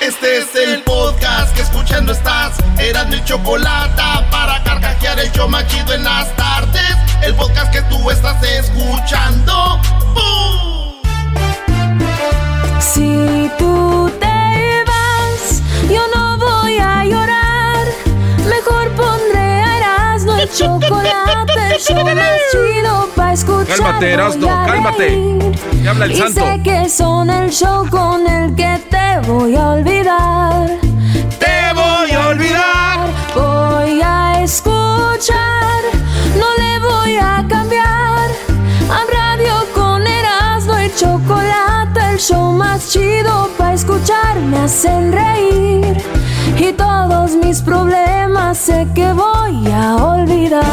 Este es el podcast que escuchando estás. Eran mi chocolate para carcajear el machido en las tardes. El podcast que tú estás escuchando. Si tú el chocolate, el show más chido para escuchar. Cálmate, Erasmo, cálmate. Ya habla el y santo. sé que son el show con el que te voy a olvidar. Te voy a olvidar. Voy a escuchar, no le voy a cambiar. A radio con Erasmo y chocolate, el show más chido para escuchar. Me hacen reír y todos mis problemas sé que voy a olvidar.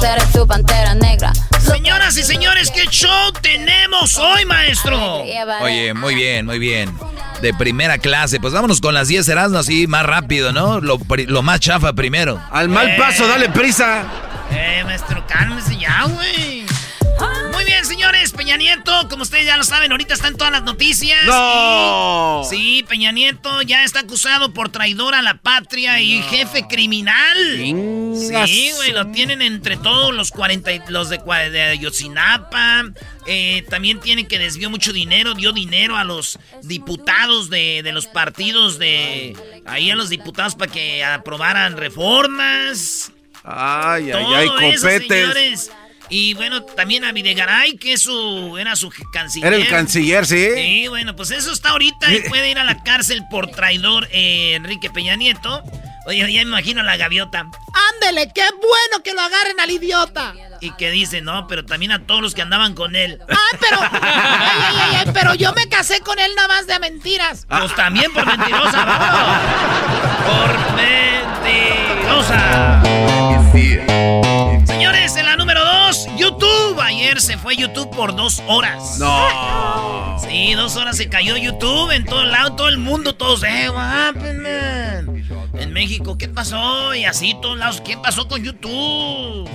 Seré tu pantera negra. Señoras y señores, ¿qué show tenemos hoy, maestro? Oye, muy bien, muy bien. De primera clase. Pues vámonos con las 10 Erasmo así más rápido, ¿no? Lo, lo más chafa primero. Al mal paso, dale prisa. Eh, maestro, cálmese ya, güey. Muy bien, señores. Peña Nieto, como ustedes ya lo saben, ahorita están todas las noticias. ¡No! Y- Sí, Peña Nieto ya está acusado por traidor a la patria y jefe criminal. Sí, güey, lo tienen entre todos los 40, y- los de, de Ayotzinapa. Eh, también tiene que desvió mucho dinero, dio dinero a los diputados de, de los partidos de... Ahí a los diputados para que aprobaran reformas. Ay, ay, Todo ay, eso, copetes. señores. Y bueno, también a Videgaray, que es su, era su canciller. Era el canciller, ¿sí? Sí, bueno, pues eso está ahorita y puede ir a la cárcel por traidor eh, Enrique Peña Nieto. Oye, ya me imagino a la gaviota. Ándele, qué bueno que lo agarren al idiota. Y que dice, no, pero también a todos los que andaban con él. Ah, pero. ay, ay, ay, ay, pero yo me casé con él nada más de mentiras. Pues también por mentirosa, vámonos. Por mentirosa. Señores, en la número dos, YouTube. Ayer se fue YouTube por dos horas. No. Sí, dos horas se cayó YouTube en todo lado, todo el mundo, todos, eh, what happened, man? En México, ¿qué pasó? Y así, todos lados, ¿qué pasó con YouTube?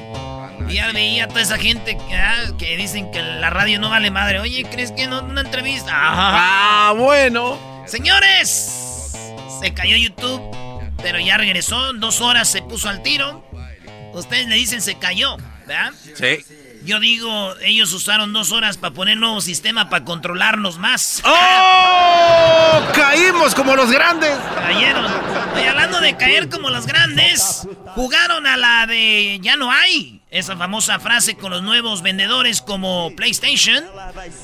Y ya veía a toda esa gente que, ah, que dicen que la radio no vale madre. Oye, ¿crees que no una entrevista? Ajá. Ah, bueno. Señores, se cayó YouTube, pero ya regresó, en dos horas se puso al tiro. Ustedes le dicen se cayó, ¿verdad? Sí. Yo digo, ellos usaron dos horas para poner nuevo sistema para controlarnos más. ¡Oh! Caímos como los grandes. Cayeron. Y hablando de caer como los grandes, jugaron a la de ya no hay. Esa famosa frase con los nuevos vendedores como PlayStation.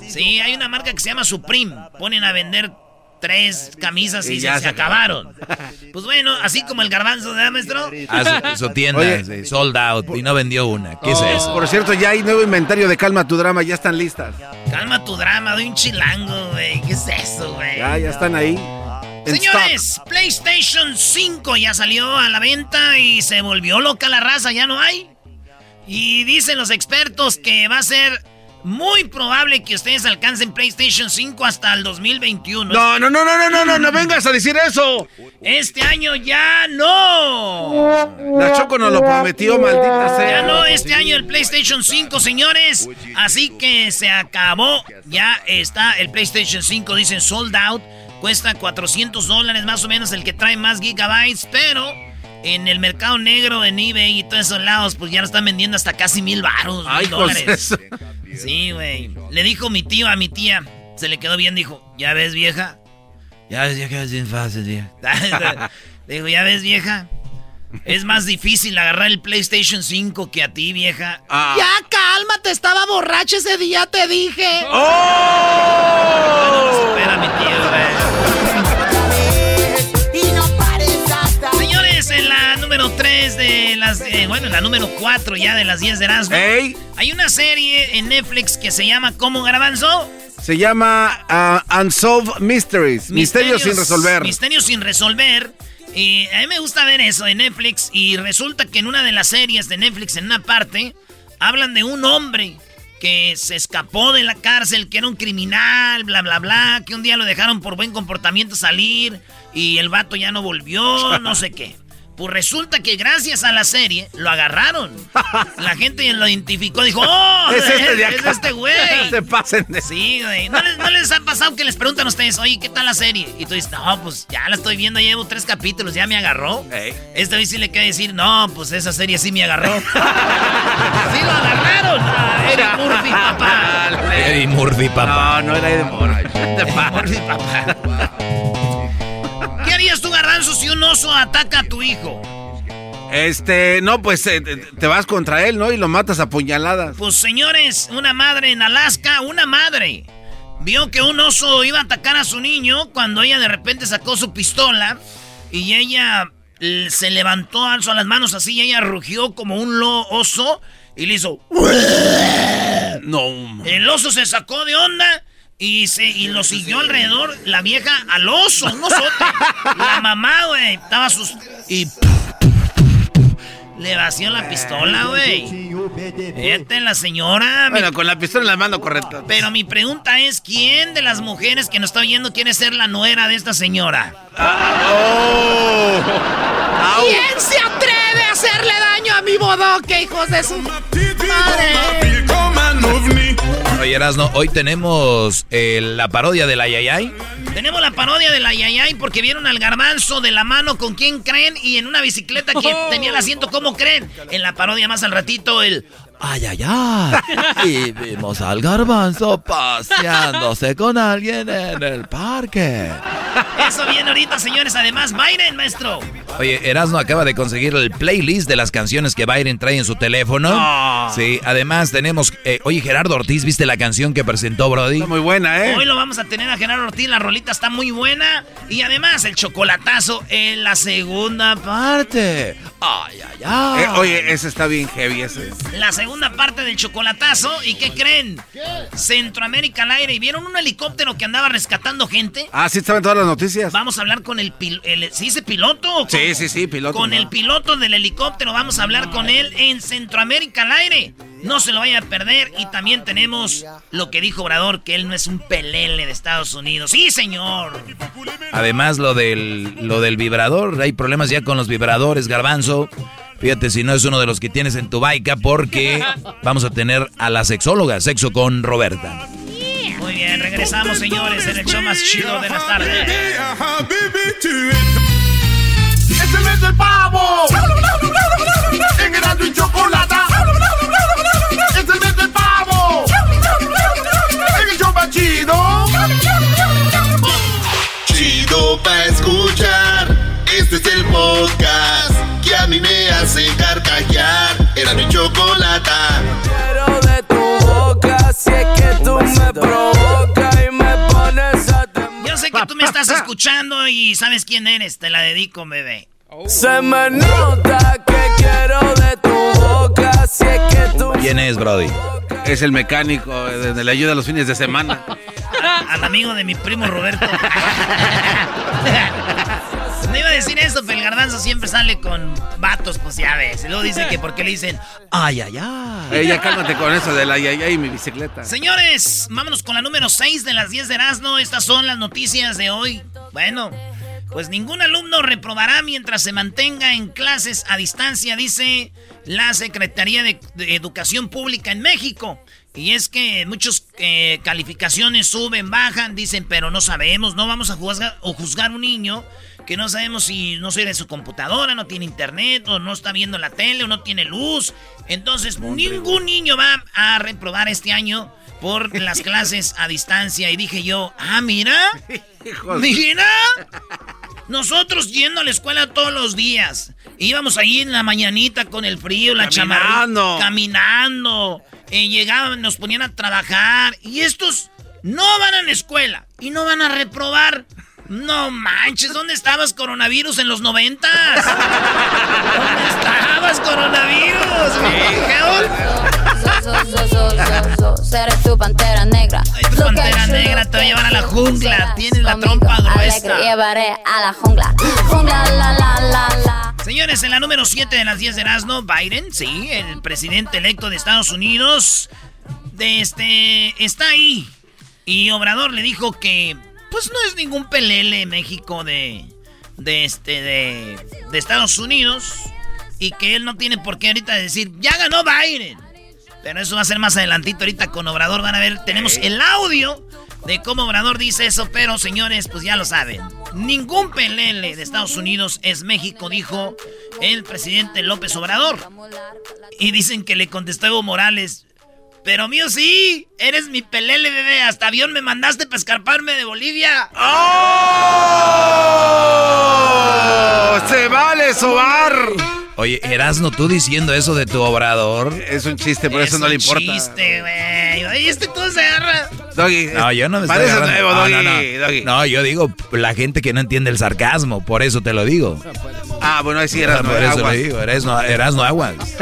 Sí, hay una marca que se llama Supreme. Ponen a vender tres camisas y, ya se se acabaron. Pues bueno, así como el garbanzo, ¿verdad, maestro? A su, su tienda, Oye. sí, sold out, y no vendió una. ¿Qué es Oh, eso? Por cierto, ya hay nuevo inventario de Calma tu Drama, ya están listas. Calma tu drama de un chilango, güey. ¿Qué es eso, güey? Ya, ya están ahí. Señores, PlayStation 5 ya salió a la venta y se volvió loca la raza, ya no hay. Y dicen los expertos que va a ser muy probable que ustedes alcancen PlayStation 5 hasta el 2021. No, no, no, no, no, no, no, no vengas a decir eso. Este año ya no. La Choco nos lo prometió, maldita sea. Ya no, este año el PlayStation 5, señores. Así que se acabó. Ya está el PlayStation 5, dicen sold out. Cuesta 400 dólares más o menos el que trae más gigabytes, pero en el mercado negro, en eBay y todos esos lados, pues ya lo están vendiendo hasta casi mil baros, mil dólares. Sí, güey. Le dijo mi tío a mi tía, se le quedó bien, dijo, ¿ya ves, vieja? Ya ves, vieja, es bien fácil, vieja. dijo, ¿ya ves, vieja? Es más difícil agarrar el PlayStation 5 que a ti, vieja. Ah. Ya cálmate, estaba borracho ese día, te dije. ¡Oh! No, espera mi tío, Señores, de las. Eh, bueno, en la número 4 ya de las 10 de Erasmo. Hay una serie en Netflix que se llama ¿Cómo Garbanzo? Se llama uh, Unsolved Mysteries. Misterios, sin resolver. Misterios sin resolver. Y a mí me gusta ver eso en Netflix. Y resulta que en una de las series de Netflix, en una parte, hablan de un hombre que se escapó de la cárcel, que era un criminal, bla, bla, bla, que un día lo dejaron por buen comportamiento salir y el vato ya no volvió, no sé qué. Pues resulta que gracias a la serie lo agarraron. La gente lo identificó, dijo, ¡Oh! Es este de Es este güey. Se pasen de... Sí, güey. ¿No les, ha pasado que les preguntan a ustedes, oye, ¿qué tal la serie? Y tú dices, no, pues ya la estoy viendo, llevo tres capítulos, ya me agarró. Este güey sí le queda decir, no, pues esa serie sí me agarró. sí lo agarraron. A Eddie Murphy, papá. Eddie Murphy, papá. No, no era Eddie Murphy. Eddie Murphy, papá. Oso ataca a tu hijo? Este, no, pues eh, te vas contra él, ¿no? Y lo matas a puñaladas. Pues señores, una madre en Alaska, una madre, vio que un oso iba a atacar a su niño cuando ella de repente sacó su pistola y ella se levantó, alzó las manos así y ella rugió como un oso y le hizo... No. El oso se sacó de onda y, se, y lo siguió alrededor la vieja al oso, un osote. La mamá, güey, estaba sus... Y... Le vació la pistola, güey. Este la señora. Bueno, con la pistola en la mano, correcto. Pero mi pregunta es: ¿quién de las mujeres que nos está oyendo quiere ser la nuera de esta señora? oh. ¿Quién se atreve a hacerle daño a mi bodoque, hijos de su madre? Oye, Erasno, hoy tenemos eh, la parodia de la Yayay. Tenemos la parodia de la Yayay porque vieron al garbanzo de la mano con quién creen y en una bicicleta que tenía el asiento, ¿cómo creen? En la parodia más al ratito, el Ay, ay, ay. Y vimos al garbanzo paseándose con alguien en el parque. Eso viene ahorita, señores. Además, Byron, maestro. Oye, Erasmo acaba de conseguir el playlist de las canciones que Byron trae en su teléfono. Ah. Sí, además tenemos... Eh, oye, Gerardo Ortiz, ¿viste la canción que presentó Brody? Está muy buena, ¿eh? Hoy lo vamos a tener a Gerardo Ortiz. La rolita está muy buena. Y además, el chocolatazo en la segunda parte. Ay, ay, ay. Eh, oye, ese está bien heavy, ese. La segunda segunda parte del chocolatazo. ¿Y qué creen? Centroamérica al aire. ¿Y vieron un helicóptero que andaba rescatando gente? Ah, sí, estaban todas las noticias. Vamos a hablar con el, el ¿sí dice piloto? Sí, sí, sí, piloto. Con el piloto del helicóptero. Vamos a hablar con él en Centroamérica al aire. No se lo vaya a perder. Y también tenemos lo que dijo Obrador, que él no es un pelele de Estados Unidos. ¡Sí, señor! Además, lo del, lo del vibrador. Hay problemas ya con los vibradores, garbanzo. Fíjate si no es uno de los que tienes en tu baica porque vamos a tener a la sexóloga, sexo con Roberta. Muy bien, regresamos señores en el show más chido de las tardes. ¡Es el mes del pavo! ¡En grado y chocolate! ¡Es el mes del pavo! ¡En el show más chido! Chido pa' escuchar. Este es el podcast hace carcajear. Era mi chocolata. Quiero de tu boca, si es que tú me provocas y me pones a Yo sé que tú me estás escuchando y sabes quién eres, te la dedico, bebé. Se me nota que quiero de tu boca, si es que tú ¿Quién es, Brody? Es el mecánico de la ayuda los fines de semana. Al amigo de mi primo Roberto. No iba a decir eso, pero el garbanzo siempre sale con vatos, pues ya ves. Luego dice que porque le dicen, ay, ay, ay. Ella cálmate con eso de la ay, ay, ay, mi bicicleta. Señores, vámonos con la número 6 de las 10 de Erasmo. Estas son las noticias de hoy. Bueno, pues ningún alumno reprobará mientras se mantenga en clases a distancia, dice la Secretaría de, Educación Pública en México. Y es que muchas eh, calificaciones suben, bajan, dicen, pero no sabemos, no vamos a juzgar, o juzgar un niño que no sabemos si no sirve su computadora, no tiene internet, o no está viendo la tele, o no tiene luz. Entonces, ningún niño va a reprobar este año por las clases a distancia. Y dije yo, ah, mira, mira. Nosotros yendo a la escuela todos los días. Íbamos ahí en la mañanita con el frío, la chamarra. Caminando. Eh, llegaban, nos ponían a trabajar. Y estos no van a la escuela y no van a reprobar. No manches, ¿dónde estabas coronavirus en los noventas? ¿Dónde estabas coronavirus? Seré tu pantera negra. Ay, tu pantera negra te va a llevar a la jungla. Tienes la trompa gruesa. llevaré a la jungla. Jungla, la, la, la, la. Señores, en la número 7 de las 10 de Erasmo, Biden, sí, el presidente electo de Estados Unidos, de este, está ahí. Y Obrador le dijo que, pues no es ningún pelele México de, de este, de, de Estados Unidos. Y que él no tiene por qué ahorita decir, ya ganó Biden. Pero eso va a ser más adelantito. Ahorita con Obrador van a ver, tenemos el audio de cómo Obrador dice eso. Pero señores, pues ya lo saben. Ningún pelele de Estados Unidos es México, dijo el presidente López Obrador. Y dicen que le contestó Evo Morales. Pero mío sí, eres mi pelele, bebé. Hasta avión me mandaste para escarparme de Bolivia. ¡Oh! ¡Se vale sobar! Oye, Erasno, tú diciendo eso de tu obrador. Es un chiste, por eso no le importa. Es un chiste, güey. Oye, este todo se agarra. Doggy. No, yo no me estoy agarrando- nuevo, no, Doggy, no, no. Doggy. No, yo digo la gente que no entiende el sarcasmo, por eso te lo digo. Ah, bueno, ahí sí eras por eso lo digo, Erasno, Erasno aguas.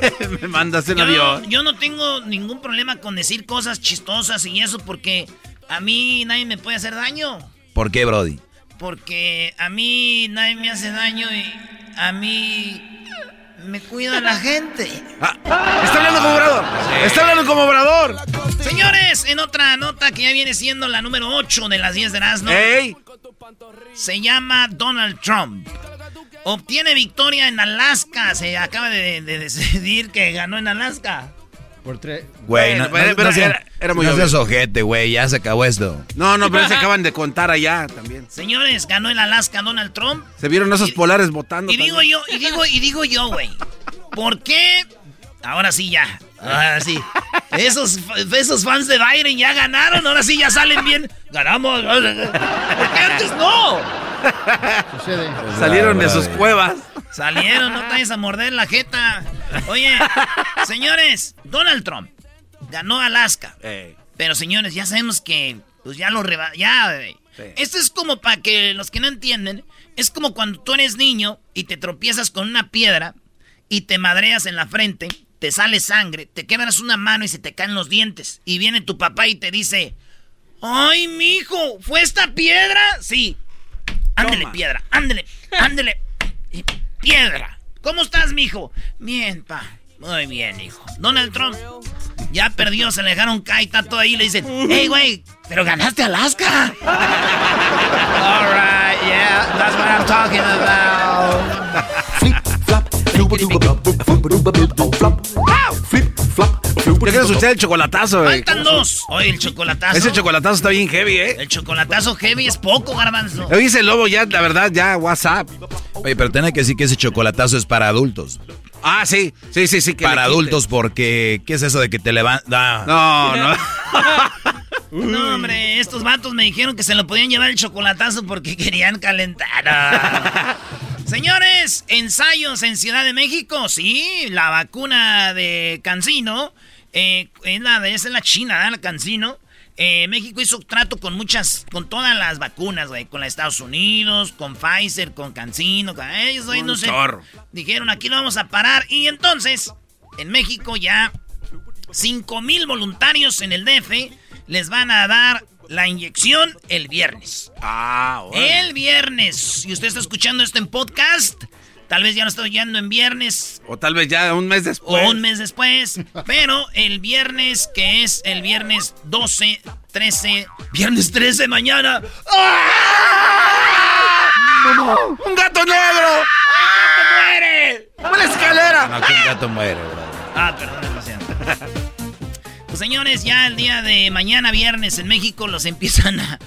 Me mandas en Yo, avión. yo no tengo ningún problema con decir cosas chistosas y eso porque a mí nadie me puede hacer daño. ¿Por qué, Brody? Porque a mí nadie me hace daño y a mí me cuida la gente. Está hablando como obrador. Está hablando como obrador. Señores, en otra nota que ya viene siendo la número 8 de las 10 de Erasmo. ¡Ey! Se llama Donald Trump. Obtiene victoria en Alaska. Se acaba de, de decidir que ganó en Alaska. Por tres. Güey, no, Bueno, no- pero no era- era muy no obvio. seas ojete, güey, ya se acabó esto. No, no, pero se acaban de contar allá también. Señores, ganó en Alaska Donald Trump. Se vieron esos polares votando. Y digo yo, y digo, y digo yo, güey. ¿Por qué? Ahora sí ya. Ahora sí. Esos, esos fans de Biden ya ganaron, ahora sí ya salen bien. Ganamos. ¿Por qué antes no? Sucede. Salieron de sus cuevas. Salieron, no te vayas a morder la jeta. Oye, señores, Donald Trump ganó Alaska. Pero señores, ya sabemos que pues ya lo reba ya. Esto es como para que los que no entienden, es como cuando tú eres niño y te tropiezas con una piedra y te madreas en la frente, te sale sangre, te quebras una mano y se te caen los dientes y viene tu papá y te dice, "Ay, mijo, ¿fue esta piedra?" Sí. Ándele, piedra, ándele, ándele. Y Piedra. ¿Cómo estás, mijo? Bien, pa. Muy bien, hijo. Donald Trump ya perdió, se le dejaron caer, está todo ahí. Le dicen, hey, güey, pero ganaste Alaska. All right, yeah, that's what I'm talking about. Yo quiero escuchar el chocolatazo, güey. Faltan dos. Oye, el chocolatazo. Ese chocolatazo está bien heavy, ¿eh? El chocolatazo heavy es poco, garbanzo. Oye, ese lobo ya, la verdad, ya, WhatsApp. Oye, pero tiene que decir que ese chocolatazo es para adultos. Ah, sí, sí, sí, sí. que para adultos porque, ¿qué es eso de que te levantas? No, no. No, hombre, estos vatos me dijeron que se lo podían llevar el chocolatazo porque querían calentar. Señores, ensayos en Ciudad de México, sí, la vacuna de Cancino, eh, es la es la China, ¿verdad? La Cancino. Eh, México hizo trato con muchas, con todas las vacunas, güey, con la Estados Unidos, con Pfizer, con Cancino, con ellos, güey, no sé. Dijeron, aquí lo vamos a parar. Y entonces, en México ya 5 mil voluntarios en el DF les van a dar la inyección el viernes. Ah, El viernes. Si usted está escuchando esto en podcast, tal vez ya lo está oyendo en viernes O tal vez ya un mes después. o un mes después. Pero el viernes, que es el viernes 12, 13, viernes 13 mañana. ¡Un gato negro! muere! ¡Una escalera! No, que un gato muere, bro. Ah, perdón, demasiado. Pues señores, ya el día de mañana viernes en México los empiezan a,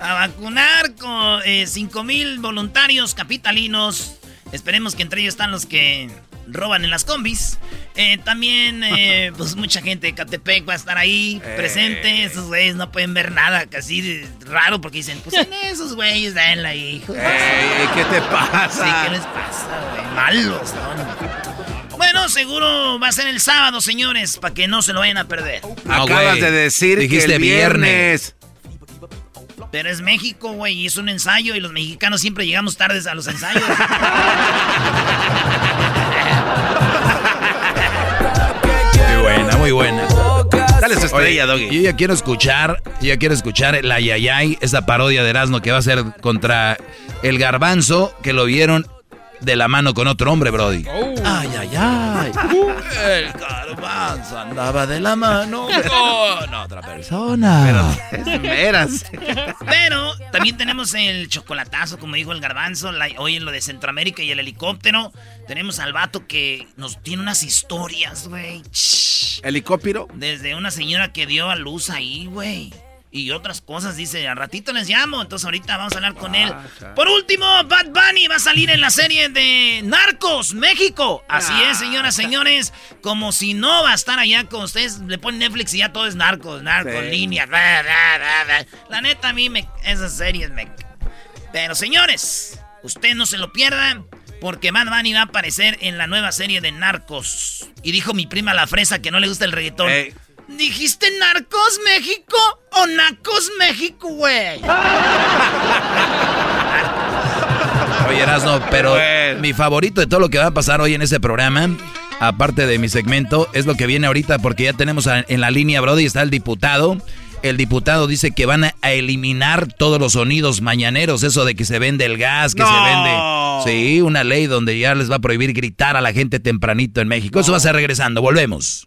a vacunar con eh, 5 mil voluntarios capitalinos. Esperemos que entre ellos están los que roban en las combis. Eh, también, eh, pues mucha gente de Catepec va a estar ahí presente. Esos güeyes no pueden ver nada, casi raro, porque dicen, pues en esos güeyes, denla ahí, ¿Qué te pasa? Sí, ¿qué les pasa, güey? Malos, ¿no? Bueno, seguro va a ser el sábado, señores, para que no se lo vayan a perder. No, Acabas de decir Dijiste que el viernes. Pero es México, güey, y es un ensayo, y los mexicanos siempre llegamos tardes a los ensayos. Muy buena, muy buena. Dale su estrella, Oye, Doggy. Yo ya quiero escuchar, yo ya quiero escuchar el Ayayay, esa parodia de Erasmo que va a ser contra el garbanzo, que lo vieron de la mano con otro hombre, Brody. Ay, ay, ay. El garbanzo andaba de la mano con otra persona. Veras. Pero también tenemos el chocolatazo, como dijo el garbanzo, la- hoy en lo de Centroamérica y el helicóptero. Tenemos al vato que nos tiene unas historias, güey. ¿Helicóptero? Desde una señora que dio a luz ahí, güey. Y otras cosas, dice, al ratito les llamo, entonces ahorita vamos a hablar con él. Por último, Bad Bunny va a salir en la serie de Narcos, México. Así es, señoras, señores. Como si no va a estar allá con ustedes, le ponen Netflix y ya todo es Narcos, Narcos, Sí. líneas. bla, bla, bla, bla. La neta, a mí me, esas series me... Pero señores, usted no se lo pierda. Porque Bad Bunny va a aparecer en la nueva serie de Narcos. Y dijo mi prima la fresa que no le gusta el reggaetón. ¿Dijiste Narcos México o Nacos México, güey? Oye, Erasmo, pero Bueno. mi favorito de todo lo que va a pasar hoy en este programa, aparte de mi segmento, es lo que viene ahorita, porque ya tenemos a- en la línea, Brody, está el diputado. El diputado dice que van a, a eliminar todos los sonidos mañaneros, eso de que se vende el gas, que se vende. Sí, una ley donde ya les va a prohibir gritar a la gente tempranito en México. Eso va a ser regresando, volvemos.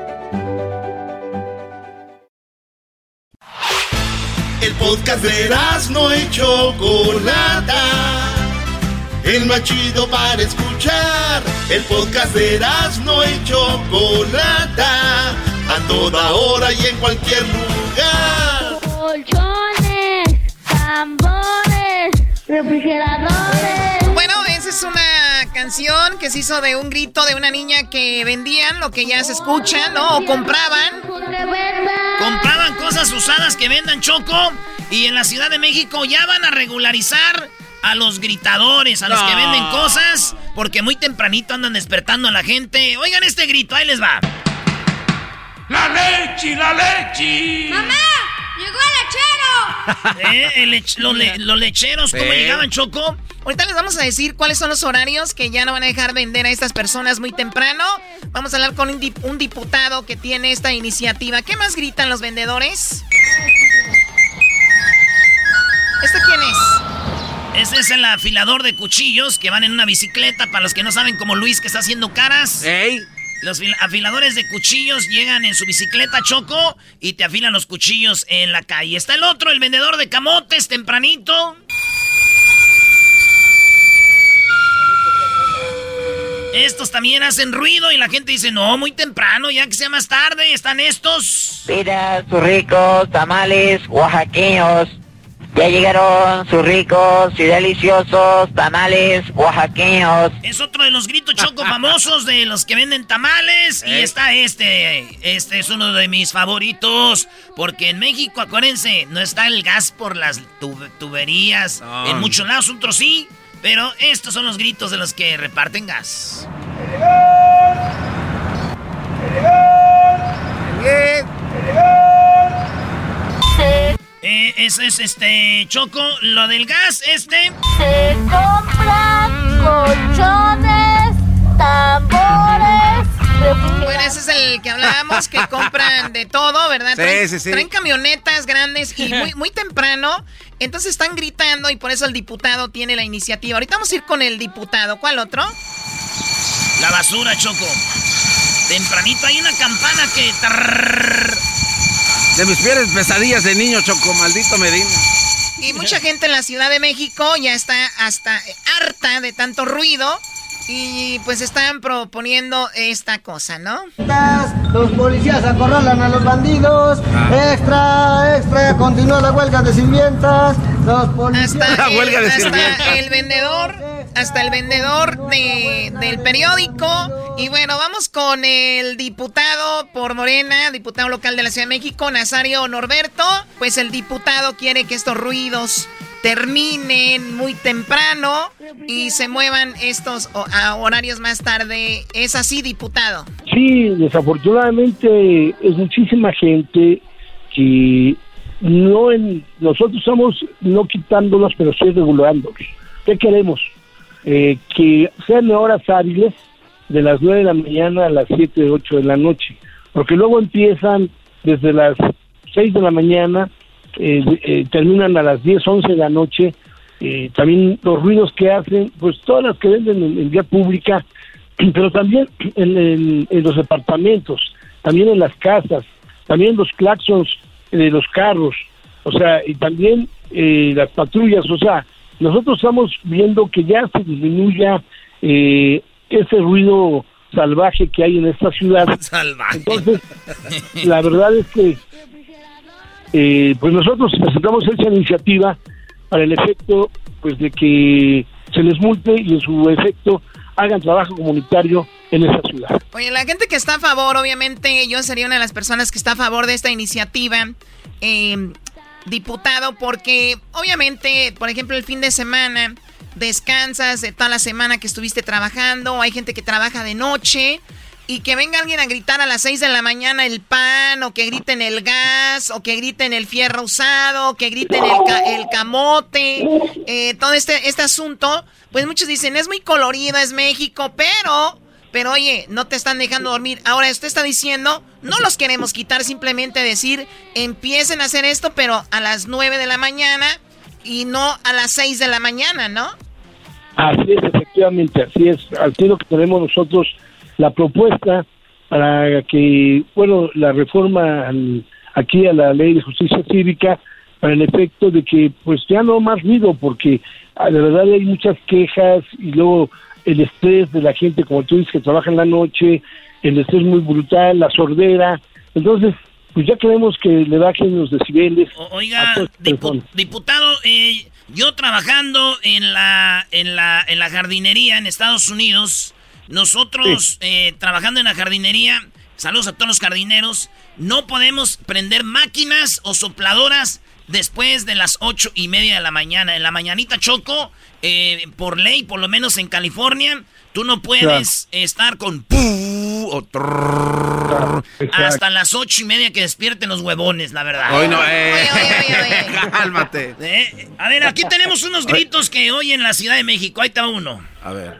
El podcast de no y Chocolata. El más chido para escuchar. El podcast de no y Chocolata. A toda hora y en cualquier lugar. Colchones, tambores, refrigeradores. Bueno, esa es una canción que se hizo de un grito de una niña que vendían lo que ya se escucha, ¿no? O compraban. Compraban cosas usadas que vendan choco. Y en la Ciudad de México ya van a regularizar a los gritadores, a los que venden cosas. Porque muy tempranito andan despertando a la gente. Oigan este grito, ahí les va. ¡La leche, la leche! ¡Mamá! ¡Llegó el lechero! ¿Eh? El lech- los, le- los lecheros, ¿cómo llegaban, Choco? Ahorita les vamos a decir cuáles son los horarios que ya no van a dejar vender a estas personas muy temprano. Vamos a hablar con un, dip- un diputado que tiene esta iniciativa. ¿Qué más gritan los vendedores? ¿Este quién es? Ese es el afilador de cuchillos que van en una bicicleta. Para los que no saben, como Luis que está haciendo caras. Los afiladores de cuchillos llegan en su bicicleta Choco y te afilan los cuchillos en la calle. Está el otro, el vendedor de camotes, tempranito. Estos también hacen ruido y la gente dice, no, muy temprano, ya que sea más tarde, están estos. Piras, ricos, tamales, oaxaqueños. Ya llegaron sus ricos y deliciosos tamales oaxaqueños. Es otro de los gritos choco famosos de los que venden tamales. Y está este. Este es uno de mis favoritos. Porque en México, acuérdense, no está el gas por las tub- tuberías. En muchos lados, otros sí. Pero estos son los gritos de los que reparten gas. Eh, eso es este Choco, lo del gas, este. Se compran colchones, tambores, Bueno, ese es el que hablábamos, que compran de todo, ¿verdad? Sí, traen, sí, sí. traen camionetas grandes y muy, muy temprano. Entonces están gritando y por eso el diputado tiene la iniciativa. Ahorita vamos a ir con el diputado. ¿Cuál otro? La basura, Choco. Tempranito hay una campana que... De mis peores pesadillas de niño, Choco, maldito Medina. Y mucha gente en la Ciudad de México ya está hasta harta de tanto ruido. Y pues están proponiendo esta cosa, ¿no? Los policías acorralan a los bandidos. Extra, extra, continúa la huelga de sirvientas. Los policías. Hasta, el, hasta el vendedor, hasta el vendedor de- del periódico. Y bueno, vamos con el diputado por Morena, diputado local de la Ciudad de México, Nazario Norberto. Pues el diputado quiere que estos ruidos terminen muy temprano y se muevan estos a horarios más tarde. ¿Es así, diputado? Sí, desafortunadamente es muchísima gente que no en nosotros estamos no quitándolos, pero sí regulándolos. ¿Qué queremos? Eh, que sean horas hábiles de las 9 de la mañana a las 7, 8 de la noche, porque luego empiezan desde las 6 de la mañana, eh, eh, terminan a las 10, 11 de la noche, eh, también los ruidos que hacen, pues todas las que venden en, en vía pública, pero también en los departamentos, también en las casas, también los claxons de los carros, o sea, y también eh, las patrullas, o sea, nosotros estamos viendo que ya se disminuya eh, ese ruido salvaje que hay en esta ciudad. Entonces, la verdad es que eh, pues nosotros presentamos esa iniciativa para el efecto pues de que se les multe y en su efecto hagan trabajo comunitario en esta ciudad. Oye, la gente que está a favor, obviamente, yo sería una de las personas que está a favor de esta iniciativa, eh, diputado, porque obviamente, por ejemplo, el fin de semana descansas de toda la semana que estuviste trabajando, hay gente que trabaja de noche. Y que venga alguien a gritar a las 6 de la mañana el pan, o que griten el gas, o que griten el fierro usado, o que griten el, ca- el camote, eh, todo este, este asunto, pues muchos dicen, es muy colorido, es México, pero pero oye, no te están dejando dormir. Ahora usted está diciendo, no los queremos quitar, simplemente decir, empiecen a hacer esto, pero a las 9 de la mañana y no a las 6 de la mañana, ¿no? Así es, efectivamente, así es. Así es lo que tenemos nosotros, la propuesta para que, bueno, la reforma aquí a la ley de justicia cívica, para el efecto de que, pues ya no más ruido, porque ah, de verdad hay muchas quejas y luego el estrés de la gente, como tú dices, que trabaja en la noche, el estrés muy brutal, la sordera. Entonces, pues ya queremos que le bajen los decibeles. Oiga, dipu- diputado, eh, yo trabajando en la, en, la, en la jardinería en Estados Unidos, nosotros eh, trabajando en la jardinería, saludos a todos los jardineros, no podemos prender máquinas o sopladoras después de las ocho y media de la mañana. En la mañanita choco, eh, por ley, por lo menos en California, tú no puedes estar con o trrr hasta las ocho y media que despierten los huevones, la verdad. Hoy no, eh. Cálmate. Eh, a ver, aquí tenemos unos gritos que hoy en la Ciudad de México. Ahí está uno. A ver.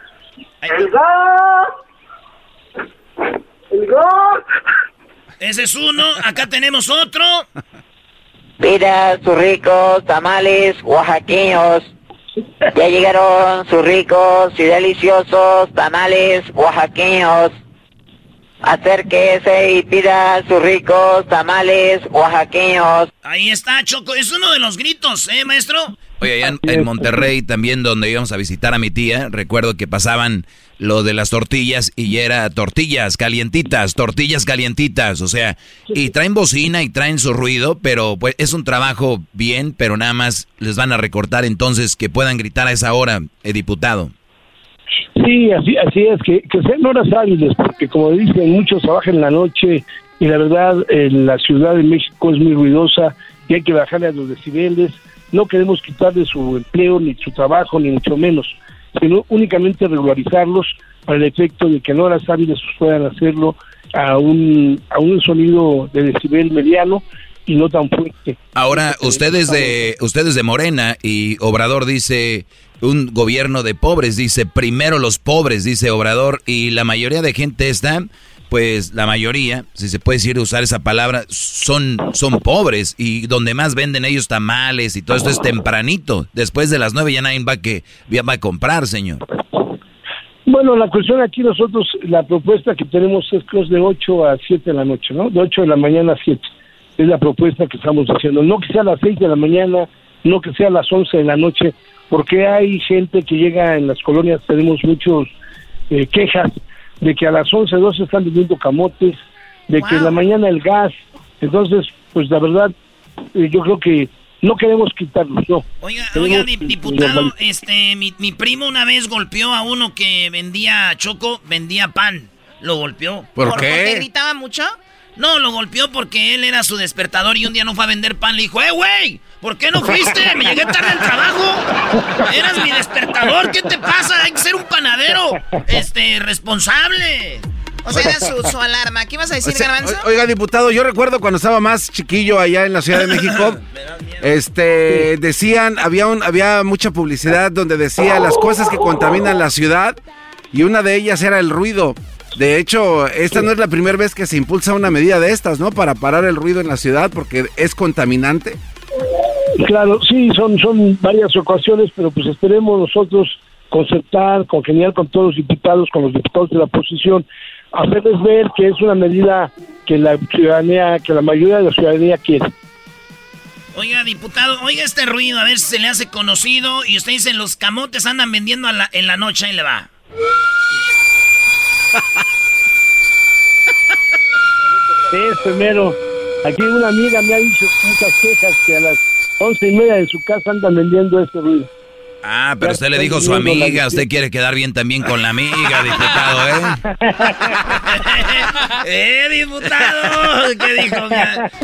¡El ¡El gas! Ese es uno. Acá tenemos otro. Pida sus ricos tamales oaxaqueños. Ya llegaron sus ricos y deliciosos tamales oaxaqueños. Acérquese y pida sus ricos tamales oaxaqueños. Ahí está, Choco. Es uno de los gritos, ¿eh, maestro? Oye, allá en, en Monterrey también donde íbamos a visitar a mi tía, recuerdo que pasaban lo de las tortillas y era tortillas calientitas, tortillas calientitas, o sea, y traen bocina y traen su ruido, pero pues es un trabajo bien, pero nada más les van a recortar entonces que puedan gritar a esa hora, eh, diputado. Sí, así, así es, que, que sean horas hábiles, porque como dicen, muchos trabajan en la noche y la verdad en la Ciudad de México es muy ruidosa y hay que bajarle a los decibeles. No queremos quitarle su empleo, ni su trabajo, ni mucho menos, sino únicamente regularizarlos para el efecto de que en horas hábiles puedan hacerlo a un, a un sonido de decibel mediano y no tan fuerte. Ahora, ustedes de, ustedes de Morena y Obrador dice un gobierno de pobres, dice primero los pobres, dice Obrador, y la mayoría de gente está, pues la mayoría, si se puede decir usar esa palabra, son, son pobres y donde más venden ellos tamales y todo esto es tempranito. Después de las nueve ya nadie va, que, ya va a comprar, señor. Bueno, la cuestión aquí nosotros, la propuesta que tenemos es que es de 8 a 7 de la noche, ¿no? De 8 de la mañana a 7. Es la propuesta que estamos haciendo. No que sea a las 6 de la mañana, no que sea a las 11 de la noche, porque hay gente que llega en las colonias, tenemos muchos eh, quejas de que a las 11, 12 están vendiendo camotes, de que en la mañana el gas. Entonces, pues la verdad, eh, yo creo que no queremos quitarlos, no. Oiga, oiga, di- diputado, este, mi, mi primo una vez golpeó a uno que vendía choco, vendía pan. Lo golpeó. ¿Por qué? ¿Porque gritaba mucho? No, lo golpeó porque él era su despertador y un día no fue a vender pan. Le dijo, ¡eh, güey! ¿Por qué no fuiste? Me llegué tarde al trabajo. Eras mi despertador. ¿Qué te pasa? Hay que ser un panadero, este, responsable. O sea, era su, su alarma. ¿Qué ibas a decir, O sea, Garbanzo? o- Oiga, diputado, yo recuerdo cuando estaba más chiquillo allá en la Ciudad de México, este, decían, había un, había mucha publicidad donde decía las cosas que contaminan la ciudad y una de ellas era el ruido. De hecho, esta no es la primera vez que se impulsa una medida de estas, ¿no? Para parar el ruido en la ciudad porque es contaminante. Claro, sí, son, son varias ocasiones, pero pues esperemos nosotros concertar, congeniar con todos los diputados, con los diputados de la oposición, hacerles ver que es una medida que la ciudadanía, que la mayoría de la ciudadanía quiere. Oiga, diputado, oiga este ruido, a ver si se le hace conocido. Y usted dice, los camotes andan vendiendo a la- en la noche, ahí le va. Es primero, aquí una amiga me ha dicho muchas quejas que a las once y media de su casa andan vendiendo este ruido. Ah, pero Ya usted le dijo a su amiga, usted quiere quedar bien también con la amiga, diputado, ¿eh? ¡Eh, diputado! ¿Qué dijo,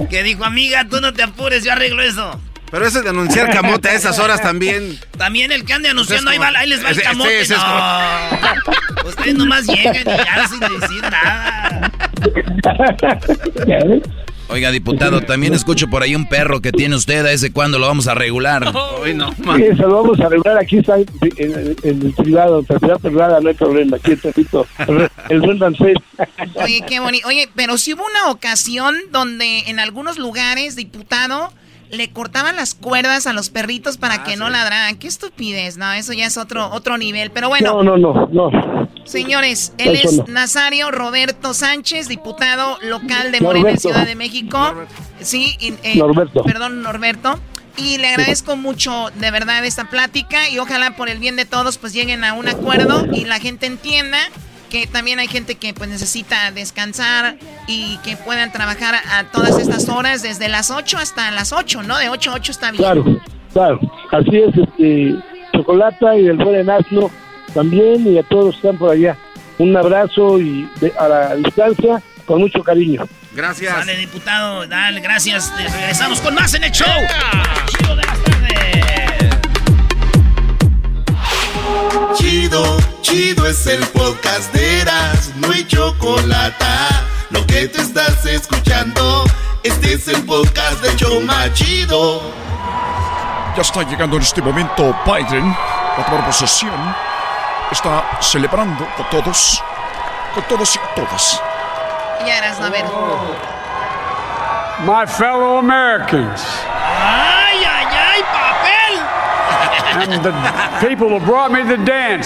¿Qué dijo, amiga? Tú no te apures, yo arreglo eso. Pero eso de anunciar camote a esas horas también. También el que ande anunciando, ahí, va, ahí les va el camote. es no. Ustedes nomás llegan y ya sin decir nada. Oiga, diputado, también escucho por ahí un perro que tiene usted, a ese cuándo lo vamos a regular. Uy, no, Sí, se lo vamos a arreglar, aquí está en, en- en el privado, en privada, no hay problema, aquí está Tito, el, el buen Rancés. Oye, qué bonito. Oye, pero si hubo una ocasión donde en algunos lugares, diputado, le cortaban las cuerdas a los perritos Ah, para que no ladraran. Qué estupidez, no, eso ya es otro, otro nivel. Pero bueno, No, no, no, no. señores, él Eso es no. Nazario Roberto Sánchez, diputado local de Morena, en Norberto. Ciudad de México. Sí, y, eh, Norberto. Perdón, Norberto. Y le agradezco mucho de verdad esta plática y ojalá por el bien de todos pues lleguen a un acuerdo y la gente entienda que también hay gente que pues necesita descansar y que puedan trabajar a todas estas horas desde las 8 hasta las 8, ¿no? De 8 a 8 está bien. Claro, claro, así es, este, Chocolata y el buen Enasno también, y a todos los que están por allá. Un abrazo y de- a la distancia, con mucho cariño. Gracias. Dale, diputado, dale, gracias. Regresamos con más en el show. Chido Chido, chido es el podcast de Eras, no hay chocolate. Lo que te estás escuchando, este es el podcast de Choma Chido. Ya está llegando en este momento Biden a tomar posesión. Está celebrando con todos, con todos y todas. Ya eras, a ver. My fellow Americans ¡Ay, ay, ay, papel! and the people who brought me the dance.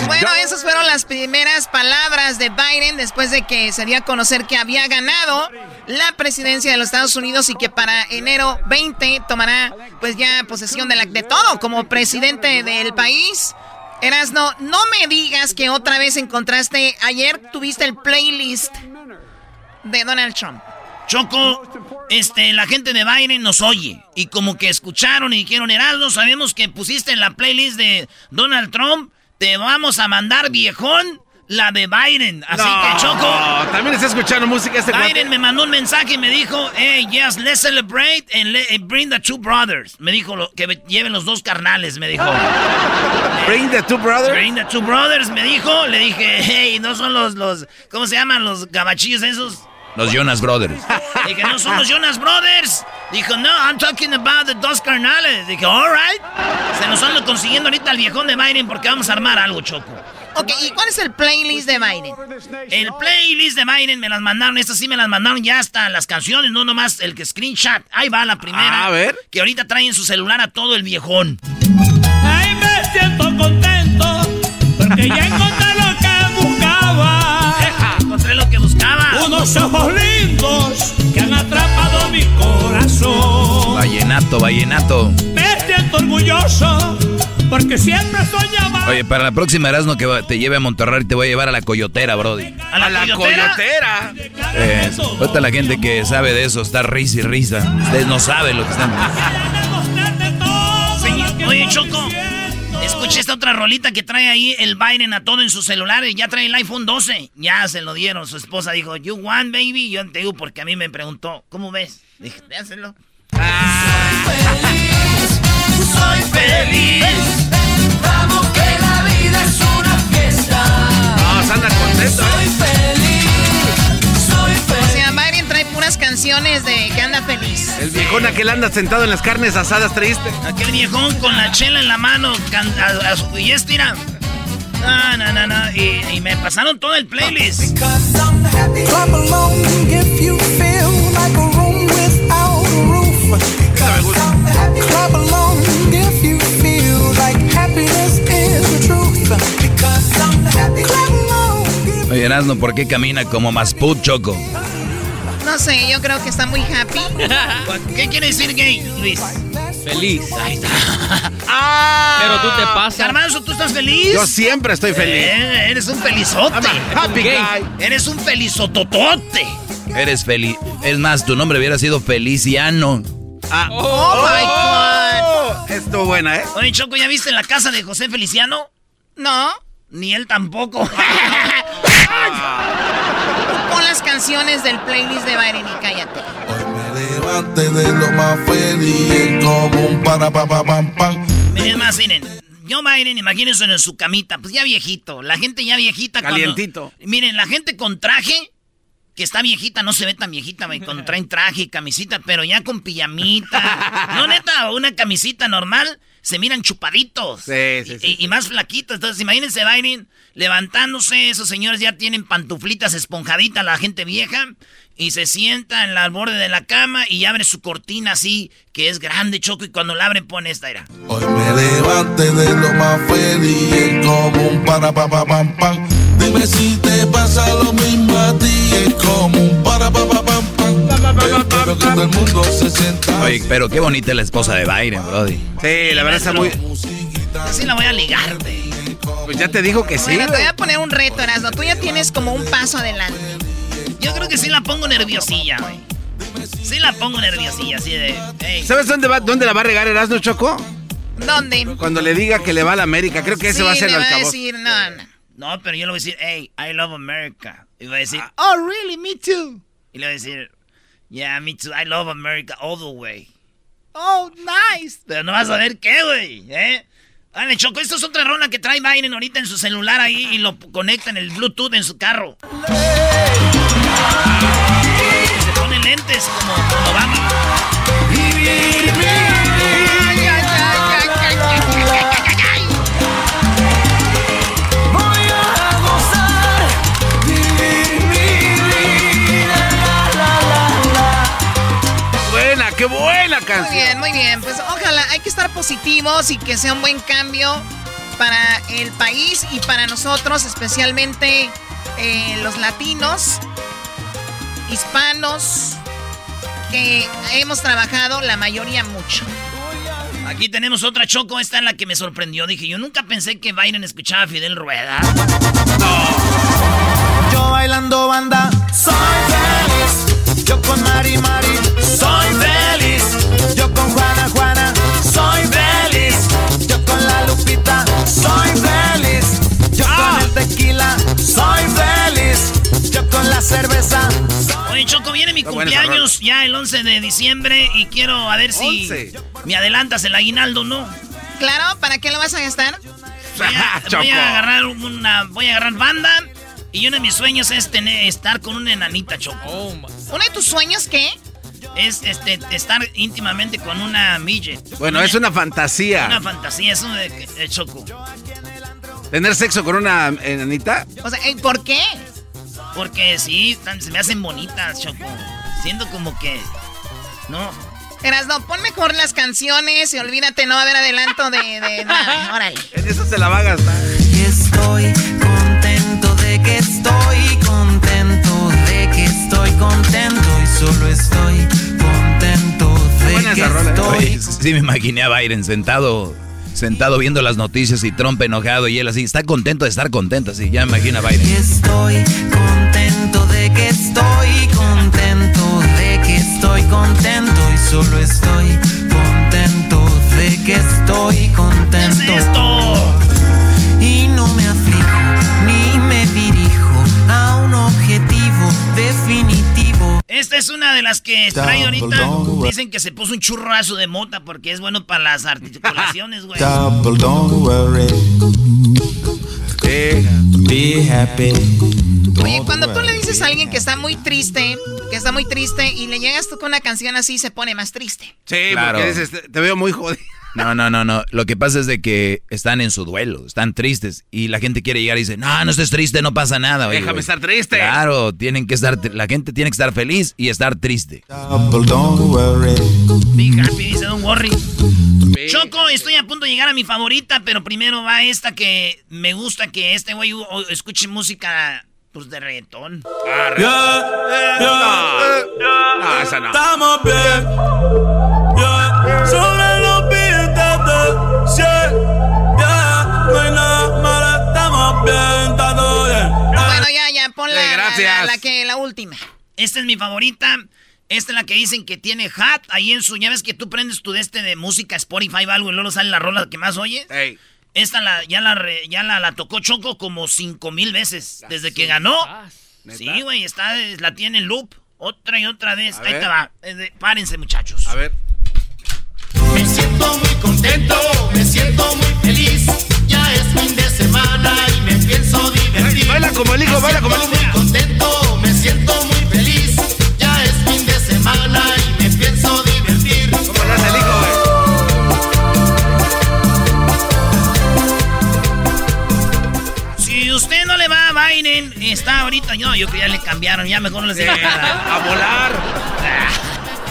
Bueno, esas fueron las primeras palabras de Biden después de que se dio a conocer que había ganado la presidencia de los Estados Unidos y que para enero 20 tomará pues ya posesión de, la, de todo como presidente del país. Erasno, no me digas que otra vez encontraste. Ayer tuviste el playlist de Donald Trump. Choco, este, la gente de Biden nos oye. Y como que escucharon y dijeron, Heraldo, sabemos que pusiste en la playlist de Donald Trump, te vamos a mandar viejón la de Biden. Así que Choco. también está escuchando música este Biden cuate. me mandó un mensaje y me dijo, hey, yes, let's celebrate and, le- and bring the two brothers. Me dijo lo- que me- lleven los dos carnales, me dijo. Bring the two brothers. Bring the two brothers, me dijo. Le dije, hey, no son los, los, ¿cómo se llaman? Los gabachillos esos. Los Jonas Brothers. Dije, no son los Jonas Brothers. Dijo, no, I'm talking about the dos carnales. Dije, alright. Se nos ando consiguiendo ahorita el viejón de Biden porque vamos a armar algo, Choco. Ok, ¿y cuál es el playlist de Biden? El playlist de Biden me las mandaron, estas sí me las mandaron ya hasta las canciones, no nomás el que screenshot. Ahí va la primera. A ver. Que ahorita trae en su celular a todo el viejón. Ay, me siento contento porque ya encontré Unos ojos lindos que han atrapado mi corazón. Vallenato, vallenato. Me siento orgulloso porque siempre soñaba. Oye, para la próxima Erasmo que te lleve a Monterrey te voy a llevar a la coyotera, Brody. ¿A la, coyotera? Eh, ahorita la gente que sabe de eso está risa y risa. Ustedes no saben lo que están. Sí, Oye, Choco, escuché esta otra rolita que trae ahí el Biden a todo en sus celulares. Ya trae el iPhone 12. Ya se lo dieron. Su esposa dijo, You want, baby? Yo te digo porque a mí me preguntó, ¿cómo ves? Dije, déjalo. Soy feliz. Vamos que la vida es una fiesta. No, anda contento, Soy feliz. Puras canciones de que anda feliz. El viejón aquel anda sentado en las carnes asadas triste. Aquel viejón con la chela en la mano can- a- a su- y estira. No, no, no, no. Y, y me pasaron todo el playlist. Clap along if you feel like a room without a roof. Clap along if you feel like happiness is the truth. Clap along. Oye, Erasmo, ¿por qué camina como Masput, Choco? No sé, yo creo que está muy happy. ¿Qué quiere decir gay, Luis? Feliz. Ahí está. Pero tú te pasas. Garbanzo, ¿tú estás feliz? Yo siempre estoy feliz. Eh, eres un felizote. happy Gay. guy. Eres un felizototote. Eres feliz. Es más, tu nombre hubiera sido Feliciano. Ah. Oh, my God. Estuvo buena, ¿eh? Oye, Choco, ¿ya viste la casa de José Feliciano? No. Ni él tampoco. Las canciones del playlist de Biden y cállate. Levante de lo más feliz como un para pa pa pam pam. Es más, miren, Joe Biden, imagínense en su camita, pues ya viejito, la gente ya viejita. cuando- Calientito. miren, la gente con traje, que está viejita, no se ve tan viejita, güey, cuando traen traje y camisita, pero ya con pijamita. no, neta, una camisita normal, se miran chupaditos. Sí, sí, sí. Y, y más flaquitos. Entonces, imagínense Biden levantándose, esos señores ya tienen pantuflitas esponjaditas, la gente vieja, y se sienta en la al borde de la cama y abre su cortina así, que es grande, choco, y cuando la abre pone esta, era. Hoy me levante de lo más feliz como un para pa pa pam pam. Dime si te pasa lo mismo a ti, es como un para pa pa pam pam. Espero que todo el mundo se sienta. Oye, pero qué bonita es la esposa de Biden, Brody. Sí, la verdad está muy. Así la voy a ligar, güey. Pues ya te dijo que sí. Bueno, te voy a poner un reto, Erasmo. Tú ya tienes como un paso adelante. Yo creo que sí la pongo nerviosilla, güey. Sí la pongo nerviosilla, así de... hey. ¿Sabes dónde, va, dónde la va a regar Erasmo Choco? ¿Dónde? Cuando le diga que le va a la América. Creo que ese Sí, va a ser le el va a altavoz. decir, no, no. No, pero yo le voy a decir, hey, I love America. Y va a decir, Ah. oh, really, me too. Y le voy a decir, yeah, me too, I love America all the way. Oh, nice. Pero no vas a ver qué, güey, ¿eh? Dale, Choco, esto es otra rola que trae Biden ahorita en su celular ahí y lo conecta en el Bluetooth en su carro. Se pone lentes como, como Obama. Muy bien, muy bien. Pues ojalá, hay que estar positivos y que sea un buen cambio para el país y para nosotros, especialmente eh, los latinos, hispanos, que hemos trabajado la mayoría mucho. Aquí tenemos otra Choco, esta es la que me sorprendió. Dije, yo nunca pensé que Biden escuchaba a Fidel Rueda. Yo bailando banda, soy feliz. Yo con Mari Mari, soy feliz. Yo con Juana Juana, soy feliz. Yo con la Lupita, soy feliz. Yo con el tequila, soy feliz. Yo con la cerveza. Oye, Choco, viene mi Está buena esa cumpleaños ya el 11 de diciembre y quiero a ver si 11. me adelantas el aguinaldo, ¿no? Claro, ¿para qué lo vas a gastar? Voy a, voy a agarrar una, voy a agarrar banda y uno de mis sueños es tener, estar con una enanita, Choco. ¿Uno de tus sueños qué? Es este, estar íntimamente con una midget. Bueno, es una fantasía. Una fantasía, es uno de, de Choco. ¿Tener sexo con una enanita? O sea, ¿eh, ¿por qué? Porque sí, tan- se me hacen bonitas, Choco. Siento como que... No. Erasno, pon mejor las canciones y olvídate, no va a haber adelanto de, de nada. Órale. En eso se la va a gastar. Estoy estoy contento de que estoy contento y solo estoy contento de que estoy Oye, sí me imaginé a Biden sentado, sentado viendo las noticias y Trump enojado y él así, está contento de estar contento, así, ya me imagino a Biden. Estoy contento de que estoy contento de que estoy contento y solo estoy contento de que estoy contento. Esta es una de las que trae ahorita. Dicen que se puso un churrazo de mota porque es bueno para las articulaciones, güey. Double, don't worry. Be happy. Oye, cuando tú le a alguien que está muy triste, que está muy triste, y le llegas tú con una canción así, se pone más triste. Sí, Claro. porque dices, te, veo muy jodido. No, no, no, no. Lo que pasa es de que están en su duelo, están tristes y la gente quiere llegar y dice, no, no estés triste, no pasa nada. Oye, Déjame estar triste. Claro, tienen que estar, la gente tiene que estar feliz y estar triste. Double, don't worry. Be happy, dice Don Worry. Choco, estoy a punto de llegar a mi favorita, pero primero va esta que me gusta que este güey o- escuche música pues de reggaetón. No, esa no. Estamos bien. Yeah. Sobre los billetes, yeah. Yeah. No hay nada malo, estamos bien, está todo bien. Bueno, ya, ya, pon la, Eh, la- gracias. la- la que, la última. Esta es mi favorita. Esta es la que dicen que tiene hat ahí en su. Ya ves que tú prendes tu de este de música, Spotify o algo y luego sale la rola que más oyes. Esta la, ya, la, re- ya la, la tocó Choco como cinco mil veces desde que ganó. Sí, güey, está, la tiene en loop otra y otra vez. A Ahí ver. te va. De- párense, muchachos. A ver. Me siento muy contento, me siento muy feliz. Ya es fin de semana y me pienso divertir. Baila como el hijo, Me baila como el siento muy contento, me siento muy feliz. Ya es fin de semana y Biden, está ahorita. No, yo creo que ya le cambiaron. Ya mejor no les digo nada. A volar.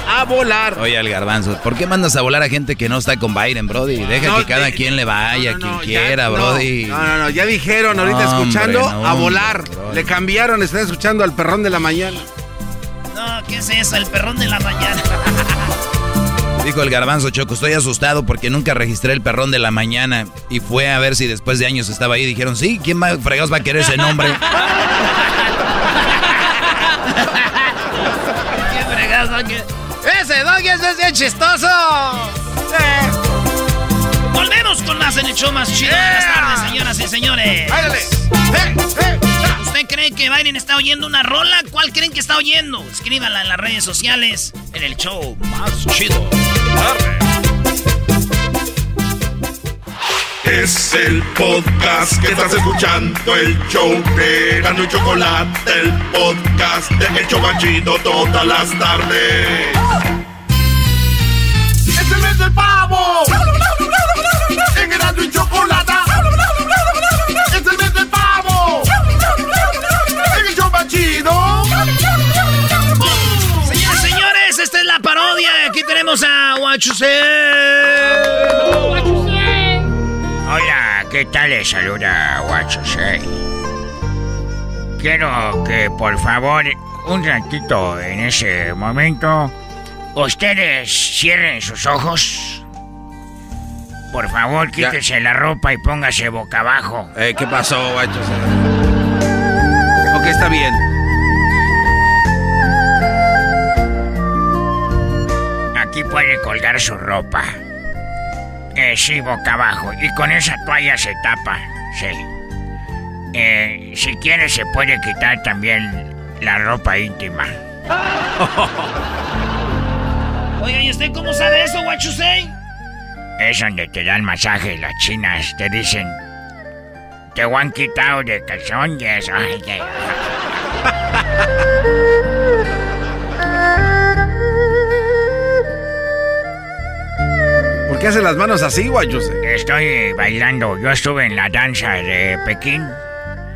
A volar. Oye, al garbanzo, ¿por qué mandas a volar a gente que no está con Biden, Brody? Deja No, que cada de- quien le vaya, quien quiera, no, Brody. No, no, no, ya dijeron ahorita Hombre, escuchando no, a volar. brody. Le cambiaron, están escuchando al perrón de la mañana. No, ¿qué es eso? El perrón de la mañana. Dijo el garbanzo Choco, estoy asustado porque nunca registré el perrón de la mañana y fue a ver si después de años estaba ahí. Dijeron, sí, ¿quién más fregados va a querer ese nombre? ¿Qué fregados, Doggy? ¡Ese Doggy es bien chistoso! Volvemos con más en el show más chido de las tardes, señoras y señores. ¿Usted cree que Biden está oyendo una rola? ¿Cuál creen que está oyendo? Escríbala en las redes sociales en el show más chido. Es el podcast que estás escuchando, el show de Gano y Chocolate, el podcast de El Chobachito todas las tardes. ¡Es el mes del pavo! En Gano y Chocolate. Tenemos a Guachuse. Hola, ¿qué tal? Les saluda Guachosei. Quiero que por favor, un ratito en ese momento, ustedes cierren sus ojos Por favor, quítese la ropa y póngase boca abajo. Eh, ¿Qué pasó, guachos? Ok, está bien. Puede colgar su ropa. Eh, sí, boca abajo. Y con esa toalla se tapa. Sí. Eh, si quiere se puede quitar también la ropa íntima. Oiga, ¿y usted cómo sabe eso, say? Es donde te dan masaje las chinas. Te dicen... Te han quitado de calzones. Ay, ay, qué hace las manos así, guachos? Estoy bailando. Yo estuve en la danza de Pekín.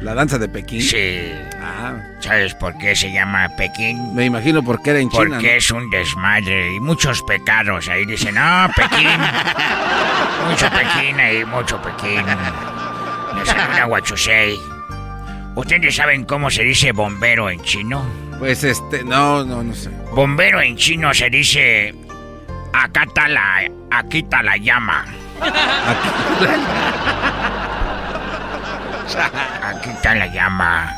¿La danza de Pekín? Sí. Ah, ¿Sabes por qué se llama Pekín? me imagino por qué era en China. Porque ¿no? es un desmadre y muchos pecados. Ahí dicen, no, Pekín. mucho Pekín ahí, mucho Pekín. Les saluda Huachusei. ¿Ustedes saben cómo se dice bombero en chino? Pues este, no, no, no sé. Bombero en chino se dice, acá está la, aquí está la llama. Aquí está la llama.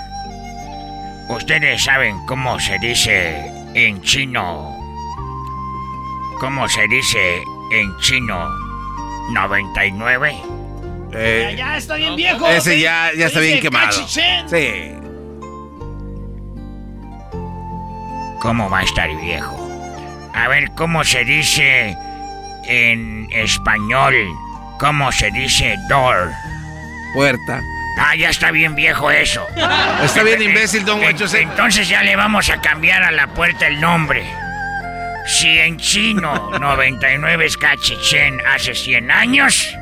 ¿Ustedes saben cómo se dice en chino? ¿Cómo se dice en chino 99? Eh, Ya, ya está bien viejo. ese ¿sí? ya, ya Se está bien quemado. cachichén. Sí. ¿Cómo va a estar viejo? A ver, ¿cómo se dice en español? ¿Cómo se dice door? Puerta. Ah, ya está bien viejo eso. Está bien imbécil, don En- Huachusei. Entonces ya le vamos a cambiar a la puerta el nombre. Si en chino 99 es cachichén hace 100 años,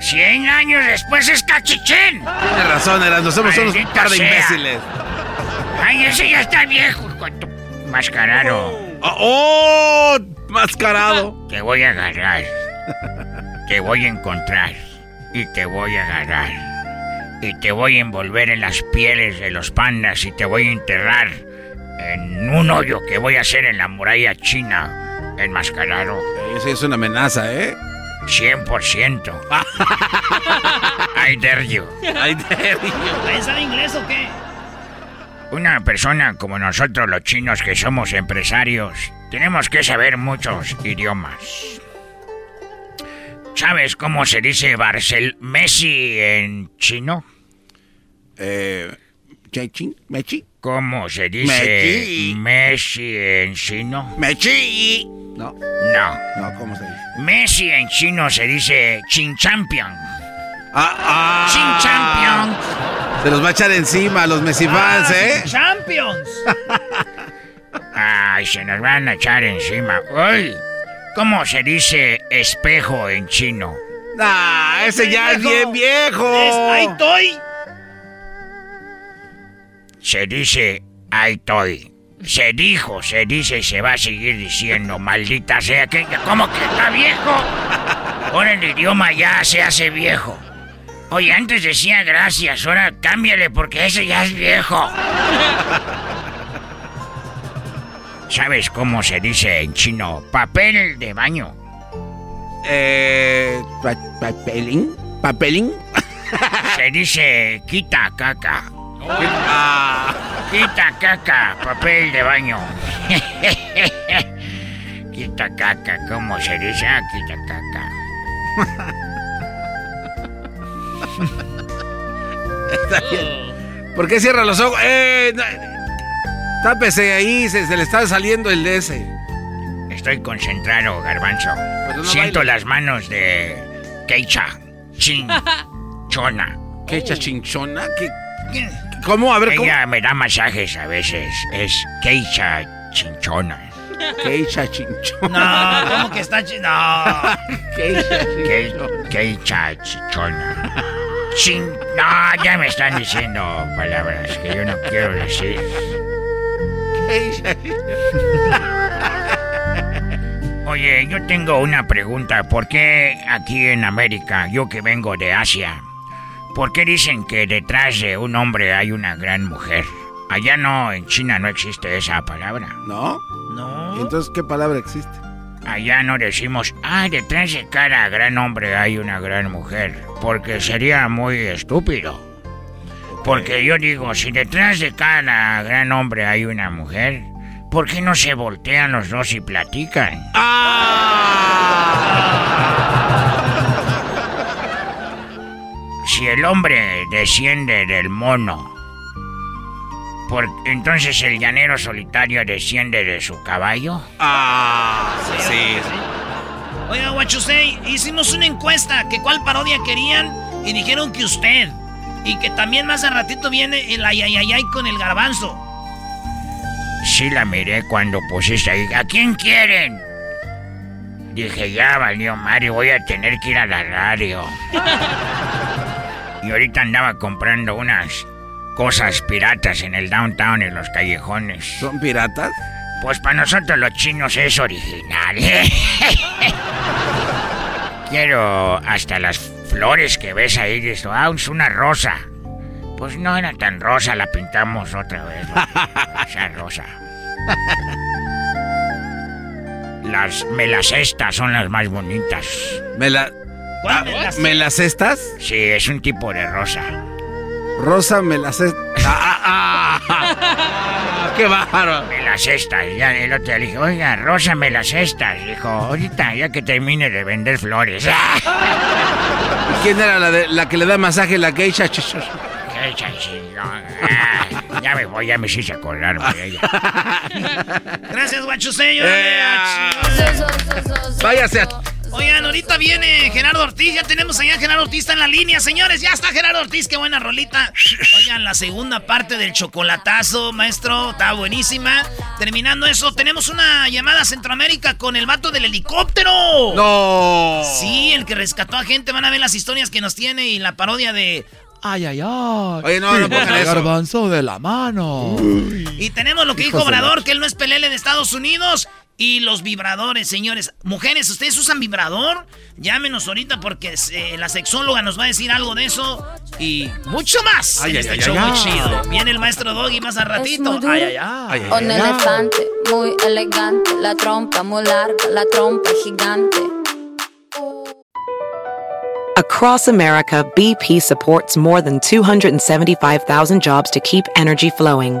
100 años después es cachichén. Tienes razón, Erasmo. Somos unos par de imbéciles. Ay, ese ya está viejo, con tu mascarado. ¡Oh! Mascarado. Te voy a agarrar. Te voy a encontrar. Y te voy a agarrar. Y te voy a envolver en las pieles de los pandas y te voy a enterrar en un hoyo que voy a hacer en la muralla china. Enmascarado. Esa es una amenaza, ¿eh? 100%. I dare you. Ay, dare you. ¿Ahí sabe inglés o qué? Una persona como nosotros los chinos que somos empresarios, tenemos que saber muchos idiomas. ¿Sabes cómo se dice Barcel Messi en chino? Eh, Mechi, Mechi. ¿Cómo se dice Mechi. Messi en chino? Mechi. No, No. no, ¿cómo se dice? Messi en chino se dice Chin Champion. Ah, Chin ah. Champion. Se los va a echar encima a los Messi fans, Ah, ¿eh? Champions. Ay, se nos van a echar encima. ¡Ay! ¿Cómo se dice espejo en chino? Ah, ese ya es bien viejo. Es, ahí estoy. Se dice ahí estoy. Se dijo, se dice y se va a seguir diciendo, maldita sea que. ¿Cómo que está viejo? Ahora el idioma ya se hace viejo. Oye, antes decía gracias, ahora cámbiale porque ese ya es viejo. ¿Sabes cómo se dice en chino papel de baño? Eh, pa- papelín, papelín. Se dice quita caca. Ah, Quita caca, papel de baño. quita caca, ¿cómo se dice? Ah, quita caca. Está bien. ¿Por qué cierra los ojos? Eh, no, tápese ahí, se, se le está saliendo el ese. Estoy concentrado, garbanzo. No Siento baile. las manos de Keicha, Chin, Chona. ¿Qué hecha chinchona? ¿Qué, ¿Cómo? A ver, ¿cómo? Ella me da masajes a veces. Es Keicha Chinchona. ¿Qué hecha chinchona? No, ¿cómo que está chi- No. ¿Qué hecha Kei- chinchona? Keicha Chinchona. Chin... No, ya me están diciendo palabras que yo no quiero decir. ¿Qué hecha Oye, yo tengo una pregunta. ¿Por qué aquí en América, yo que vengo de Asia, por qué dicen que detrás de un hombre hay una gran mujer? Allá no, en China no existe esa palabra. ¿No? No. Entonces, ¿qué palabra existe? allá no decimos, ah, detrás de cada gran hombre hay una gran mujer, porque sería muy estúpido. Porque yo digo, si detrás de cada gran hombre hay una mujer, ¿por qué no se voltean los dos y platican? Si el hombre desciende del mono, por, entonces el llanero solitario desciende de su caballo. Ah, sí. Oiga, Guachusei, hicimos una encuesta que cuál parodia querían y dijeron que usted. Y que también más a ratito viene el ayayayay con el garbanzo. Sí la miré cuando pusiste ahí. ¿A quién quieren? Dije, ya valió Mario, voy a tener que ir a la radio. y ahorita andaba comprando unas cosas piratas en el downtown, en los callejones. ¿Son piratas? Pues para nosotros los chinos es original. Quiero hasta las flores que ves ahí, dices, ah, es una rosa. Pues no era tan rosa, la pintamos otra vez. Esa rosa. Las melacestas son las más bonitas. ¿Mela... ¿Cuál Ah, melacesta? ¿Melacestas? Sí, es un tipo de rosa. Rosa melacestas. Ah, ah, ah. ¡Qué bárbaro! Me las cestas. Ya el otro día le dije, oiga, Rosa, me las cestas. Dijo, ahorita, ya que termine de vender flores. ¿Y quién era la, de, la que le da masaje la geisha? Chingón. Ah, ya me voy, ya me hice acordarme de ella. Gracias, Guachusei. Eh, Váyase a... Oigan, ahorita viene Gerardo Ortiz. Ya tenemos allá a Gerardo Ortiz está en la línea, señores. Ya está Gerardo Ortiz, qué buena rolita. Oigan, la segunda parte del chocolatazo, maestro, está buenísima. Terminando eso, tenemos una llamada a Centroamérica con el vato del helicóptero. ¡No! Sí, el que rescató a gente. Van a ver las historias que nos tiene y la parodia de. Ay, ay, ay. Oye, no, no pongan eso. garbanzo de la mano. Y tenemos lo que dijo Hijos Obrador, que él no es pelele de Estados Unidos. Y los vibradores, señores. Mujeres, ¿ustedes usan vibrador? Llámenos ahorita porque eh, la sexóloga nos va a decir algo de eso. Y mucho más Ay, en ay, este ay, show ay, muy ay. chido. Viene el maestro Doggy más a ratito. muy. Ay, ay, ay. Un elefante muy elegante, la trompa muy larga, la trompa gigante. Across America, BP supports more than 275,000 jobs to keep energy flowing.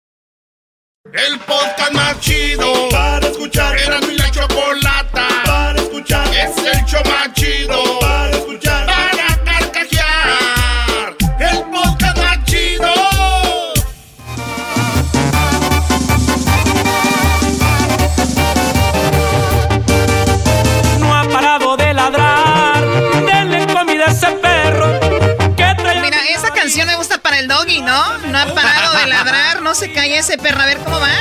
El podcast más chido para escuchar. Era mi la chocolata para escuchar. Es el show más chido para escuchar. Para carcajear. El podcast más chido. No ha parado de ladrar. Denle comida a ese perro. Mira, esa canción me gusta para el doggy, ¿no? No ha parado de ladrar, no se calla ese perro. A ver cómo va.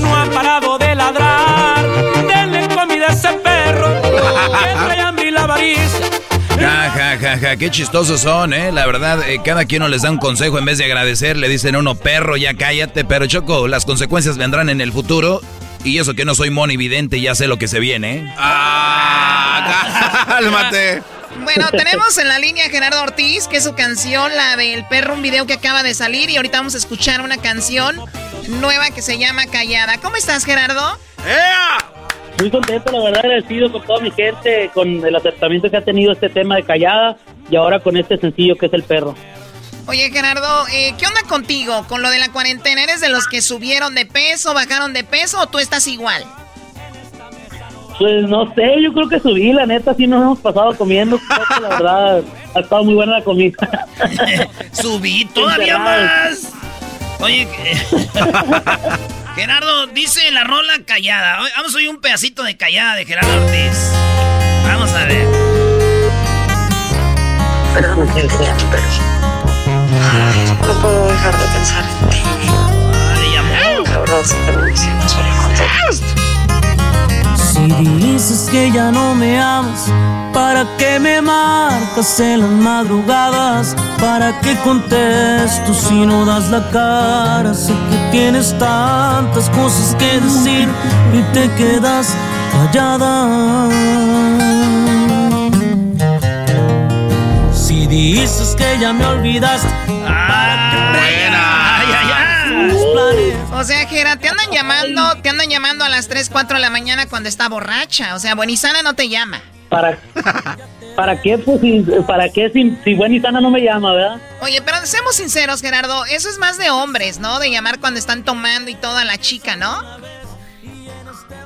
No ha parado de ladrar. Denle comida a ese perro. Que trae hambre y la avaricia. Ja, ja, ja, ja, qué chistosos son, ¿eh? La verdad, eh, cada quien no les da un consejo en vez de agradecer, le dicen a uno, perro, ya cállate, pero Choco, las consecuencias vendrán en el futuro. Y eso que no soy monividente, ya sé lo que se viene, ¿eh? ¡Ah! ¡Cálmate! Bueno, tenemos en la línea a Gerardo Ortiz, que es su canción, la del perro, un video que acaba de salir. Y ahorita vamos a escuchar una canción nueva que se llama Callada. ¿Cómo estás, Gerardo? Muy contento, la verdad, agradecido con toda mi gente, con el acercamiento que ha tenido este tema de Callada y ahora con este sencillo que es El Perro. Oye, Gerardo, eh, ¿qué onda contigo con lo de la cuarentena? ¿Eres de los que subieron de peso, bajaron de peso o tú estás igual? Pues no sé, yo creo que subí, la neta, sí nos hemos pasado comiendo. creo que la verdad, ha estado muy buena la comida. Subí todavía más. Oye, Gerardo, dice la rola callada. Vamos a oír un pedacito de callada de Gerardo Ortiz. Vamos a ver. No puedo dejar de pensar en ti. Sí que me esto. Si dices que ya no me amas, ¿para qué me marcas en las madrugadas? ¿Para qué contesto si no das la cara? Sé que tienes tantas cosas que decir y te quedas callada. Si dices que ya me olvidaste, O sea, Jera, te andan llamando, te andan llamando a las 3, 4 de la mañana cuando está borracha. O sea, Buenizana no te llama. ¿Para, ¿para qué? Pues, ¿para qué si, si no me llama, verdad? Oye, pero seamos sinceros, Gerardo, eso es más de hombres, ¿no? De llamar cuando están tomando y toda la chica, ¿no?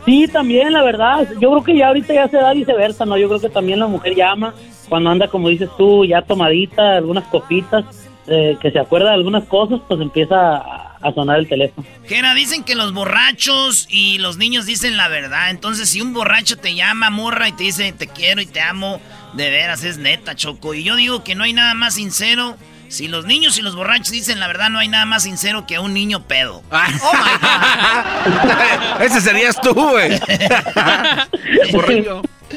Sí, también, la verdad. Yo creo que ya ahorita ya se da viceversa, ¿no? Yo creo que también la mujer llama cuando anda, como dices tú, ya tomadita, algunas copitas, eh, que se acuerda de algunas cosas, pues empieza a, a sonar el teléfono. Gera, dicen que los borrachos y los niños dicen la verdad. Entonces, si un borracho te llama, morra, y te dice te quiero y te amo, de veras es neta, Choco. Y yo digo que no hay nada más sincero. Si los niños y los borrachos dicen la verdad, no hay nada más sincero que un niño pedo. Ese serías tú, güey.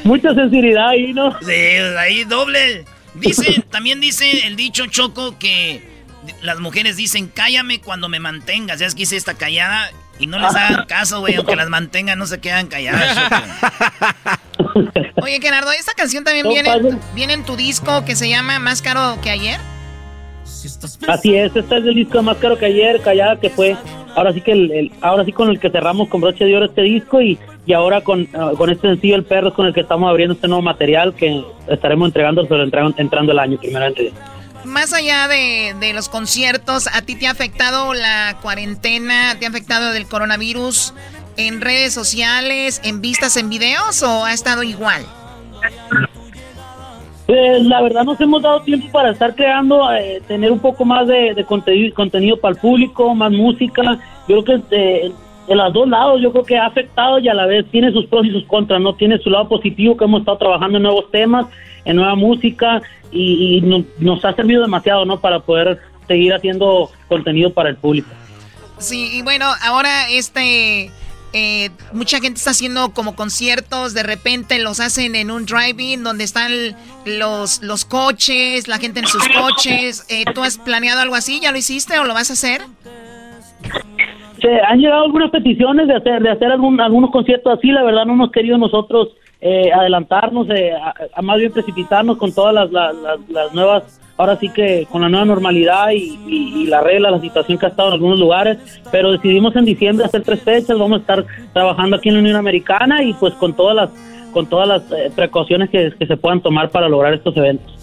Mucha sinceridad ahí, ¿no? Sí, ahí doble. Dice, también dice el dicho Choco que las mujeres dicen, cállame cuando me mantengas. Ya es que hice esta callada y no les hagan caso, güey. Aunque las mantengan, no se quedan calladas, Choco. Oye, Gerardo, esta canción también viene, viene en tu disco que se llama Más caro que ayer. Así es, este es el disco más caro que ayer, Callada, que fue ahora sí que el, el- ahora sí con el que cerramos con broche de oro este disco y, y ahora con, ah, con este sencillo El Perro es con el que estamos abriendo este nuevo material que estaremos entregando pero entrando, entrando el año primeramente. Más allá de, de los conciertos, ¿a ti te ha afectado la cuarentena? ¿Te ha afectado del coronavirus en redes sociales, en vistas en videos o ha estado igual? Pues la verdad nos hemos dado tiempo para estar creando, eh, tener un poco más de, contenido, contenido para el público, más música. Yo creo que eh, de los dos lados yo creo que ha afectado y a la vez tiene sus pros y sus contras, ¿no? Tiene su lado positivo que hemos estado trabajando en nuevos temas, en nueva música y, y no- nos ha servido demasiado, ¿no? Para poder seguir haciendo contenido para el público. Sí, y bueno, ahora este... eh, mucha gente está haciendo como conciertos, de repente los hacen en un drive-in donde están los, los coches, la gente en sus coches. Eh, ¿Tú has planeado algo así? ¿Ya lo hiciste o lo vas a hacer? Se han llegado algunas peticiones de hacer de hacer algún, algunos conciertos así, la verdad no hemos querido nosotros eh, adelantarnos, eh, a, más bien precipitarnos con todas las, las, las- las nuevas, ahora sí que con la nueva normalidad y, y- y la regla, la situación que ha estado en algunos lugares, pero decidimos en diciembre hacer tres fechas, vamos a estar trabajando aquí en la Unión Americana y pues con todas las con todas las eh, precauciones que, que se puedan tomar para lograr estos eventos.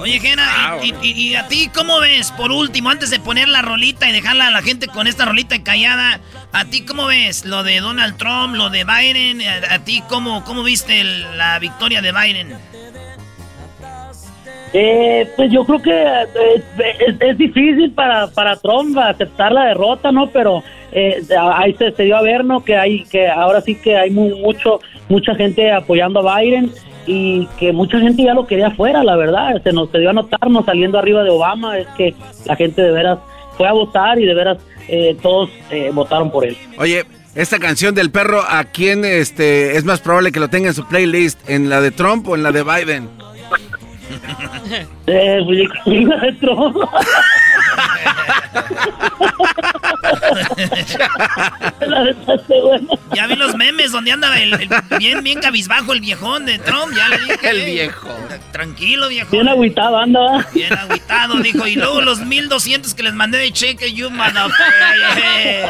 Oye, Gena, y, y- y a ti cómo ves? Por último, antes de poner la rolita y dejarla a la gente con esta rolita callada, ¿a ti cómo ves lo de Donald Trump, lo de Biden? ¿A, a ti cómo, cómo viste el- la victoria de Biden? Eh, pues yo creo que eh, es, es difícil para, para Trump aceptar la derrota, ¿no? Pero eh, ahí se, se dio a ver, ¿no? Que hay que ahora sí que hay mu- mucho mucha gente apoyando a Biden y que mucha gente ya lo quería fuera, la verdad. Se nos se dio a notar, ¿no? Saliendo arriba de Obama, es que la gente de veras fue a votar y de veras eh, todos eh, votaron por él. Oye, esta canción del perro, ¿a quién este, es más probable que lo tenga en su playlist? ¿En la de Trump o en la de Biden? Eh, pues que de Trump. Ya vi los memes donde anda el, el- bien, bien cabizbajo el viejón de Trump, ya le dije. El viejo. tranquilo, viejo. Bien agüitado, anda. Bien agüitado, dijo. Y luego los 1200 que les mandé de cheque, you motherfucker.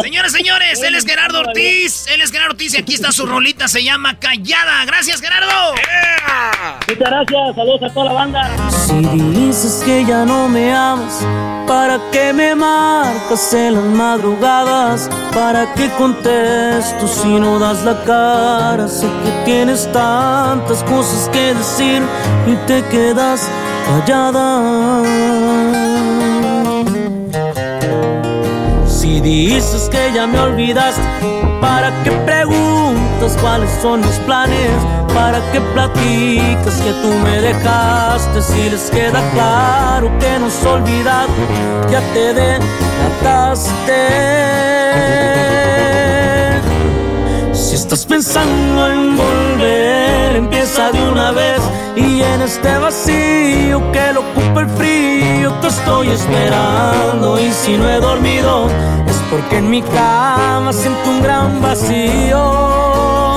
Señores, señores, él es Gerardo Ortiz. Él es Gerardo Ortiz y aquí está su rolita, se llama Callada. Gracias, Gerardo. Muchas gracias, saludos a toda la banda. Si dices que ya no me amas, ¿para qué me marcas en las madrugadas? ¿Para qué contesto si no das la cara? Sé que tienes tantas cosas que decir y te quedas callada. Si dices que ya me olvidaste, ¿para qué preguntas cuáles son mis planes? ¿Para qué platicas que tú me dejaste? Si les queda claro que nos olvidado, ya te delataste. Estás pensando en volver, empieza de una vez y en este vacío que lo ocupa el frío te estoy esperando y si no he dormido es porque en mi cama siento un gran vacío.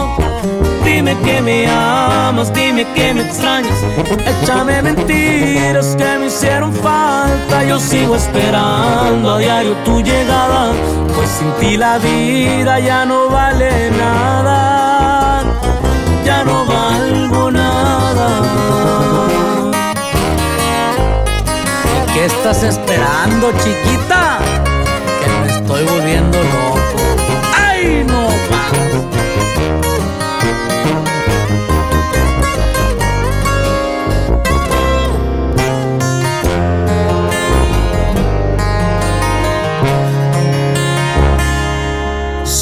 Dime que me amas, dime que me extrañas, échame mentiras que me hicieron falta. Yo sigo esperando a diario tu llegada, pues sin ti la vida ya no vale nada, ya no valgo nada. ¿Qué estás esperando, chiquita? Que me estoy volviendo loco. ¡Ay, no más!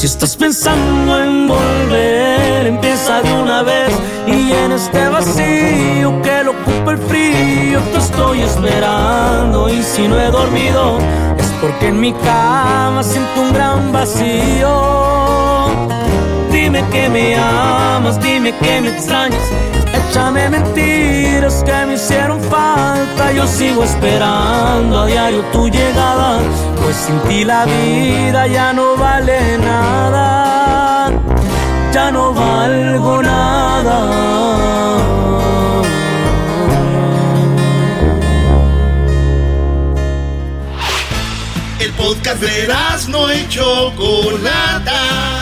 Si estás pensando en volver, empieza de una vez y en este vacío que lo ocupa el frío te estoy esperando y si no he dormido es porque en mi cama siento un gran vacío. Dime que me amas, dime que me extrañas, échame mentiras que me hicieron falta. Yo sigo esperando a diario tu llegada, pues sin ti la vida ya no vale nada, ya no valgo nada. El podcast de no y Chocolata.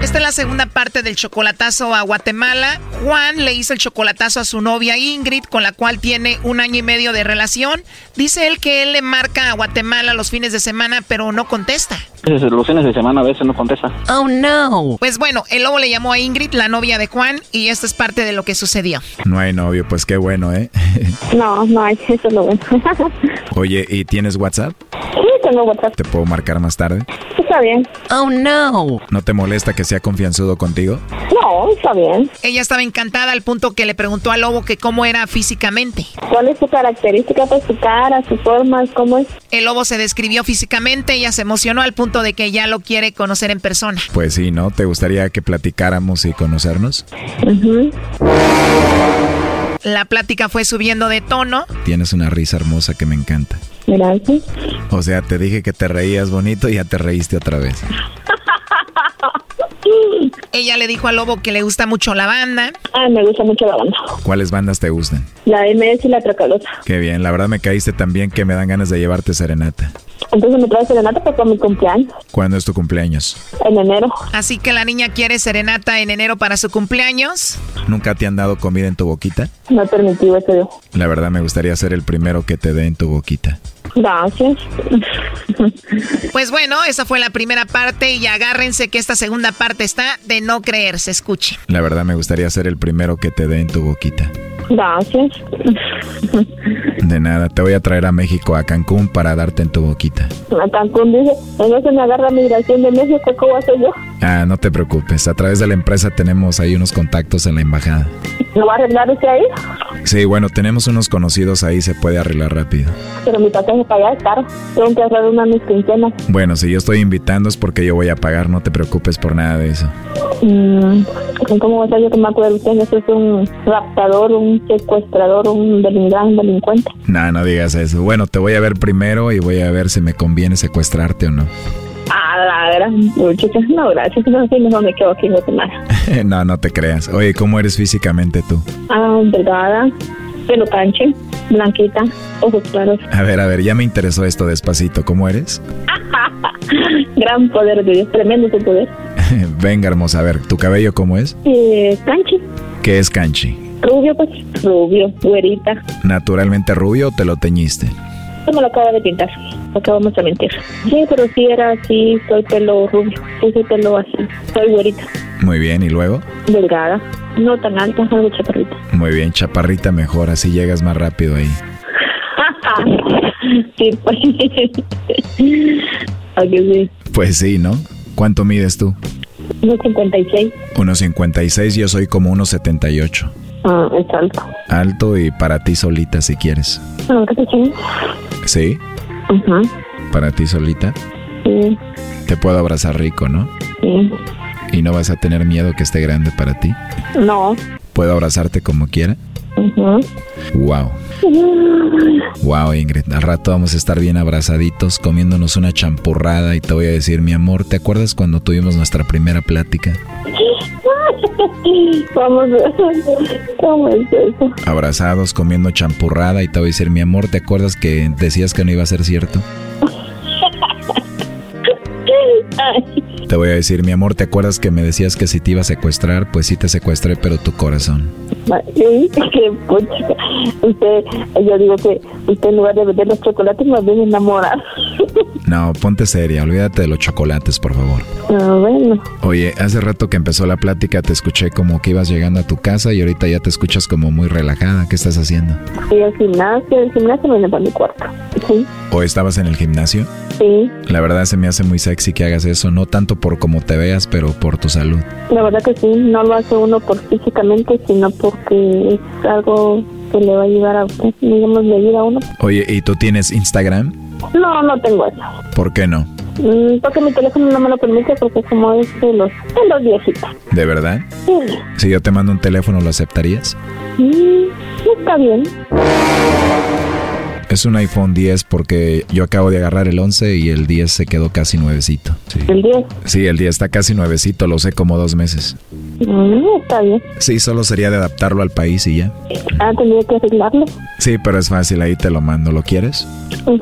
Esta es la segunda parte del chocolatazo a Guatemala. Juan le hizo el chocolatazo a su novia Ingrid, con la cual tiene un año y medio de relación. Dice él que él le marca a Guatemala los fines de semana, pero no contesta. Los fines de semana a veces no contesta. Oh no. Pues bueno, el lobo le llamó a Ingrid, la novia de Juan, y esto es parte de lo que sucedió. No hay novio, pues qué bueno, ¿eh? No, no hay, eso es lo bueno. Oye, ¿y tienes WhatsApp? Sí, tengo WhatsApp. ¿Te puedo marcar más tarde? Está bien. Oh no. ¿No te molesta que sea confianzudo contigo? No, está bien. Ella estaba encantada al punto que le preguntó al lobo que cómo era físicamente. ¿Cuál es su característica? Pues su cara, su forma, ¿cómo es? El lobo se describió físicamente, ella se emocionó al punto de que ya lo quiere conocer en persona. Pues sí, ¿no? ¿Te gustaría que platicáramos y conocernos? La plática fue subiendo de tono. Tienes una risa hermosa que me encanta. Gracias. O sea, te dije que te reías bonito y ya te reíste otra vez. Ella le dijo al lobo que le gusta mucho la banda. Ah, me gusta mucho la banda. ¿Cuáles bandas te gustan? La MS y la Tracalosa. Qué bien, la verdad me caíste tan bien que me dan ganas de llevarte serenata. Entonces me trae serenata para mi cumpleaños. ¿Cuándo es tu cumpleaños? En enero. Así que la niña quiere serenata en enero para su cumpleaños. ¿Nunca te han dado comida en tu boquita? No he permitido eso yo. La verdad me gustaría ser el primero que te dé en tu boquita. Gracias. Pues bueno, esa fue la primera parte y agárrense que esta segunda parte está de no creerse. Escuche. La verdad me gustaría ser el primero que te dé en tu boquita. Gracias. De nada, te voy a traer a México, a Cancún, para darte en tu boquita. A Cancún dice, en eso me agarra migración de México, ¿cómo hacer yo? Ah, no te preocupes, a través de la empresa tenemos ahí unos contactos en la embajada. ¿No va a arreglar usted ahí? Sí, bueno, tenemos unos conocidos ahí, se puede arreglar rápido. Pero mi pasaje para allá es caro. Tengo que ahorrar una mis quincenas. Bueno, si yo estoy invitando es porque yo voy a pagar, no te preocupes por nada de eso. Mm, ¿Cómo va a ser yo que me acuerdo usted? Eso es un raptador, un secuestrador, un gran delincuente. No, no digas eso. Bueno, te voy a ver primero y voy a ver si me conviene secuestrarte o no. A la gran muchacha. No, gracias. No, sí, mejor me quedo aquí en Guatemala. no, no te creas. Oye, ¿cómo eres físicamente tú? Ah, delgada, pelo canche, blanquita, ojos claros. A ver, a ver, ya me interesó esto despacito. ¿Cómo eres? Gran poder de Dios, tremendo su poder. Venga, hermosa, a ver, ¿tu cabello cómo es? Eh, canche, ¿Qué es canchi? Rubio, pues, rubio, güerita. ¿Naturalmente rubio o te lo teñiste? Me lo acabo de pintar, acabamos de mentir. Sí, pero sí era así, soy pelo rubio, sí, soy pelo así, soy güerita, Muy bien, ¿y luego? delgada, no tan alta, algo chaparrita. Muy bien, chaparrita mejor, así llegas más rápido ahí. sí, pues. ¿A que sí? Pues sí, ¿no? ¿Cuánto mides tú? Unos 56. 1.56, yo soy como 1.78. Ah, es alto. Alto y para ti solita si quieres. ¿Sí? Ajá, Para ti solita. sí, Te puedo abrazar rico, ¿no? sí. Y no vas a tener miedo que esté grande para ti. No. ¿Puedo abrazarte como quiera? Wow. Wow, Ingrid. Al rato vamos a estar bien abrazaditos, comiéndonos una champurrada y te voy a decir, mi amor, ¿te acuerdas cuando tuvimos nuestra primera plática? Vamos a ver. ¿Cómo es eso? Abrazados, comiendo champurrada y te voy a decir, mi amor, ¿te acuerdas que decías que no iba a ser cierto? Te voy a decir, mi amor, ¿te acuerdas que me decías que si te iba a secuestrar? Pues sí te secuestré, pero tu corazón. Sí, qué pucha. Usted, yo digo que usted en lugar de vender los chocolates más bien enamorar. No, ponte seria, olvídate de los chocolates, por favor. Ah, bueno. Oye, hace rato que empezó la plática te escuché como que ibas llegando a tu casa y ahorita ya te escuchas como muy relajada. ¿Qué estás haciendo? Y al gimnasio, el gimnasio viene para mi cuarto. Sí, ¿O estabas en el gimnasio? sí. La verdad se me hace muy sexy que hagas eso, no tanto por cómo te veas, pero por tu salud. La verdad que sí, no lo hace uno por físicamente, sino porque es algo que le va a ayudar a digamos, le ayuda a uno. Oye, ¿y tú tienes Instagram? No, no tengo eso. ¿Por qué no? Mm, Porque mi teléfono no me lo permite porque como es de los, de los viejitos. ¿De verdad? Sí. Si yo te mando un teléfono, ¿lo aceptarías? Mm, está bien. Es un iPhone 10 porque yo acabo de agarrar el 11 y el 10 se quedó casi nuevecito. Sí. El 10. Sí, el 10 está casi nuevecito, lo sé como dos meses. Mm, está bien. Sí, solo sería de adaptarlo al país y ya. Ah, tendría que arreglarlo. Sí, pero es fácil, ahí te lo mando, ¿lo quieres? Pues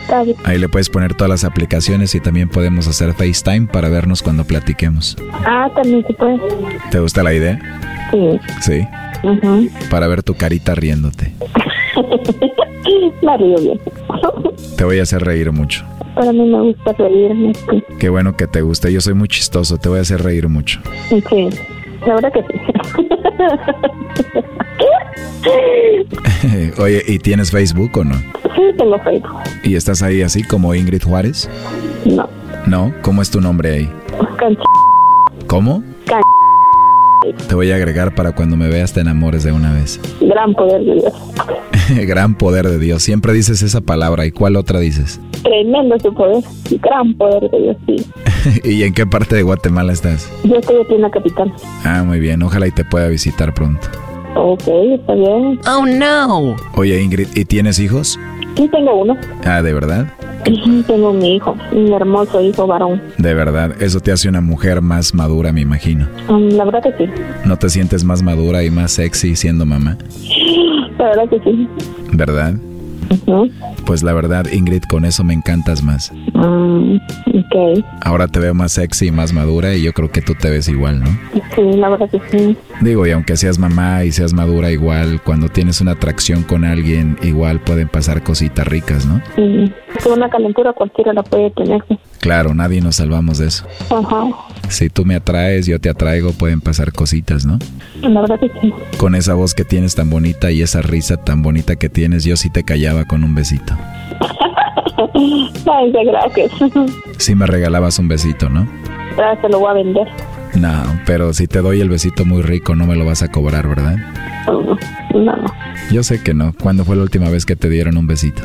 está bien. Ahí le puedes poner todas las aplicaciones y también podemos hacer FaceTime para vernos cuando platiquemos. Ah, también se puede. ¿Te gusta la idea? Sí. Sí, Ujú. para ver tu carita riéndote. Me río bien. Te voy a hacer reír mucho. Para mí me gusta reírme. sí. Qué bueno que te guste. Yo soy muy chistoso. Te voy a hacer reír mucho. Sí, la verdad que sí. Oye, ¿y tienes Facebook o no? Sí, tengo Facebook. ¿Y estás ahí así como Ingrid Juárez? No. ¿No? ¿Cómo es tu nombre ahí? Canch- ¿Cómo? can- Te voy a agregar para cuando me veas te enamores de una vez. Gran poder de Dios. Gran poder de Dios. Siempre dices esa palabra. ¿Y cuál otra dices? Tremendo su poder. Gran poder de Dios, sí. ¿Y en qué parte de Guatemala estás? Yo estoy aquí en la capital. Ah, muy bien. Ojalá y te pueda visitar pronto. Ok, está bien. Oh, no. Oye, Ingrid, ¿y tienes hijos? Sí, tengo uno. Ah, ¿de verdad? Tengo mi hijo, un hermoso hijo varón. De verdad. Eso te hace una mujer más madura, me imagino. Mm, La verdad que sí. ¿No te sientes más madura y más sexy siendo mamá? La verdad que sí. ¿Verdad? Pues la verdad, Ingrid, con eso me encantas más. Mm, ok. Ahora te veo más sexy y más madura y yo creo que tú te ves igual, ¿no? Sí, la verdad que sí. Digo, y aunque seas mamá y seas madura igual, cuando tienes una atracción con alguien, igual pueden pasar cositas ricas, ¿no? Sí. Una calentura cualquiera la puede tener. Claro, nadie nos salvamos de eso. Ajá. Si tú me atraes, yo te atraigo, pueden pasar cositas, ¿no? La verdad que sí. Con esa voz que tienes tan bonita y esa risa tan bonita que tienes, yo sí te callaba con un besito. Ay, gracias. Sí me regalabas un besito, ¿no? Ahora se lo voy a vender. No, pero si te doy el besito muy rico, no me lo vas a cobrar, ¿verdad? No, no. Yo sé que no. ¿Cuándo fue la última vez que te dieron un besito?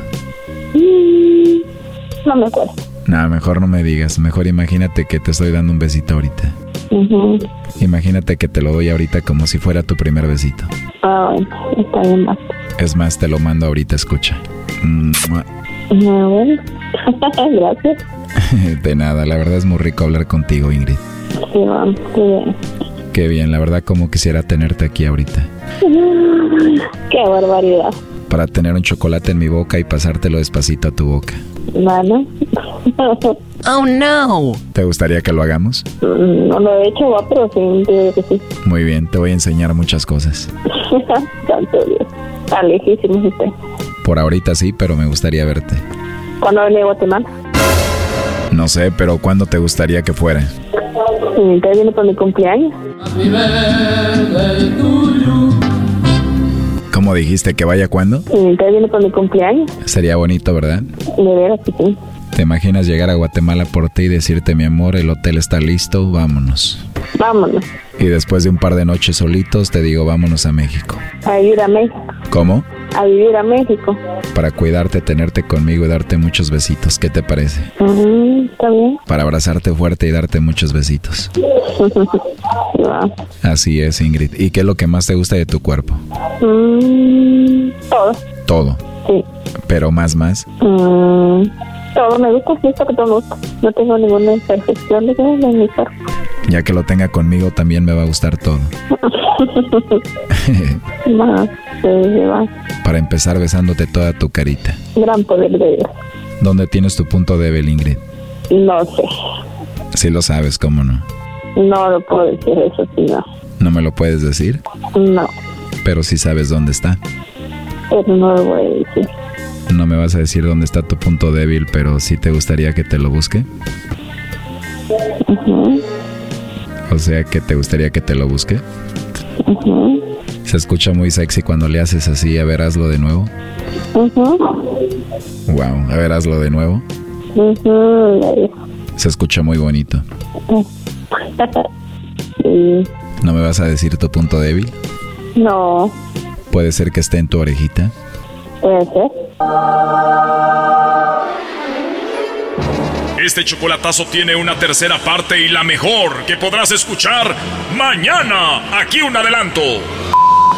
Mm, No me acuerdo. No, mejor no me digas. Mejor imagínate que te estoy dando un besito ahorita. Ujú. Imagínate que te lo doy ahorita como si fuera tu primer besito. Ah, bueno, está bien, basta. Es más, te lo mando ahorita, escucha. Ah, bueno. gracias. De nada, la verdad es muy rico hablar contigo, Ingrid. Sí, va, qué bien. Qué bien, la verdad como quisiera tenerte aquí ahorita. Qué barbaridad. Para tener un chocolate en mi boca y pasártelo despacito a tu boca. Bueno. Oh, no. ¿Te gustaría que lo hagamos? No lo he hecho, va, pero sí, digo que sí. Muy bien, te voy a enseñar muchas cosas. Santo Dios. Está lejísimo usted. Por ahorita sí, pero me gustaría verte. ¿Cuándo viene a Guatemala? No sé, pero ¿cuándo te gustaría que fuera? Sí, Usted viene por mi cumpleaños. ¿Cómo dijiste que vaya cuándo? Sí, Usted viene por mi cumpleaños. Sería bonito, ¿verdad? De veras que sí. ¿Te imaginas llegar a Guatemala por ti y decirte, mi amor, el hotel está listo, vámonos? Vámonos. Y después de un par de noches solitos, te digo, vámonos a México. A vivir a México. ¿Cómo? A vivir a México. Para cuidarte, tenerte conmigo y darte muchos besitos. ¿Qué te parece? Ujú, Está bien. Para abrazarte fuerte y darte muchos besitos. Así es, Ingrid. ¿Y qué es lo que más te gusta de tu cuerpo? Mm, todo. Todo. Sí. Pero más, más. Mm, todo me gusta, sí, esto que todo me gusta. No tengo ninguna imperfección de en mi cuerpo. Ya que lo tenga conmigo, también me va a gustar todo. Va, sí, va. Para empezar besándote toda tu carita. Gran poder de Dios. ¿Dónde tienes tu punto débil, Ingrid? No sé. Si lo sabes, ¿cómo no? No lo puedo decir eso, sí, no. No me lo puedes decir, No, pero sí sabes dónde está. pero no lo voy a decir. No me vas a decir dónde está tu punto débil, pero sí te gustaría que te lo busque. O sea, que te gustaría que te lo busque. Se escucha muy sexy cuando le haces así. A ver, hazlo de nuevo. Wow, a ver, hazlo de nuevo. Se escucha muy bonito. ¿No me vas a decir tu punto débil? No, Puede ser que esté en tu orejita. Puede ser. Este chocolatazo tiene una tercera parte y la mejor que podrás escuchar mañana. Aquí un adelanto.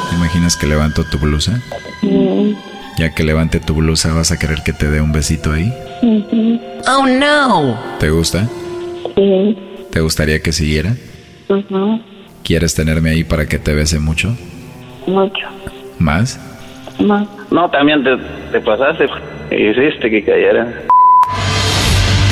¿Te imaginas que levanto tu blusa? Mm, Ya que levante tu blusa, ¿vas a querer que te dé un besito ahí? ujú, Oh, no. ¿Te gusta? Sí. ¿Te gustaría que siguiera? ujú, ¿Quieres tenerme ahí para que te bese mucho? Mucho. ¿Más? Más. No, también te, te pasaste. Hiciste que cayera.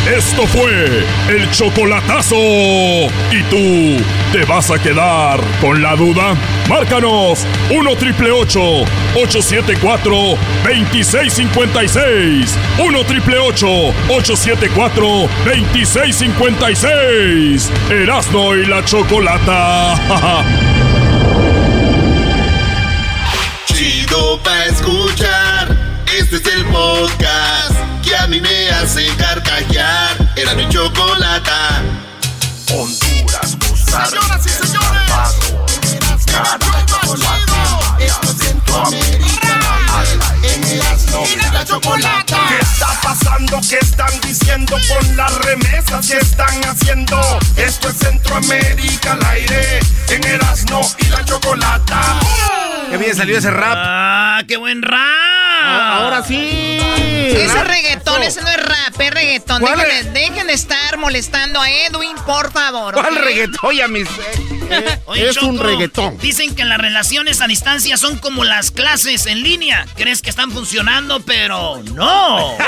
Esto fue el chocolatazo. ¿Y tú te vas a quedar con la duda? Márcanos 1 triple 874 2656. 1 triple 874 2656. Erasno y la chocolata. Chido pa' escuchar. Este es el podcast que a mí me hace carcajear. Era mi chocolata. Honduras, Costa Señoras y señores. Esto es Centroamérica. En el la chocolata. ¿Qué está pasando? ¿Qué están diciendo con las remesas que están haciendo? Esto es Centroamérica al aire, en Erasmo y la Chocolata. Qué bien salió ese rap. ¡Ah, qué buen rap! ahora sí. Ese Rap. reggaetón, ese no es rap, es reggaetón. ¿Cuál Dejen, de- dejen de estar molestando a Edwin, por favor. ¿Cuál reggaetón, ya mis... Oye, es un reggaetón. Dicen que las relaciones a distancia son como las clases en línea. Crees que están funcionando, pero no.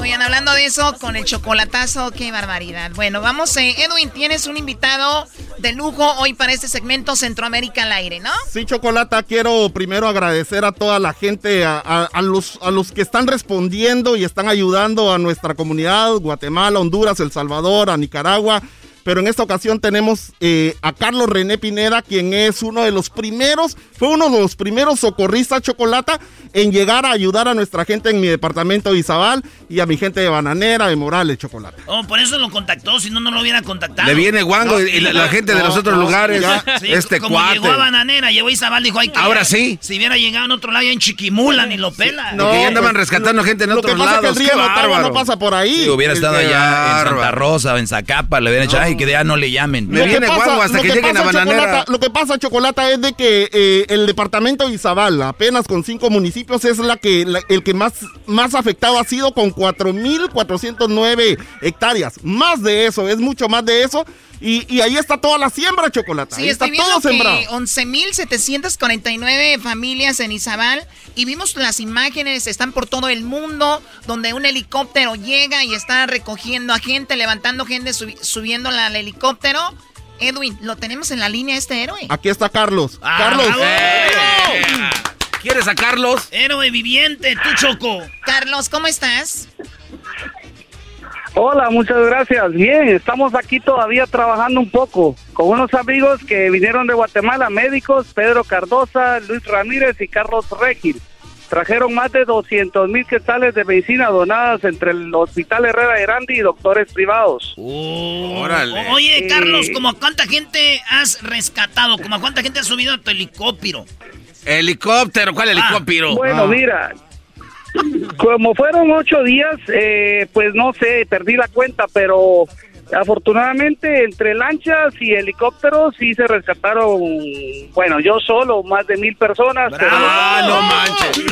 Oigan, hablando de eso, con el chocolatazo, qué barbaridad. Bueno, vamos, eh, Edwin, tienes un invitado de lujo hoy para este segmento Centroamérica al aire, ¿no? Sí, Chocolata, quiero primero agradecer a toda la gente, a, a- los, a los que están respondiendo y están ayudando a nuestra comunidad, Guatemala, Honduras, El Salvador, a Nicaragua. Pero en esta ocasión tenemos eh, a Carlos René Pineda, quien es uno de los primeros, fue uno de los primeros socorristas Chocolata en llegar a ayudar a nuestra gente en mi departamento de Izabal y a mi gente de Bananera, de Morales, Chocolata. Oh, por eso lo contactó, si no, no lo hubiera contactado. Le viene guango No, y la, la no, gente de los no, otros no, lugares. ya. Sí, este como cuate. llegó a Bananera, llegó a Izabal, dijo, ay, que Ahora sí. Si hubiera llegado en otro lado, ya en Chiquimula, ni lo pela. No, que ya andaban rescatando gente en Lo que pasa es que el lados. río no pasa por ahí. Si hubiera estado allá en Santa. Rosa o en Zacapa, le hubieran dicho, que ya no le llamen. Lo que pasa- lo que pasa, Chocolata, lo que pasa, Chocolata, es de que eh, el departamento de Izabal, apenas con cinco municipios, es la que la- el que más, más afectado ha sido con 4.409 hectáreas. Más de eso, es mucho más de eso. Y, y ahí está toda la siembra, Chocolata. Sí, ahí está todo sembrado. que 11.749 familias en Izabal y vimos las imágenes, están por todo el mundo, donde un helicóptero llega y está recogiendo a gente, levantando gente, subi- subiéndola al helicóptero. Edwin, lo tenemos en la línea este héroe. Aquí está Carlos. Ah, Carlos. ¿Quieres a Carlos? Héroe viviente, tú, Choco. Carlos, ¿cómo estás? Hola, muchas gracias. Bien, estamos aquí todavía trabajando un poco con unos amigos que vinieron de Guatemala, médicos, Pedro Cardosa, Luis Ramírez y Carlos Regil. Trajeron más de 200 mil quetzales de medicina donadas entre el Hospital Herrera de Grande y doctores privados. Órale. O- Oye, Eh, Carlos, ¿como a cuánta gente has rescatado? ¿Como a cuánta gente has subido a tu helicóptero? Helicóptero, ¿cuál helicóptero? Bueno, Ah. mira, como fueron ocho días, eh, pues no sé, perdí la cuenta, pero afortunadamente entre lanchas y helicópteros sí se rescataron, bueno, yo solo, más de mil personas. pero- Ah, no manches.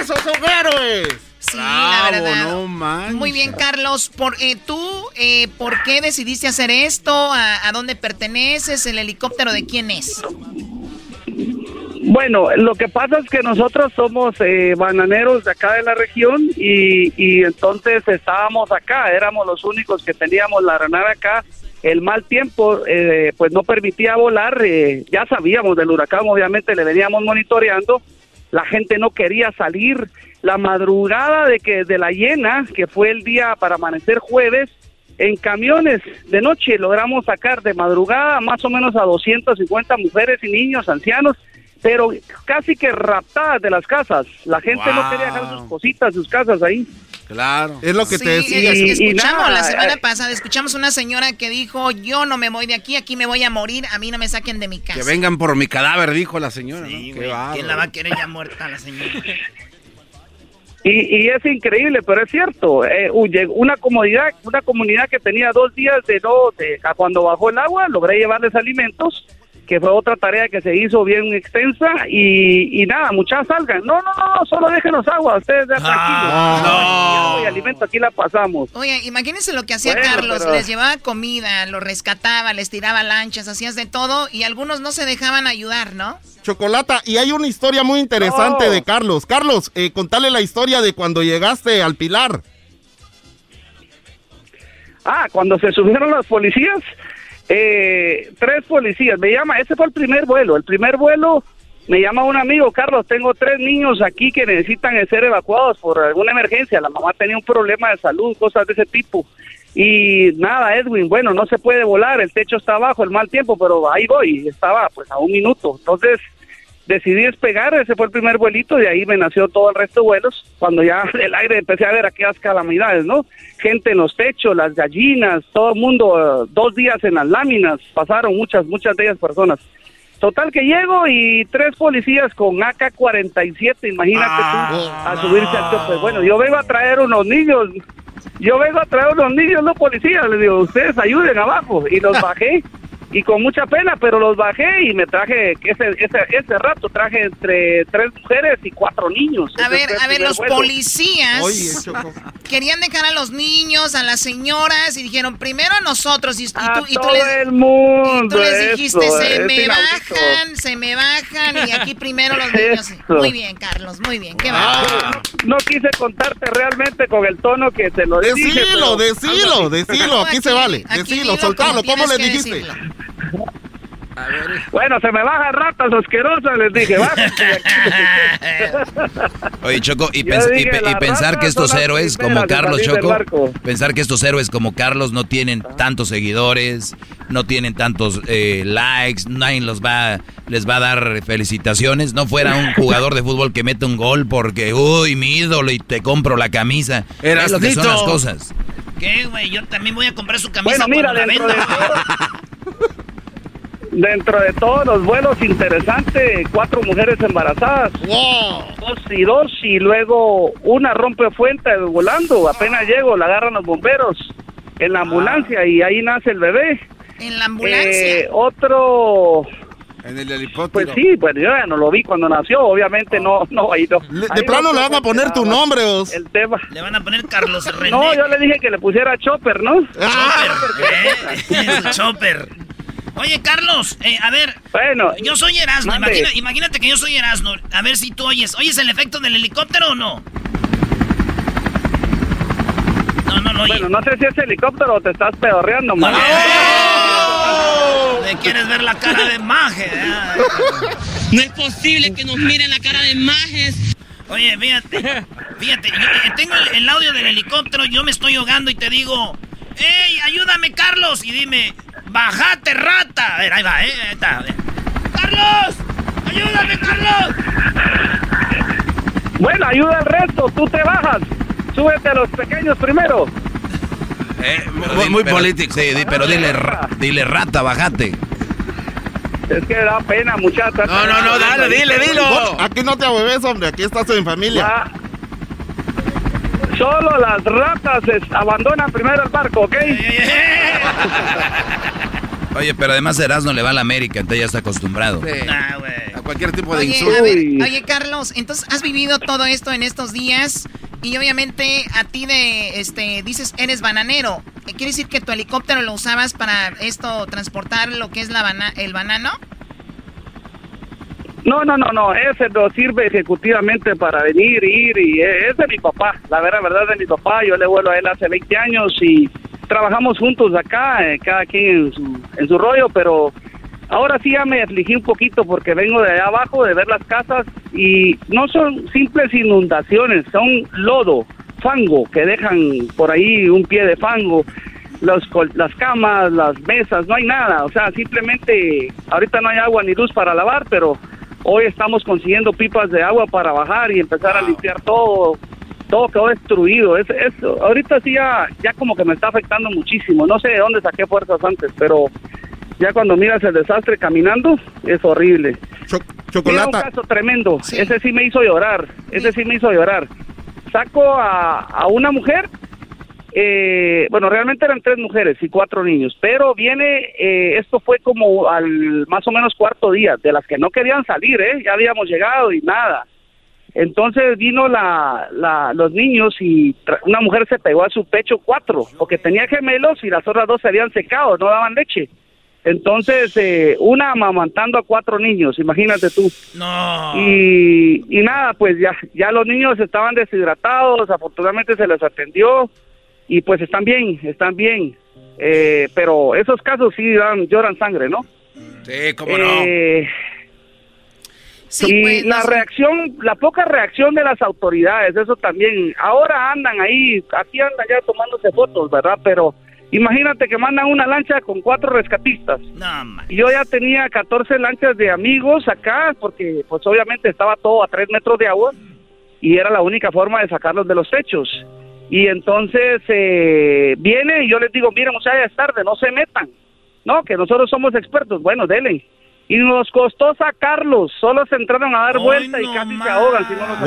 ¡Esos son héroes! Sí, la verdad. no manches. Muy bien, Carlos. Por, eh, ¿Tú eh, por qué decidiste hacer esto? ¿A, a dónde perteneces? ¿El helicóptero de quién es? Bueno, lo que pasa es que nosotros somos eh, bananeros de acá de la región y, y entonces estábamos acá, éramos los únicos que teníamos la granada acá. El mal tiempo eh, pues no permitía volar, eh, ya sabíamos del huracán, obviamente le veníamos monitoreando, la gente no quería salir. La madrugada de que de la llena, que fue el día para amanecer jueves, en camiones de noche logramos sacar de madrugada más o menos a 250 mujeres y niños, ancianos, pero casi que raptadas de las casas. La gente no Wow. quería dejar sus cositas, sus casas ahí. Claro. Es lo que Sí, te decía. es- Y- y escuchamos nada, la semana eh, pasada, escuchamos una señora que dijo, yo no me voy de aquí, aquí me voy a morir, a mí no me saquen de mi casa. Que vengan por mi cadáver, dijo la señora. ¿no? Sí, bárbaro. ¿Quién la va a querer ya muerta la señora? Y, y es increíble, pero es cierto. eh, una comunidad, una comunidad que tenía dos días de no, de, a cuando bajó el agua, logré llevarles alimentos, que fue otra tarea que se hizo bien extensa y, y nada, muchas salgan. No, no, no, solo déjenos agua, ustedes ya tranquilos. no. Y alimento aquí la pasamos. Oye, imagínense lo que hacía Bueno, Carlos, pero- les llevaba comida, los rescataba, les tiraba lanchas, hacías de todo y algunos no se dejaban ayudar, ¿no? Chocolata, y hay una historia muy interesante Oh. de Carlos. Carlos, eh, contale la historia de cuando llegaste al Pilar. Ah, cuando se subieron los policías, eh, tres policías, me llama, ese fue el primer vuelo, el primer vuelo me llama un amigo, Carlos, tengo tres niños aquí que necesitan ser evacuados por alguna emergencia, la mamá tenía un problema de salud, cosas de ese tipo. Y nada, Edwin, bueno, no se puede volar, el techo está abajo, el mal tiempo, pero ahí voy, estaba pues a un minuto. Entonces decidí despegar, ese fue el primer vuelito, de ahí me nació todo el resto de vuelos. Cuando ya del aire empecé a ver aquellas calamidades, ¿no? Gente en los techos, las gallinas, todo el mundo, dos días en las láminas, pasaron muchas, muchas de ellas personas. Total que llego y tres policías con AK-47, imagínate tú, a subirse al tope. Bueno, yo vengo a traer unos niños, yo vengo a traer unos niños, no policías, les digo, ustedes ayuden abajo. Y los bajé y con mucha pena, pero los bajé y me traje, ese, ese, ese rato traje entre tres mujeres y cuatro niños. A Ese ver, a ver, primer los vuelo. policías Oye, querían dejar a los niños, a las señoras y dijeron primero a nosotros y, y A tú, y tú todo les, el mundo, y tú les eso, dijiste se es me inaudito". bajan, se me bajan y aquí primero los niños. Eso. Muy bien, Carlos, muy bien. Qué Ah, bárbaro. no quise contarte realmente con el tono que te lo dije. Decilo, pero- decilo, decilo, aquí se vale. aquí Decilo, soltalo, como ¿cómo le tienes Bueno, se me bajan ratas asquerosas, les dije. Oye, Choco, y, pens- y dije, pensar que estos héroes como Carlos Choco, pensar que estos héroes como Carlos no tienen tantos seguidores, no tienen tantos eh, likes, nadie los va, les va a dar felicitaciones, no fuera un jugador de fútbol que mete un gol porque, uy, mi ídolo y te compro la camisa. Es lo que son las cosas. ¿Qué, güey? Yo también voy a comprar su camisa Bueno, mira, la venda. Dentro de todos los vuelos interesantes, cuatro mujeres embarazadas. Dos y dos, y luego una rompe fuente volando. Apenas llego, la agarran los bomberos en la ambulancia y ahí nace el bebé. En la ambulancia. Eh, otro. En el helicóptero. Pues sí, pues yo ya no lo vi cuando nació, obviamente no, no, ahí no. De ahí plano no le van a poner tu nombre, Os. El tema. Le van a poner Carlos René. No, yo le dije que le pusiera Chopper, ¿no? Chopper. ¿eh? Chopper. Oye, Carlos, eh, a ver. Bueno. Yo soy Erasmo. Imagina- imagínate que yo soy Erasmo. A ver si tú oyes. ¿Oyes el efecto del helicóptero o no? No, no, no. Bueno, no sé si es helicóptero o te estás pedorreando, man. ¿Me quieres ver la cara de maje? No es posible que nos miren la cara de majes. Oye, fíjate, fíjate, yo, eh, tengo el, el audio del helicóptero, yo me estoy ahogando y te digo, ¡Ey, ayúdame, Carlos! Y dime, ¡bajate, rata! A ver, ahí va, ¿eh? Ahí está. a ver. ¡Carlos! ¡Ayúdame, Carlos! Bueno, ayuda al resto, tú te bajas. Súbete a los pequeños primero. Muy, muy político. Sí, di- pero dile, ra- dile rata, bajate. Es que da pena, muchacha. No, no, no, dale, dile, dilo. Aquí no te ahueves, hombre, aquí estás en familia. Solo las ratas abandonan primero el barco, ¿ok? Oye, pero además Erasmo le va a la América, entonces ya está acostumbrado. A cualquier tipo de Oye, insulto. a ver, oye, Carlos, entonces has vivido todo esto en estos días y obviamente a ti de, este, dices, eres bananero. ¿Quiere decir que tu helicóptero lo usabas para esto, transportar lo que es la bana el banano? No, no, no, no, ese no sirve ejecutivamente para venir, ir y eh, es de mi papá, la verdad, verdad de mi papá, yo le vuelo a él hace 20 años y trabajamos juntos acá, eh, cada quien en su, en su rollo, pero ahora sí ya me afligí un poquito porque vengo de allá abajo de ver las casas y no son simples inundaciones, son lodo, fango, que dejan por ahí un pie de fango. Los, las camas, las mesas, no hay nada, o sea, simplemente ahorita no hay agua ni luz para lavar, pero Hoy estamos consiguiendo pipas de agua para bajar y empezar a limpiar todo. Todo quedó destruido. Es, es, ahorita sí ya, ya como que me está afectando muchísimo. No sé de dónde saqué fuerzas antes, pero ya cuando miras el desastre caminando, es horrible. Mira un caso tremendo. Ese sí me hizo llorar. Ese sí me hizo llorar. Saco a, a una mujer eh, bueno, realmente eran tres mujeres y cuatro niños, pero viene, eh, esto fue como al más o menos cuarto día, de las que no querían salir, ¿eh? ya habíamos llegado y nada. Entonces vino la, la, los niños y tra- una mujer se pegó a su pecho cuatro, porque tenía gemelos y las otras dos se habían secado, no daban leche. Entonces, eh, una amamantando a cuatro niños, imagínate tú. No. Y, y nada, pues ya, ya los niños estaban deshidratados, afortunadamente se les atendió y pues están bien, están bien. Eh, pero esos casos sí dan, lloran sangre, ¿no? Sí, cómo no. Eh, Sí, y pues, la no sé. reacción, la poca reacción de las autoridades, eso también. Ahora andan ahí, aquí andan ya tomándose fotos, ¿verdad? Pero imagínate que mandan una lancha con cuatro rescatistas. Y yo ya tenía 14 lanchas de amigos acá, porque pues obviamente estaba todo a tres metros de agua y era la única forma de sacarlos de los techos. Y entonces eh, viene y yo les digo, miren muchachos, ya es tarde, no se metan. No, que nosotros somos expertos. Bueno, dele. Y nos costó sacarlos, solo se entraron a dar vuelta y casi se ahogan si no los.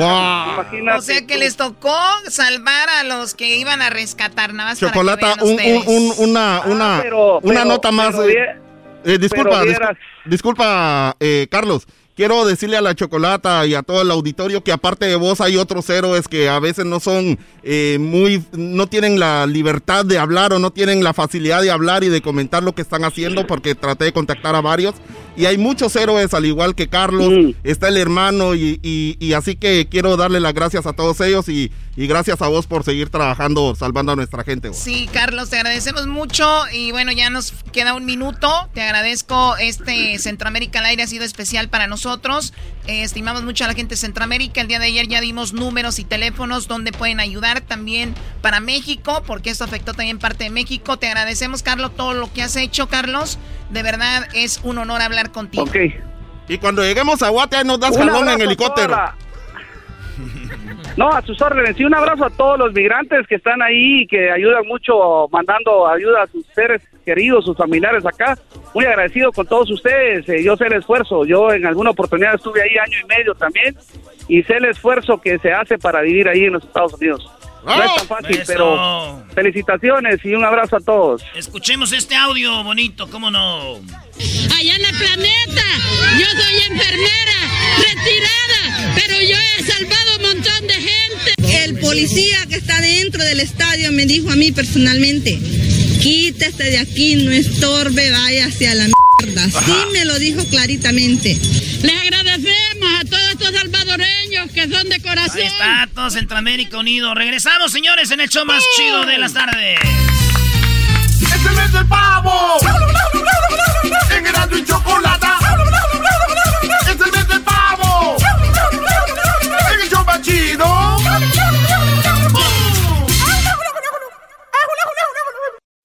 Imagínate O sea que les tocó salvar a los que iban a rescatar, nada más Chocolata, para que vean un, un, ustedes. un- una, una, Ah, pero- una pero- nota más. pero eh, Eh, disculpa, Pero discul- vieras- disculpa, eh, Carlos. Quiero decirle a la Chocolata y a todo el auditorio que aparte de vos hay otros héroes que a veces no son eh, muy, no tienen la libertad de hablar o no tienen la facilidad de hablar y de comentar lo que están haciendo porque traté de contactar a varios y hay muchos héroes al igual que Carlos, está el hermano y, y- y así que quiero darle las gracias a todos ellos y, y gracias a vos por seguir trabajando, salvando a nuestra gente. vos. Sí, Carlos, te agradecemos mucho y bueno, ya nos queda un minuto. Te agradezco este Centroamérica al aire ha sido especial para nosotros. Eh, estimamos mucho a la gente de Centroamérica. El día de ayer ya dimos números y teléfonos donde pueden ayudar también para México, porque esto afectó también parte de México. Te agradecemos, Carlos, todo lo que has hecho, Carlos. De verdad es un honor hablar contigo. Ok. Y cuando lleguemos a Guate ahí nos das Un jalón en helicóptero. No, a sus órdenes. Y un abrazo a todos los migrantes que están ahí y que ayudan mucho mandando ayuda a sus seres queridos, sus familiares acá. Muy agradecido con todos ustedes. Eh, yo sé el esfuerzo. Yo en alguna oportunidad estuve ahí año y medio también y sé el esfuerzo que se hace para vivir ahí en los Estados Unidos. No es tan fácil, Eso. pero felicitaciones y un abrazo a todos. Escuchemos este audio bonito, ¿cómo no? allá en el planeta. Yo soy enfermera, retirada, pero yo he salvado un montón de gente. El policía que está dentro del estadio me dijo a mí personalmente, quítese de aquí, no estorbe, vaya hacia la mierda. Sí me lo dijo claritamente. Les agradecemos a todos estos salvadoreños que son de corazón. Ahí está, todo Centroamérica unido. Regresamos, señores, en el show más chido de las tardes. ¡Es el mes del pavo! En Erasmo y Chocolata.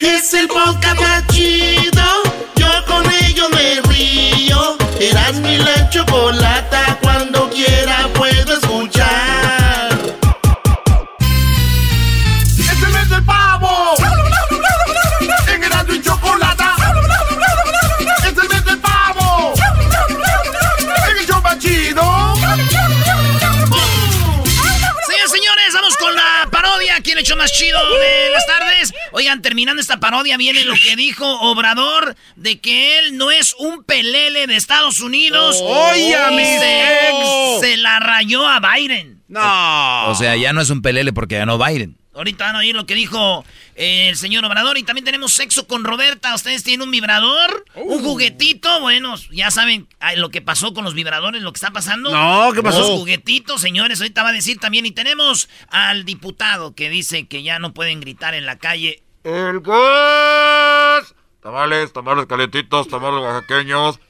Es el podcast más chido. Yo con ello me río. Eras mi la chocolata. Más chido de las tardes. Oigan, terminando esta parodia, viene lo que dijo Obrador de que él no es un pelele de Estados Unidos. Oye, mi se, ex. se la rayó a Biden. O sea, ya no es un pelele porque ganó Biden. Ahorita van a oír lo que dijo eh, el señor Obrador. Y también tenemos sexo con Roberta. Ustedes tienen un vibrador, un juguetito. Bueno, ya saben ay, lo que pasó con los vibradores, lo que está pasando. No, ¿qué pasó? Los juguetitos, señores. Ahorita va a decir también. Y tenemos al diputado que dice que ya no pueden gritar en la calle. El gas. Tamales, tamales calentitos, tamales oaxaqueños.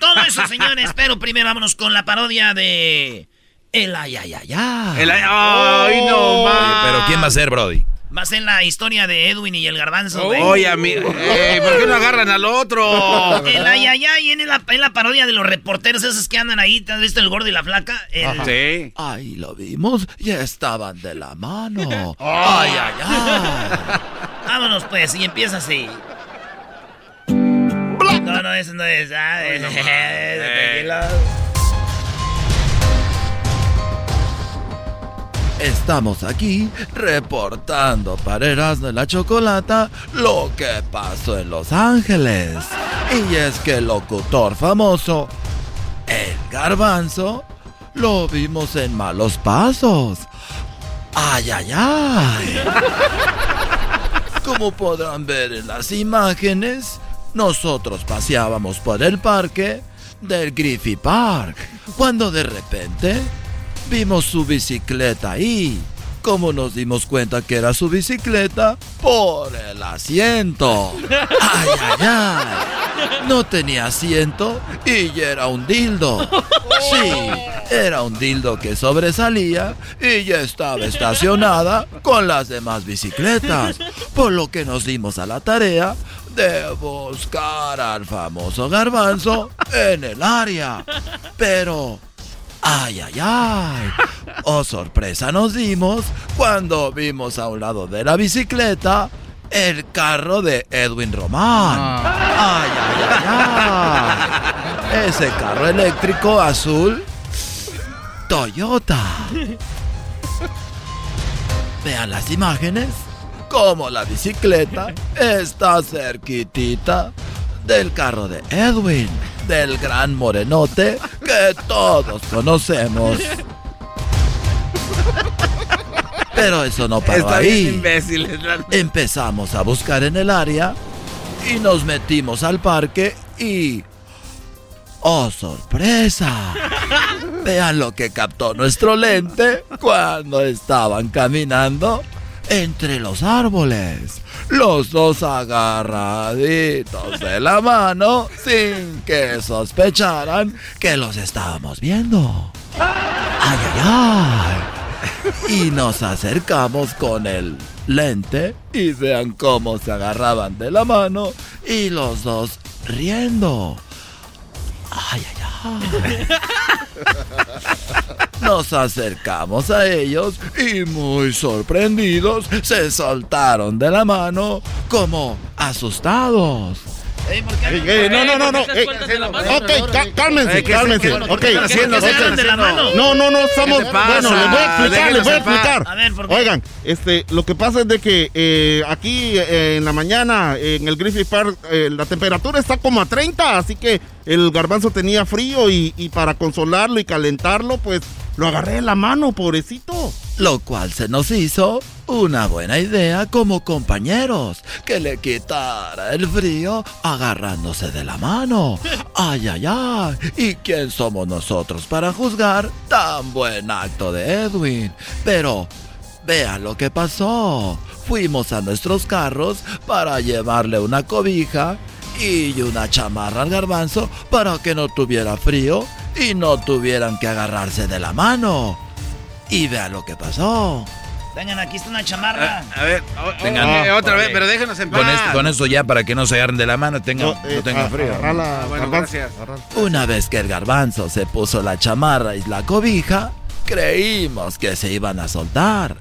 Todo eso, señores. Pero primero vámonos con la parodia de. El ay, ay, ay, ay. El ay, ay, no más. Pero ¿quién va a ser, Brody? Va a ser la historia de Edwin y el garbanzo. güey. Oye, amigo, ey, ¿por qué no agarran al otro? El ay, ay, ay, en la, en la parodia de los reporteros esos que andan ahí. ¿Te has visto el gordo y la flaca? El- Sí. Ahí lo vimos, ya estaban de la mano. Ay, ay, ay. Vámonos pues, y empieza así. No, no, eso no es. Ah. Estamos aquí reportando para y la Chocolata lo que pasó en Los Ángeles. Y es que el locutor famoso, el garbanzo, lo vimos en malos pasos. ¡Ay, ay, ay! Como podrán ver en las imágenes, nosotros paseábamos por el parque del Griffith Park, cuando de repente vimos su bicicleta ahí. ¿Cómo nos dimos cuenta que era su bicicleta? Por el asiento. ¡Ay, ay, ay! no tenía asiento y era un dildo. Sí, era un dildo que sobresalía y ya estaba estacionada con las demás bicicletas, por lo que nos dimos a la tarea de buscar al famoso garbanzo en el área. Pero, ay, ay, ay, oh sorpresa nos dimos cuando vimos a un lado de la bicicleta el carro de Edwin Román. Ay, ay, ay, ay. Ese carro eléctrico azul Toyota. Vean las imágenes. Como la bicicleta está cerquitita del carro de Edwin, del gran morenote que todos conocemos. Pero eso no paró Está ahí. Empezamos a buscar en el área y nos metimos al parque y... ¡Oh, sorpresa! Vean lo que captó nuestro lente cuando estaban caminando entre los árboles. Los dos agarraditos de la mano sin que sospecharan que los estábamos viendo. ¡Ay, ay, ay! Y nos acercamos con el lente y vean cómo se agarraban de la mano y los dos riendo. ¡Ay, ay, ay! Nos acercamos a ellos y muy sorprendidos se soltaron de la mano como asustados. Ey, ey, no, no, no, no. ey, ok, cá- cálmense, ¿qué- cálmense. qué- ok. qué haciendo? ¿Qué? No, no, no, estamos. ¿Qué? Bueno, les voy a explicar, les voy a explicar. A ver, ¿por qué? Oigan, este, lo que pasa es de que eh, aquí eh, en la mañana en el Griffith Park eh, la temperatura está como a 30, así que el garbanzo tenía frío y, para consolarlo y calentarlo, pues lo agarré en la mano, pobrecito. Lo cual se nos hizo una buena idea como compañeros, que le quitara el frío agarrándose de la mano. Ay, ay, ay. ¿Y quién somos nosotros para juzgar tan buen acto de Edwin? Pero vean lo que pasó. Fuimos a nuestros carros para llevarle una cobija y una chamarra al garbanzo para que no tuviera frío y no tuvieran que agarrarse de la mano. Y vean lo que pasó. Tengan, aquí está una chamarra. A ver, o- Vengan. eh, otra vez, pero déjenos en paz. Con, esto, con eso ya para que no se agarren de la mano, tengan, No, no, eh, tengan frío. Bueno, gracias. Una vez que el garbanzo se puso la chamarra y la cobija, creímos que se iban a soltar.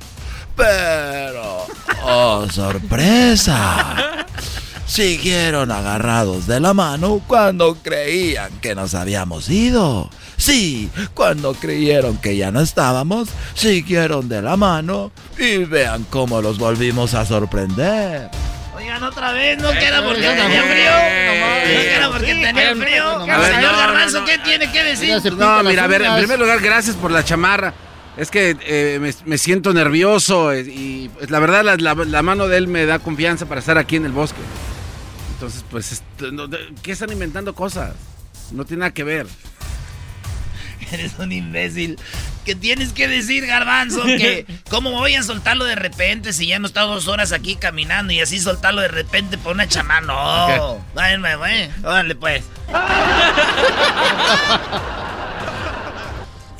Pero, oh sorpresa, siguieron agarrados de la mano cuando creían que nos habíamos ido. Sí, cuando creyeron que ya no estábamos, siguieron de la mano y vean cómo los volvimos a sorprender. Oigan, otra vez, no que era porque eh, tenía frío. No que era porque tenía frío. A ver, Señor no, Garbanzo, no, no. ¿qué tiene que decir? No, mira, a ver, en primer lugar, gracias por la chamarra. Es que eh, me, me siento nervioso eh, y pues, la verdad la, la- la mano de él me da confianza para estar aquí en el bosque. Entonces, pues, de- ¿qué están inventando cosas? No tiene nada que ver. Eres un imbécil. ¿Qué tienes que decir, Garbanzo? Que cómo voy a soltarlo de repente si ya hemos estado dos horas aquí caminando y así soltarlo de repente por una chamana? No. Váyanme, güey. Órale, pues.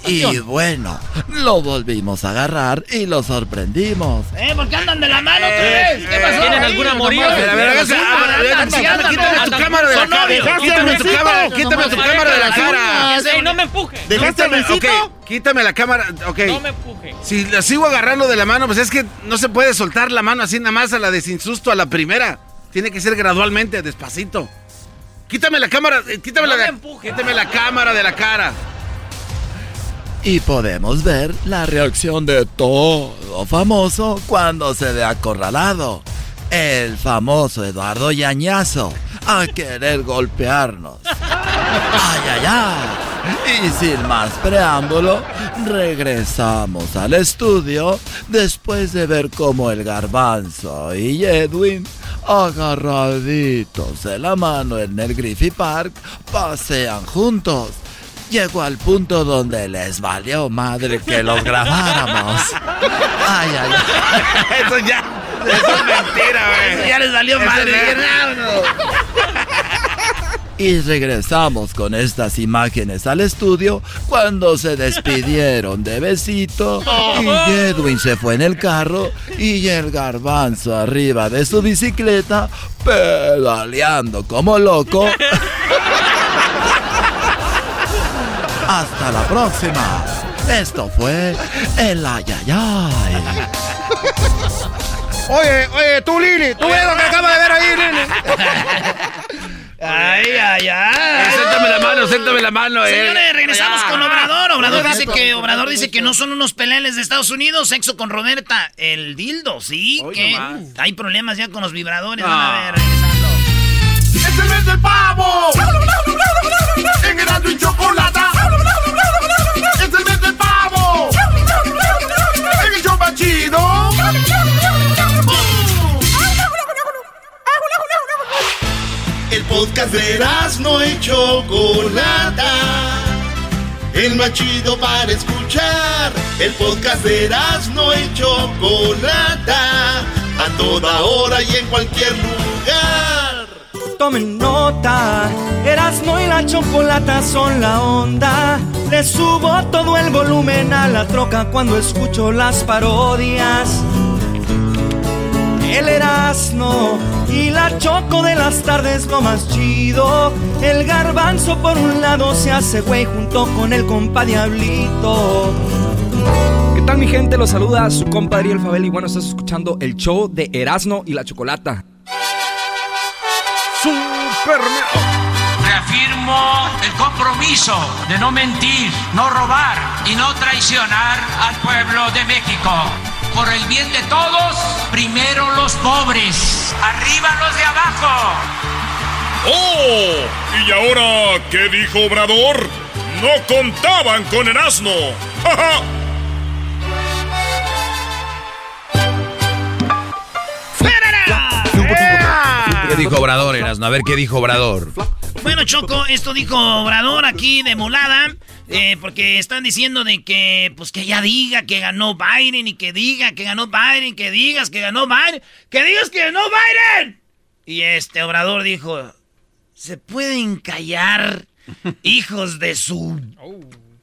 Y bueno, lo volvimos a agarrar y lo sorprendimos. ¿Eh? ¿Por qué andan de la mano otra vez? ¿Qué pasó? ¿Tienen algún amorío? A ver, quítame tu cámara de la cara. Quítame tu cámara, quítame tu cámara de la cara. No me empuje. ¿Dejaste al Quítame, la cámara, ok. No me empuje. Si la sigo agarrando de la mano, pues es que no se puede soltar la mano así nada más a la de sin susto a la primera. Tiene que ser gradualmente, despacito. Quítame la cámara, eh, quítame No la, me empuje. quítame la cámara de la cara. Y podemos ver la reacción de todo famoso cuando se ve acorralado. El famoso Eduardo Yañazo a querer golpearnos. ¡Ay, ay, ay! Y sin más preámbulo, regresamos al estudio después de ver cómo el garbanzo y Edwin, agarraditos de la mano en el Griffith Park, pasean juntos. Llegó al punto donde les valió madre que los grabáramos. Ay, ay, ay. Eso ya, eso es mentira, güey. Eso ya les valió Eso madre. Y regresamos con estas imágenes al estudio cuando se despidieron de besito y Edwin se fue en el carro y el garbanzo arriba de su bicicleta pedaleando como loco. Hasta la próxima. Esto fue el ayayay. Oye, oye, tú Lili, tú ves lo que acabas de ver ahí, Lili. Ay, ay, ay. Séntame la mano, séntame la mano. eh. Señores, regresamos con Obrador. Obrador Ay, dice que Obrador dice que no son unos peleles de Estados Unidos. Sexo con Roberta, el dildo, sí. Que hay problemas ya con los vibradores. Ah. Van a ver, regresando. ¡Es el mes del pavo! podcast de no y Chocolata. El más chido para escuchar. El podcast de no y Chocolata. A toda hora y en cualquier lugar. Tomen nota, Erasmo y la chocolata son la onda. Le subo todo el volumen a la troca cuando escucho las parodias. El Erasmo y la choco de las tardes lo más chido. El garbanzo por un lado se hace güey junto con el compa Diablito. ¿Qué tal mi gente? Los saluda su compadre El Fabel y bueno, estás escuchando el show de Erasmo y la Chocolata. Reafirmo el compromiso de no mentir, no robar y no traicionar al pueblo de México. Por el bien de todos, primero los pobres, arriba los de abajo. ¡Oh! ¿Y ahora qué dijo Obrador? No contaban con el asno. ¡Ja, ja! ¿Qué dijo Obrador, Erasmo? A ver, ¿qué dijo Obrador? Bueno, Choco, esto dijo Obrador aquí de molada, eh, porque están diciendo de que, pues que ya diga que ganó Biden y que diga que ganó Biden, que digas que ganó Biden, que digas que ganó Biden. Y este Obrador dijo, ¿se pueden callar, hijos de su...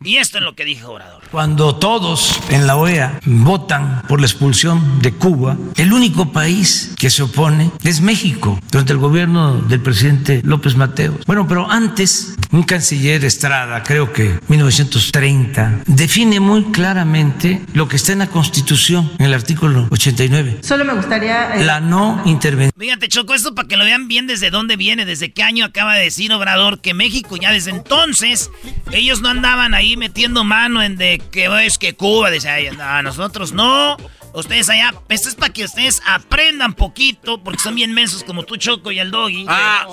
Y esto es lo que dijo Obrador. Cuando todos en la OEA votan por la expulsión de Cuba, el único país que se opone es México, durante el gobierno del presidente López Mateos. Bueno, pero antes, un canciller Estrada, creo que 1930, define muy claramente lo que está en la Constitución, en el artículo 89. Solo me gustaría... eh, La no intervención. Fíjate, Choco, esto para que lo vean bien desde dónde viene, desde qué año acaba de decir Obrador que México ya desde entonces, ellos no andaban ahí metiendo mano en de que es que Cuba, dice, "Ay, no, nosotros no, ustedes allá, esto es para que ustedes aprendan poquito, porque son bien mensos como tú, Choco, y el Doggy. Ah.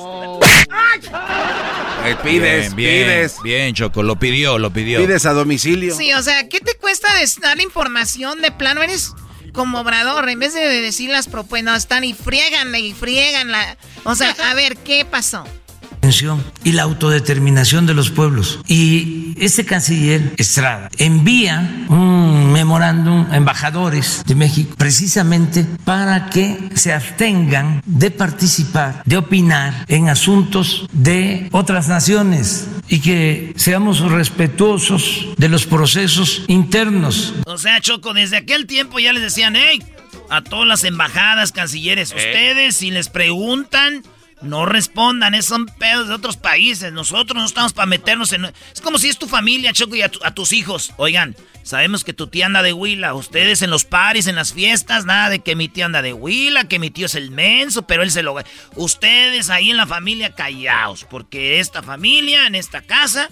Eh, pides, bien, bien, pides. Bien, Choco, lo pidió, lo pidió. Pides a domicilio. Sí, o sea, ¿qué te cuesta dar información de plano? Eres como obrador, en vez de decir las propuestas, están y friegan y friegan la... O sea, a ver, ¿qué pasó? Y la autodeterminación de los pueblos. Y este canciller Estrada envía un memorándum a embajadores de México precisamente para que se abstengan de participar, de opinar en asuntos de otras naciones y que seamos respetuosos de los procesos internos. O sea, Choco, desde aquel tiempo ya les decían, hey, a todas las embajadas, cancilleres, ustedes si les preguntan, no respondan, esos son pedos de otros países, nosotros no estamos para meternos en... Es como si es tu familia, Choco, y a, tu- a tus hijos. Oigan, sabemos que tu tía anda de huila, ustedes en los paris, en las fiestas, nada de que mi tía anda de huila, que mi tío es el menso, pero él se lo... Ustedes ahí en la familia callaos, porque esta familia, en esta casa...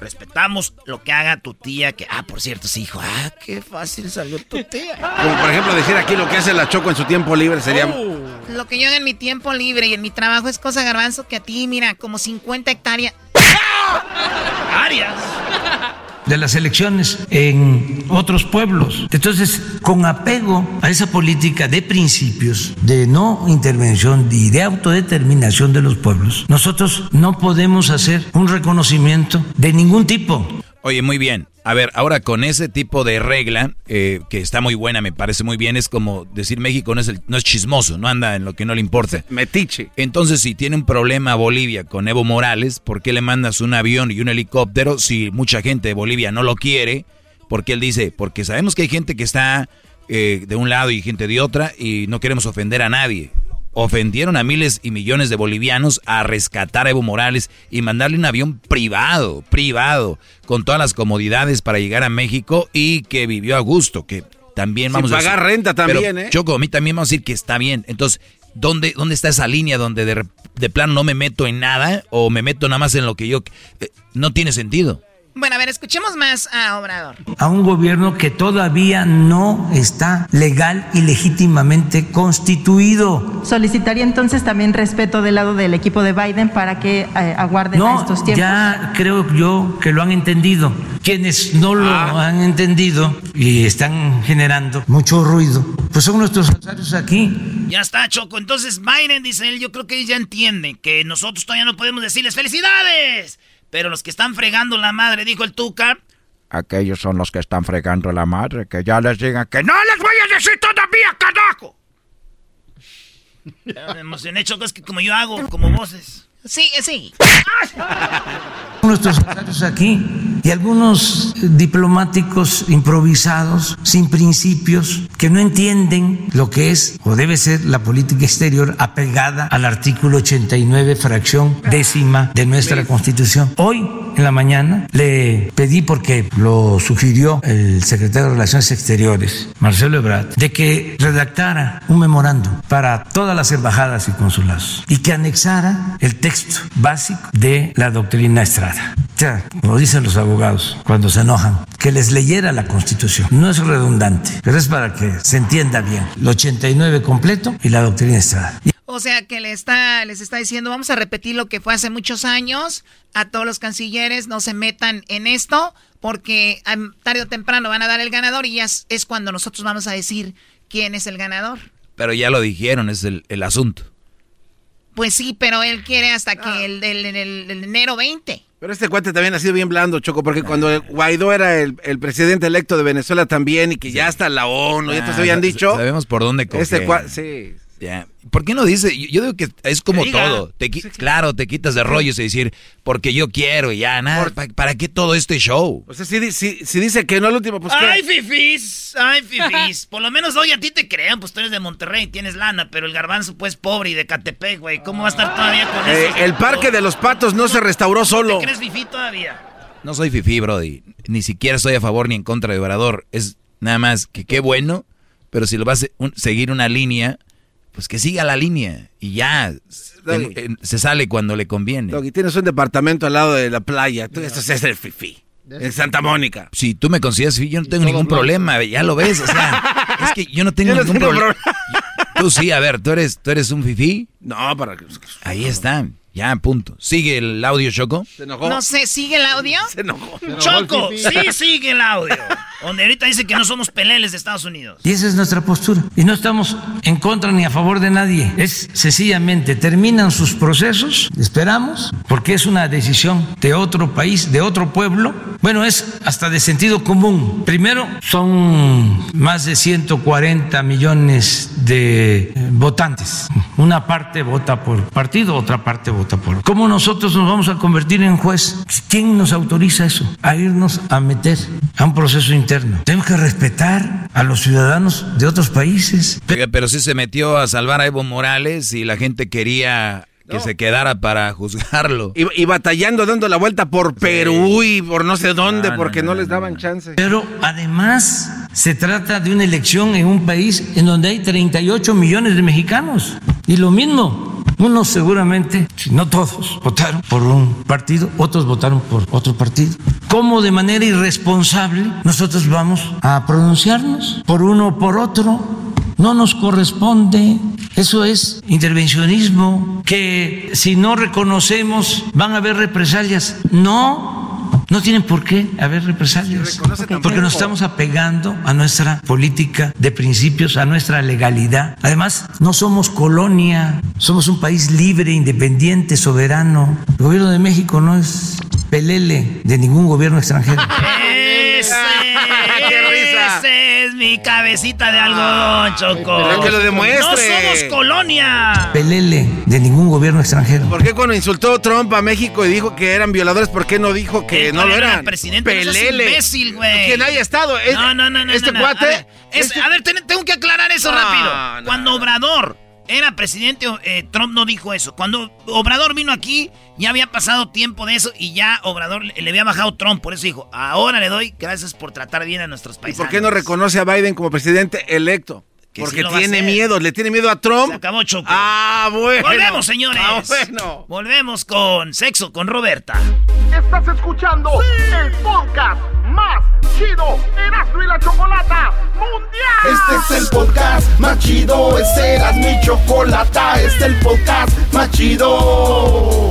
Respetamos lo que haga tu tía, que, ah, por cierto, sí, hijo, ah, qué fácil salió tu tía. Como por ejemplo decir aquí lo que hace la Choco en su tiempo libre sería... Lo que yo hago en mi tiempo libre y en mi trabajo es cosa garbanzo que a ti, mira, como 50 hectáreas. Arias. De las elecciones en otros pueblos. Entonces, con apego a esa política de principios, de no intervención y de autodeterminación de los pueblos, nosotros no podemos hacer un reconocimiento de ningún tipo. Oye, muy bien. A ver, ahora con ese tipo de regla, eh, que está muy buena, me parece muy bien, es como decir México no es, el- no es chismoso, no anda en lo que no le importa. Metiche. Entonces, si tiene un problema Bolivia con Evo Morales, ¿por qué le mandas un avión y un helicóptero si mucha gente de Bolivia no lo quiere? Porque él dice, porque sabemos que hay gente que está eh, de un lado y gente de otra y no queremos ofender a nadie. Ofendieron a miles y millones de bolivianos a rescatar a Evo Morales y mandarle un avión privado, privado, con todas las comodidades para llegar a México y que vivió a gusto, que también Sin vamos a pagar decir- renta también, Pero, ¿eh? Choco, a mí también vamos a decir que está bien. Entonces, ¿dónde, dónde está esa línea donde de, de plano no me meto en nada o me meto nada más en lo que yo... eh, no tiene sentido. Bueno, a ver, escuchemos más a Obrador. a un gobierno que todavía no está legal y legítimamente constituido. Solicitaría entonces también respeto del lado del equipo de Biden para que eh, aguarden a No, estos tiempos. ya creo yo que lo han entendido. Quienes no lo han entendido y están generando mucho ruido, pues son nuestros adversarios aquí. Ya está, Choco. Entonces Biden, dice él, yo creo que ya entiende que nosotros todavía no podemos decirles felicidades. Pero los que están fregando la madre, dijo el Tuca. Aquellos son los que están fregando la madre, que ya les digan que ¡No les voy a decir todavía, carajo! Me emocioné, Choco, es que como yo hago, como voces. Sí, sí. nuestros adversarios aquí y algunos diplomáticos improvisados, sin principios, que no entienden lo que es o debe ser la política exterior apegada al artículo 89, fracción décima de nuestra Constitución. Hoy, en la mañana, le pedí, porque lo sugirió el secretario de Relaciones Exteriores, Marcelo Ebrard, de que redactara un memorando para todas las embajadas y consulados y que anexara el texto básico de la doctrina Estrada. O sea, como dicen los abogados cuando se enojan, que les leyera la Constitución. No es redundante, pero es para que se entienda bien. El 89 completo y la doctrina Estrada. O sea que le está, les está diciendo, vamos a repetir lo que fue hace muchos años. A todos los cancilleres no se metan en esto, porque tarde o temprano van a dar el ganador y ya es, es cuando nosotros vamos a decir quién es el ganador. Pero ya lo dijeron, es el, el asunto. Pues sí, pero él quiere hasta que el del el- el- el enero 20. Pero este cuate también ha sido bien blando, Choco, porque cuando Guaidó era el, el presidente electo de Venezuela también y que ya hasta la ONU, Ah, habían sa- dicho. Sabemos por dónde coger. Este cua- sí. Ya. ¿Por qué no dice? Yo, yo digo que es como Que todo. Te qui- Claro, te quitas de rollos y decir, porque yo quiero y ya, nada. ¿pa- ¿Para qué todo este show? O sea, si, si- si dice que no el último, pues ¡Ay, ¿qué? fifís! ¡Ay, fifís! Por lo menos hoy a ti te crean, pues tú eres de Monterrey, tienes lana, pero el garbanzo pues pobre y de Catepec, güey. ¿Cómo va a estar todavía con Eh, eso? el parque de los patos no se restauró solo. ¿Te crees fifí todavía? No soy fifí, Brody. Ni siquiera estoy a favor ni en contra de Obrador. Es nada más que qué bueno, pero si lo vas a un- seguir una línea, pues que siga la línea y ya. En- en- se sale cuando le conviene. Doggy, tienes un departamento al lado de la playa. Tú, esto es el fifí. En Santa Mónica. Si tú me consideras fifí, yo no tengo ningún blanco. problema, ya lo ves. O sea, es que yo no tengo Yo no ningún tengo problema. Tú sí, a ver, ¿tú eres, tú eres un fifí? No, para que... Ahí está, ya, punto. ¿Sigue el audio, Choco? Se enojó. No sé, ¿sigue el audio? Se enojó. Choco, sí sigue el audio. Donde ahorita dice que no somos peleles de Estados Unidos. Y esa es nuestra postura. Y no estamos en contra ni a favor de nadie. Es sencillamente terminan sus procesos, esperamos, porque es una decisión de otro país, de otro pueblo. Bueno, es hasta de sentido común. Primero, son más de 140 millones de votantes. Una parte vota por partido, otra parte vota ¿Cómo nosotros nos vamos a convertir en juez? ¿Quién nos autoriza eso? A irnos a meter a un proceso interno. Tenemos que respetar a los ciudadanos de otros países. Pero sí se metió a salvar a Evo Morales y la gente quería que se quedara para juzgarlo. Y, y batallando, dando la vuelta por Perú y por no sé dónde, No, porque no, no, no, les daban chance. Pero además se trata de una elección en un país en donde hay 38 millones de mexicanos. Y lo mismo, unos seguramente, si no todos, votaron por un partido, otros votaron por otro partido. ¿Cómo de manera irresponsable nosotros vamos a pronunciarnos por uno o por otro? No nos corresponde. Eso es intervencionismo, que si no reconocemos van a haber represalias. No, no tienen por qué haber represalias. Porque nos estamos apegando a nuestra política de principios, a nuestra legalidad. Además, no somos colonia, somos un país libre, independiente, soberano. El gobierno de México no es pelele de ningún gobierno extranjero. Ese, ese es mi cabecita de algodón, Choco. Pero que lo demuestre. No somos colonia. Pelele de ningún gobierno extranjero. ¿Por qué cuando insultó Trump a México y dijo que eran violadores, por qué no dijo que No lo era eran? presidente, no Pelele. imbécil, güey. Quien haya estado. Es- No, no, no, no. Este no, no. cuate. A ver, es- este- a ver, ten- tengo que aclarar eso No, rápido. no, Cuando Obrador era presidente, eh, Trump no dijo eso. Cuando Obrador vino aquí, ya había pasado tiempo de eso y ya Obrador le, le había bajado Trump. Por eso dijo, ahora le doy gracias por tratar bien a nuestros ¿Y paisanos. por qué no reconoce a Biden como presidente electo? Que Porque sí tiene miedo, le tiene miedo a Trump. Se acabó Choco. Ah, bueno. Volvemos, señores. Ah, bueno. Volvemos con Sexo con Roberta. Estás escuchando el podcast más chido Erasmo y la Chocolata Mundial. Este es el podcast más chido, este era mi chocolata, este es el podcast más chido.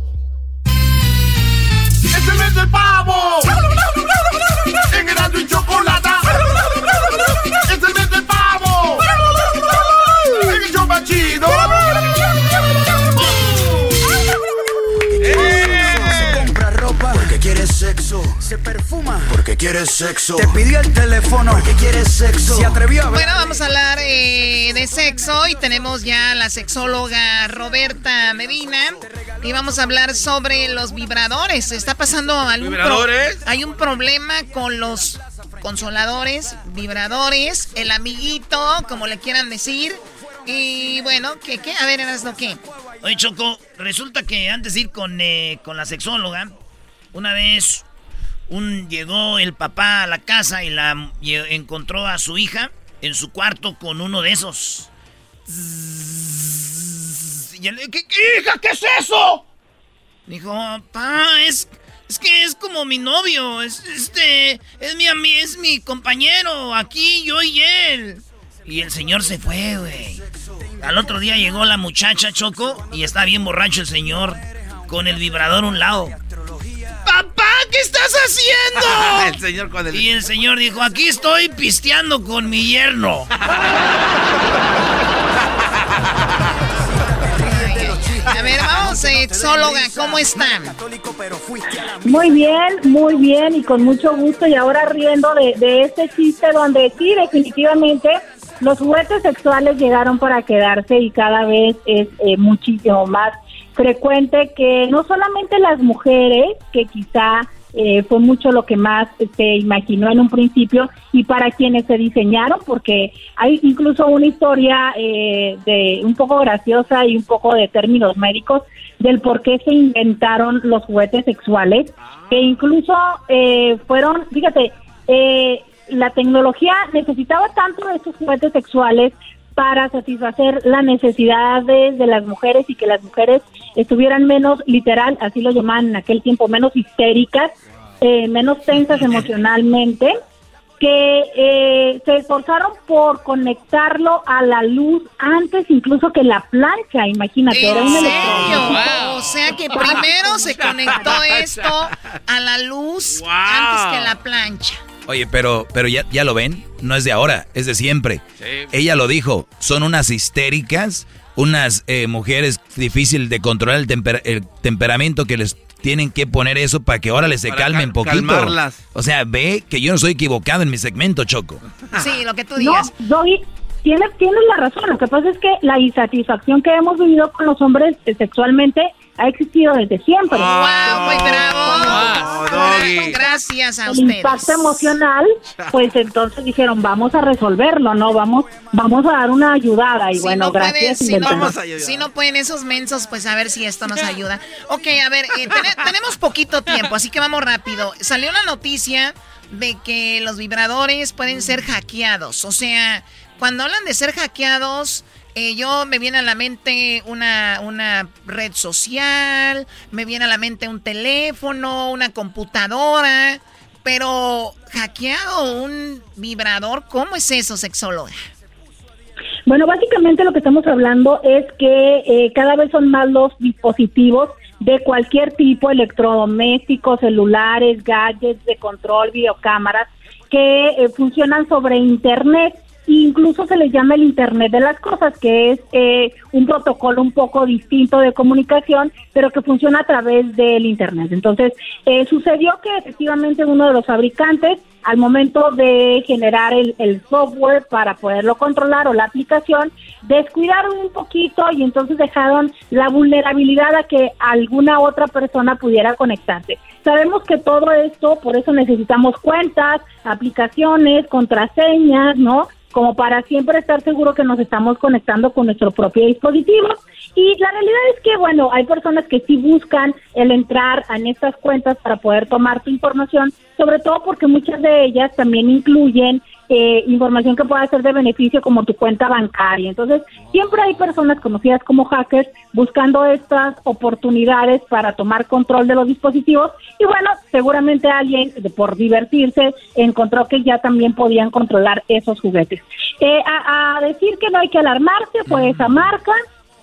¡Es el mes del pavo! En y Chocolata. Se perfuma porque quieres sexo. Te pidió el teléfono porque quieres sexo. Se atrevió a Bueno, vamos a hablar eh, de sexo y tenemos ya a la sexóloga Roberta Medina y vamos a hablar sobre los vibradores. Está pasando algún pro- ¿Vibradores? hay un problema con los consoladores, vibradores, el amiguito, como le quieran decir. Y bueno, ¿qué qué? A ver, Erasno, ¿qué? Oye, Choco, resulta que antes de ir con, eh, con la sexóloga, una vez un, llegó el papá a la casa y la encontró a su hija en su cuarto con uno de esos. ¿qué, hija, qué es eso? Dijo, papá, es, es que es como mi novio, es, este, es mi, es mi compañero, aquí yo y él. Y el señor se fue, güey. Al otro día llegó la muchacha Choco y está bien borracho el señor con el vibrador a un lado. ¡Papá, qué estás haciendo! el señor con el. Y el señor dijo, aquí estoy pisteando con mi yerno. A ver, vamos, sexóloga, ¿cómo están? Muy bien, muy bien y con mucho gusto y ahora riendo de, de este chiste donde sí, definitivamente los juguetes sexuales llegaron para quedarse y cada vez es eh, muchísimo más frecuente que no solamente las mujeres, que quizá eh, fue mucho lo que más se imaginó en un principio y para quienes se diseñaron, porque hay incluso una historia eh, de un poco graciosa y un poco de términos médicos del por qué se inventaron los juguetes sexuales, que incluso eh, fueron, fíjate, eh, la tecnología necesitaba tanto de estos juguetes sexuales para satisfacer las necesidades de las mujeres y que las mujeres estuvieran menos literal, así lo llamaban en aquel tiempo, menos histéricas, eh, menos tensas emocionalmente, que eh, se esforzaron por conectarlo a la luz antes incluso que la plancha, imagínate, era ¿En un serio? electrodoméstico. O sea que primero se conectó esto a la luz antes que la plancha. Oye, pero, pero ya, ya lo ven, no es de ahora, es de siempre. Ella lo dijo, son unas histéricas, unas eh, mujeres difícil de controlar el, temper- el temperamento que les tienen que poner eso para que ahora les se Para calmen cal- poquito. calmarlas. O sea, ve que yo no soy equivocado en mi segmento, Choco. Sí, lo que tú No, digas. Tienes, tienes la razón. Lo que pasa es que la insatisfacción que hemos vivido con los hombres eh, sexualmente ha existido desde siempre. ¡Wow! Muy bravo. Gracias a El ustedes. impacto emocional, pues entonces dijeron, vamos a resolverlo, ¿no? Vamos vamos a dar una ayudada. Y Si bueno, no pueden, gracias. si no, inventamos. si no pueden esos mensos, pues a ver si esto nos ayuda. Ok, a ver, eh, tene- tenemos poquito tiempo, así que vamos rápido. Salió una noticia de que los vibradores pueden ser hackeados. O sea, cuando hablan de ser hackeados, eh, yo me viene a la mente una, una red social, me viene a la mente un teléfono, una computadora, pero hackeado un vibrador, ¿cómo es eso, sexóloga? Bueno, básicamente lo que estamos hablando es que eh, cada vez son más los dispositivos de cualquier tipo, electrodomésticos, celulares, gadgets de control, videocámaras, que eh, funcionan sobre Internet incluso se le llama el Internet de las Cosas, que es eh, un protocolo un poco distinto de comunicación, pero que funciona a través del Internet. Entonces, eh, sucedió que efectivamente uno de los fabricantes, al momento de generar el, el, software para poderlo controlar o la aplicación, descuidaron un poquito y entonces dejaron la vulnerabilidad a que alguna otra persona pudiera conectarse. Sabemos que todo esto, por eso necesitamos cuentas, aplicaciones, contraseñas, ¿no? Como para siempre estar seguro que nos estamos conectando con nuestro propio dispositivo. Y la realidad es que, bueno, hay personas que sí buscan el entrar en estas cuentas para poder tomar tu información, sobre todo porque muchas de ellas también incluyen eh, información que pueda ser de beneficio como tu cuenta bancaria. Entonces, siempre hay personas conocidas como hackers buscando estas oportunidades para tomar control de los dispositivos y bueno, seguramente alguien por divertirse encontró que ya también podían controlar esos juguetes. Eh, a, decir que no hay que alarmarse, pues esa marca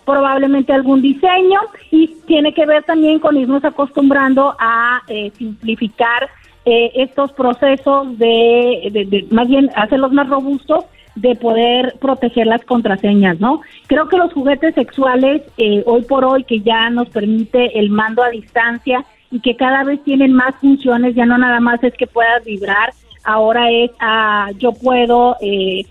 probablemente algún diseño y tiene que ver también con irnos acostumbrando a eh, simplificar eh, estos procesos de, más bien hacerlos más robustos de poder proteger las contraseñas, ¿no? Creo que los juguetes sexuales eh, hoy por hoy que ya nos permite el mando a distancia y que cada vez tienen más funciones, ya no nada más es que puedas vibrar, ahora es ah, yo puedo eh,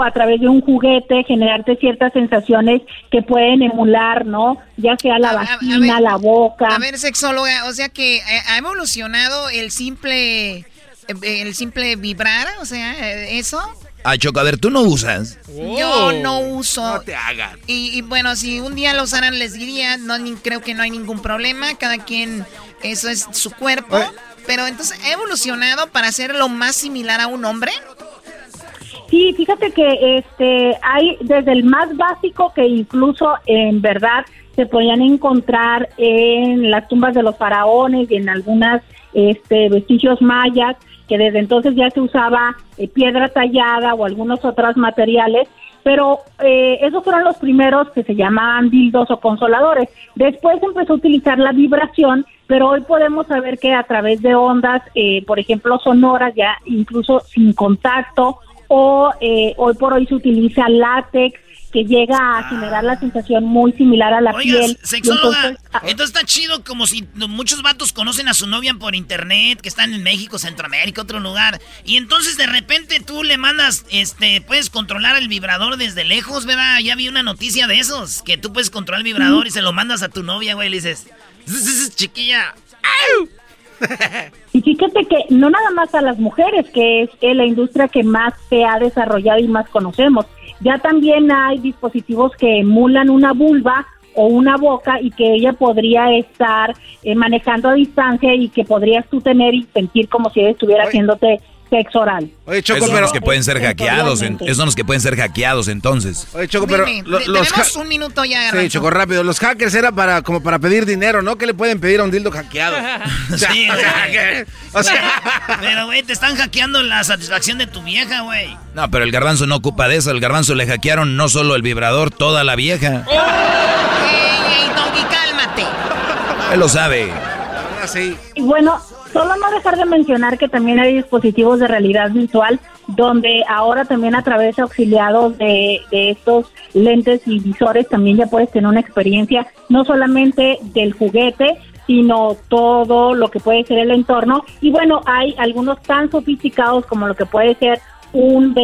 a través de un juguete generarte ciertas sensaciones que pueden emular, ¿no? Ya sea la vagina, la boca. A ver, sexóloga, o sea que eh, ha evolucionado el simple eh, el simple vibrar, o sea, eh, eso. Ah, Choco, a ver, tú no usas. Yo no uso. No te hagas. Y, bueno, si un día lo usaran, les diría, no creo que no hay ningún problema. Cada quien, eso es su cuerpo. Pero entonces, ¿ha evolucionado para hacerlo más similar a un hombre? Sí, fíjate que este hay desde el más básico que incluso en verdad se podían encontrar en las tumbas de los faraones y en algunas este, vestigios mayas, que desde entonces ya se usaba eh, piedra tallada o algunos otros materiales, pero eh, esos fueron los primeros que se llamaban dildos o consoladores. Después empezó a utilizar la vibración, pero hoy podemos saber que a través de ondas, eh, por ejemplo, sonoras, ya incluso sin contacto, o eh, hoy por hoy se utiliza látex que llega a ah. generar la sensación muy similar a la piel. Sexóloga, ah, entonces, está chido como si muchos vatos conocen a su novia por internet, que están en México, Centroamérica, otro lugar, y entonces de repente tú le mandas, este, puedes controlar el vibrador desde lejos, ¿verdad? Ya vi una noticia de esos, que tú puedes controlar el vibrador y se lo mandas a tu novia, güey, y le dices, chiquilla, ¡Au! Y fíjate que no nada más a las mujeres, que es la industria que más se ha desarrollado y más conocemos, ya también hay dispositivos que emulan una vulva o una boca y que ella podría estar eh, manejando a distancia y que podrías tú tener y sentir como si ella estuviera haciéndote sexo oral. Oye, Choco, esos pero, son los que pueden ser hackeados. esos son los que pueden ser hackeados entonces. Oye, Choco, pero los tenemos un minuto ya. Sí, Choco, rápido. Los hackers era para como para pedir dinero, ¿no? ¿Qué le pueden pedir a un dildo hackeado? sí, o sea, o sea, pero güey, te están hackeando la satisfacción de tu vieja, güey. No, pero el garbanzo no ocupa de eso. El garbanzo le hackearon no solo el vibrador, toda la vieja. ¡Ey, ey, Doggy, cálmate! Él lo sabe. Sí. Y bueno, Solo no dejar de mencionar que también hay dispositivos de realidad virtual donde ahora también a través de auxiliados de, estos lentes y visores también ya puedes tener una experiencia no solamente del juguete, sino todo lo que puede ser el entorno. Y bueno, hay algunos tan sofisticados como lo que puede ser un,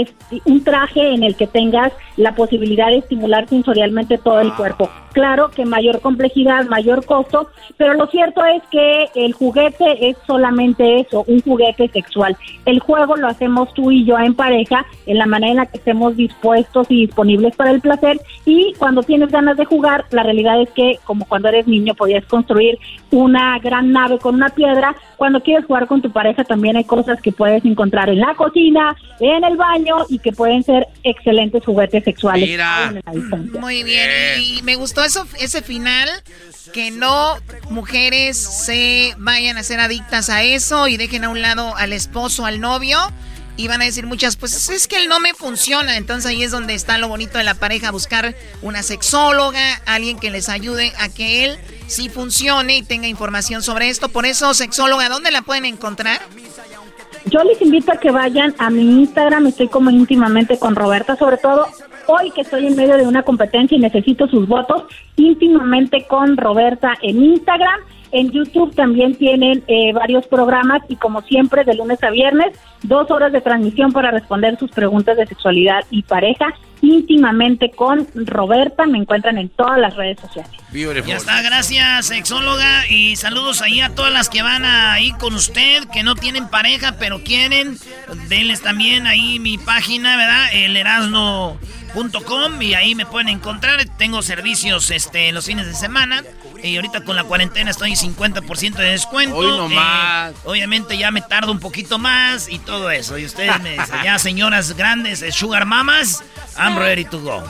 un traje en el que tengas la posibilidad de estimular sensorialmente todo el cuerpo. claro que mayor complejidad, mayor costo, pero lo cierto es que el juguete es solamente eso, un juguete sexual. El juego lo hacemos tú y yo en pareja, en la manera en la que estemos dispuestos y disponibles para el placer y cuando tienes ganas de jugar, la realidad es que como cuando eres niño podías construir una gran nave con una piedra, cuando quieres jugar con tu pareja también hay cosas que puedes encontrar en la cocina, en el baño y que pueden ser excelentes juguetes sexuales. Muy bien, y me gustó eso, ese final, que no mujeres se vayan a ser adictas a eso y dejen a un lado al esposo, al novio. Y van a decir muchas, pues es que él no me funciona. Entonces ahí es donde está lo bonito de la pareja, buscar una sexóloga, alguien que les ayude a que él sí funcione y tenga información sobre esto. Por eso, sexóloga, ¿dónde la pueden encontrar? Yo les invito a que vayan a mi Instagram, estoy como íntimamente con Roberta, sobre todo hoy que estoy en medio de una competencia y necesito sus votos, íntimamente con Roberta en Instagram. En YouTube también tienen eh, varios programas y como siempre de lunes a viernes, dos horas de transmisión para responder sus preguntas de sexualidad y pareja íntimamente con Roberta. Me encuentran en todas las redes sociales. Ya está, gracias, sexóloga. Y saludos ahí a todas las que van ahí con usted, que no tienen pareja, pero quieren. Denles también ahí mi página, ¿verdad? El y ahí me pueden encontrar. Tengo servicios este, los fines de semana. Y ahorita con la cuarentena estoy 50% de descuento. Hoy. Eh, obviamente ya me tardo un poquito más y todo eso. Y ustedes me dicen, ya señoras grandes, eh, sugar mamas, I'm ready to go.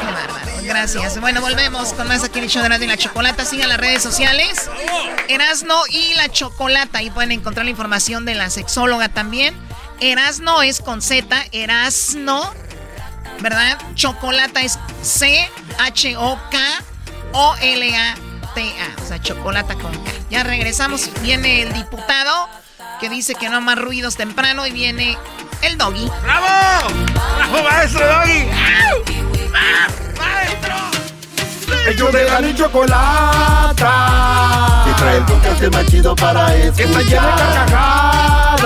Qué bárbaro. Gracias. Bueno, volvemos con más aquí en el show de Erasmo y la Chocolata. Sigan las redes sociales. Erasno y la Chocolata. Ahí pueden encontrar la información de la sexóloga también. Erasno es con Z. Erasno. ¿Verdad? Chocolata es C-H-O-K. O-L-A-T-A. O sea, chocolata con K. Ya regresamos. Viene el diputado que dice que no más ruidos temprano y viene el doggy. ¡Bravo! ¡Bravo, maestro doggy! ¡Maestro! Ellos de la chocolata. Que trae el podcast más chido para escuchar. Que está lleno de carcajadas.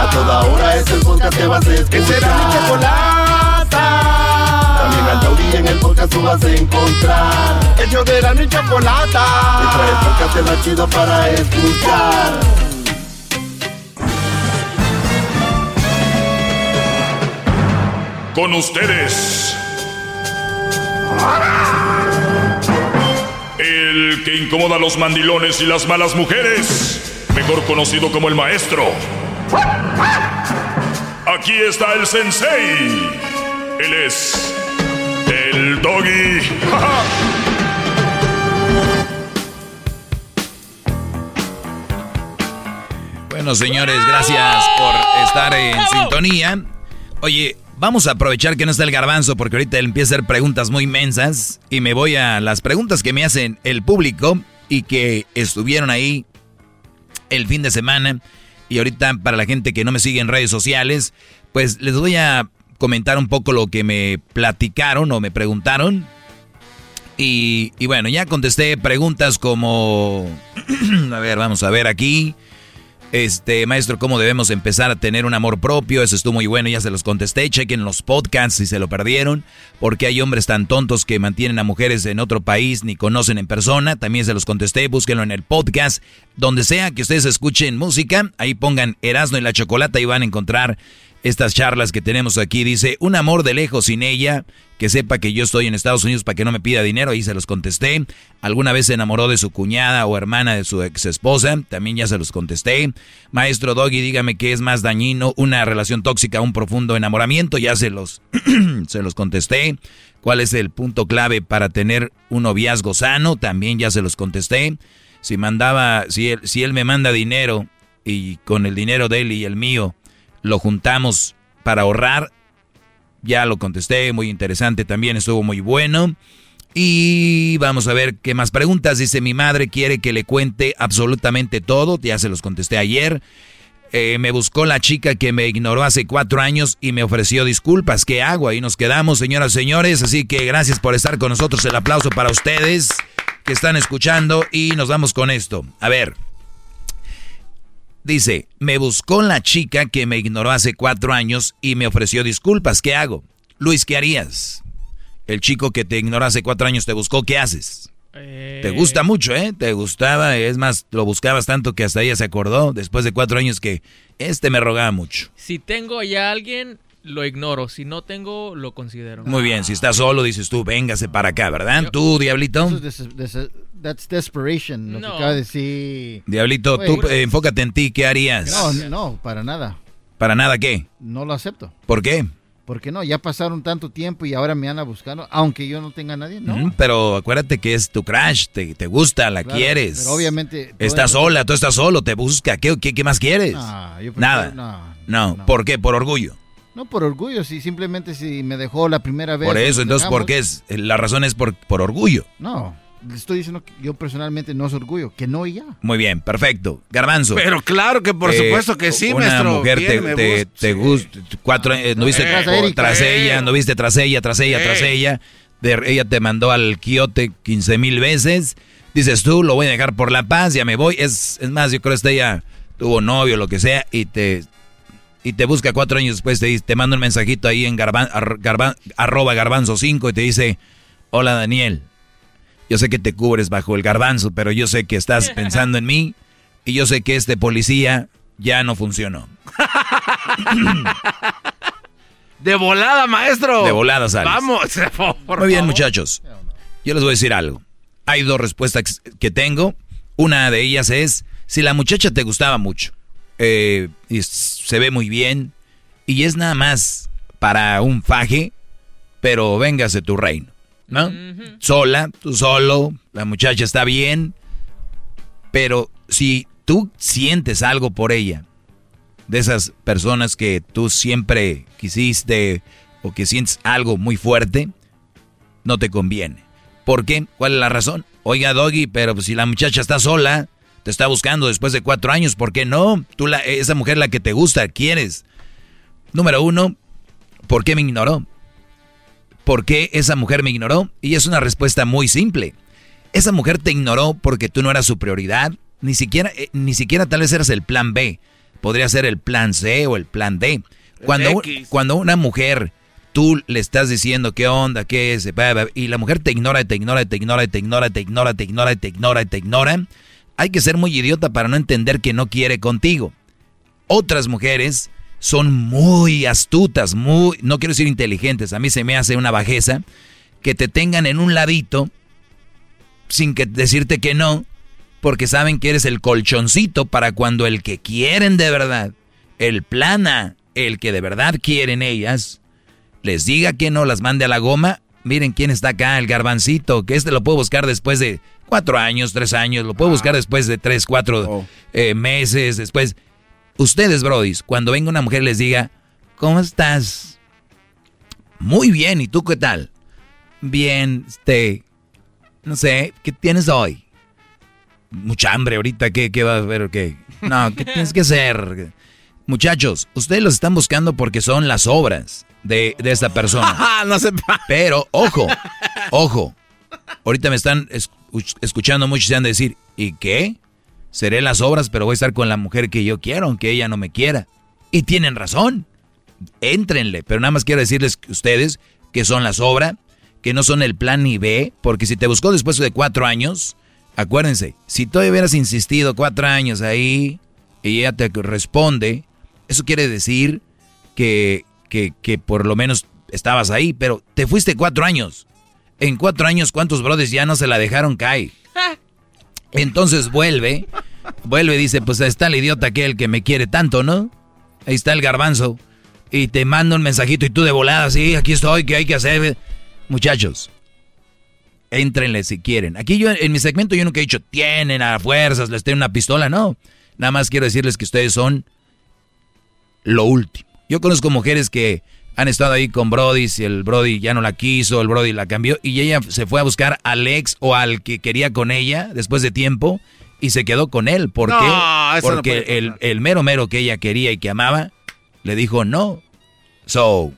A toda hora es el podcast que vas a escuchar. Que será mi chocolata. Taurí en el podcast tú vas a encontrar. Ellos de la chocolata. Que trae el podcast más chido para escuchar. Con ustedes. El que incomoda a los mandilones y las malas mujeres. Mejor conocido como el maestro. Aquí está el sensei. Él es doggy. Bueno, señores, gracias por estar en sintonía. Oye, vamos a aprovechar que no está el garbanzo porque ahorita él empieza a hacer preguntas muy inmensas y me voy a las preguntas que me hacen el público y que estuvieron ahí el fin de semana. Y ahorita para la gente que no me sigue en redes sociales, pues les voy a comentar un poco lo que me platicaron o me preguntaron. Y, bueno, ya contesté preguntas como... a ver, vamos a ver aquí. Este, maestro, ¿cómo debemos empezar a tener un amor propio? Eso estuvo muy bueno, ya se los contesté. Chequen los podcasts si se lo perdieron. Porque hay hombres tan tontos que mantienen a mujeres en otro país ni conocen en persona. También se los contesté. Búsquenlo en el podcast. Donde sea que ustedes escuchen música, ahí pongan Erasmo y la Chocolata y van a encontrar estas charlas que tenemos aquí. Dice, un amor de lejos sin ella, que sepa que yo estoy en Estados Unidos para que no me pida dinero, ahí se los contesté. Alguna vez se enamoró de su cuñada o hermana de su ex esposa, también ya se los contesté. Maestro Doggy, dígame qué es más dañino, una relación tóxica, un profundo enamoramiento, ya se los, se los contesté. ¿Cuál es el punto clave para tener un noviazgo sano? También ya se los contesté. Si mandaba, si él, si él me manda dinero y con el dinero de él y el mío, lo juntamos para ahorrar. Ya lo contesté, muy interesante también, estuvo muy bueno. Y vamos a ver qué más preguntas. Dice, mi madre quiere que le cuente absolutamente todo, ya se los contesté ayer. Eh, me buscó la chica que me ignoró hace cuatro años y me ofreció disculpas. ¿Qué hago? Ahí nos quedamos, señoras y señores. Así que gracias por estar con nosotros. El aplauso para ustedes que están escuchando y nos vamos con esto. A ver. Dice, me buscó la chica que me ignoró hace cuatro años y me ofreció disculpas. ¿Qué hago? Luis, ¿qué harías? el chico que te ignoró hace cuatro años te buscó, ¿qué haces? Eh, Te gusta mucho, ¿eh? Te gustaba, es más, lo buscabas tanto que hasta ella se acordó después de cuatro años que este me rogaba mucho. Si tengo ya alguien, lo ignoro. Si no tengo, lo considero. Muy bien, si estás solo, dices tú, véngase para acá, ¿verdad? Tú, Diablito. Eso es des- des- that's desperation, lo No. que acaba de decir. Diablito, tú eh, enfócate en ti, ¿qué harías? No, no, para nada. Para nada, ¿qué? No lo acepto. ¿Por qué? Porque no, ya pasaron tanto tiempo y ahora me andan buscando, aunque yo no tenga a nadie, ¿no? Pero acuérdate que es tu crush, te, te gusta, la Claro, quieres. pero obviamente- Estás sola, tú estás solo, te busca. ¿Qué, qué, qué más quieres? No, yo prefiero- Nada. no, no, ¿por qué? Por orgullo. No por orgullo, si simplemente si me dejó la primera vez. Por eso, entonces, ¿por qué es? La razón es por, por orgullo. No, le estoy diciendo que yo personalmente no es orgullo, que no y ya. Muy bien, perfecto. Garbanzo. Pero claro que por Eh, supuesto que sí, una maestro. mujer te, te, gusta, te sí. gusta, cuatro, eh, no viste Tras Eh. ella, no viste tras ella, tras ella, tras Eh. ella. De- ella te mandó al quiote 15 mil veces. Dices tú, lo voy a dejar por la paz, ya me voy. Es, es más, yo creo que ella tuvo novio, lo que sea, y te, y te busca cuatro años después, te, te manda un mensajito ahí en garban, ar- garban- arroba garbanzo 5 y te dice, hola Daniel, yo sé que te cubres bajo el garbanzo, pero yo sé que estás pensando en mí y yo sé que este policía ya no funcionó. De volada, maestro. De volada sales. Vamos, por Muy bien, favor. muchachos. Yo les voy a decir algo. Hay dos respuestas que tengo. Una de ellas es, si la muchacha te gustaba mucho, eh, y se ve muy bien, y es nada más para un faje, pero véngase tu reino, ¿no? Sola, tú solo, la muchacha está bien, pero si tú sientes algo por ella, de esas personas que tú siempre quisiste o que sientes algo muy fuerte, no te conviene. ¿Por qué? ¿Cuál es la razón? Oiga, Doggy, pero si la muchacha está sola, te está buscando después de cuatro años, ¿por qué no? Tú, la, esa mujer la que te gusta, quieres. Número uno, ¿por qué me ignoró? ¿Por qué esa mujer me ignoró? Y es una respuesta muy simple. Esa mujer te ignoró porque tú no eras su prioridad, ni siquiera, eh, ni siquiera tal vez eras el plan B. Podría ser el plan C o el plan D. Cuando, cuando una mujer tú le estás diciendo qué onda, qué es, y la mujer te ignora, te ignora, te ignora, te ignora, te ignora, te ignora, te ignora, te ignora, hay que ser muy idiota para no entender que no quiere contigo. Otras mujeres son muy astutas, muy, no quiero decir inteligentes, a mí se me hace una bajeza que te tengan en un ladito sin que decirte que no, porque saben que eres el colchoncito para cuando el que quieren de verdad, el plana, el que de verdad quieren ellas, les diga que no las mande a la goma. Miren quién está acá, el garbancito, que este lo puedo buscar después de cuatro años, tres años, lo puedo buscar después de tres, cuatro eh, meses, después. Ustedes, brodis, cuando venga una mujer les diga, ¿cómo estás? Muy bien, ¿y tú qué tal? Bien, este, no sé, ¿qué tienes hoy? Mucha hambre ahorita, ¿qué, qué va a haber? ¿Qué? No, ¿qué tienes que hacer? Muchachos, ustedes los están buscando porque son las obras de, de esta persona. no se Pero, ojo, ojo. Ahorita me están es- escuchando muchos y se han de decir, ¿y qué? Seré las obras, pero voy a estar con la mujer que yo quiero, aunque ella no me quiera. Y tienen razón. Éntrenle, pero nada más quiero decirles que ustedes que son las obras, que no son el plan ni B, porque si te buscó después de cuatro años, acuérdense, si tú hubieras insistido cuatro años ahí y ella te responde, eso quiere decir que, que, que por lo menos estabas ahí, pero te fuiste cuatro años. En cuatro años, ¿cuántos brothers ya no se la dejaron caer? Entonces vuelve, vuelve y dice, pues ahí está el idiota aquel que me quiere tanto, ¿no? Ahí está el garbanzo. Y te manda un mensajito y tú de volada, sí, aquí estoy, ¿qué hay que hacer? Muchachos, éntrenle si quieren. Aquí yo, en mi segmento yo nunca he dicho, tienen a fuerzas, les tengo una pistola, no. Nada más quiero decirles que ustedes son lo último. Yo conozco mujeres que han estado ahí con Brody, si el Brody ya no la quiso, el Brody la cambió, y ella se fue a buscar al ex o al que quería con ella después de tiempo y se quedó con él. ¿Por No, qué? no Porque el, el mero mero que ella quería y que amaba, le dijo no. So,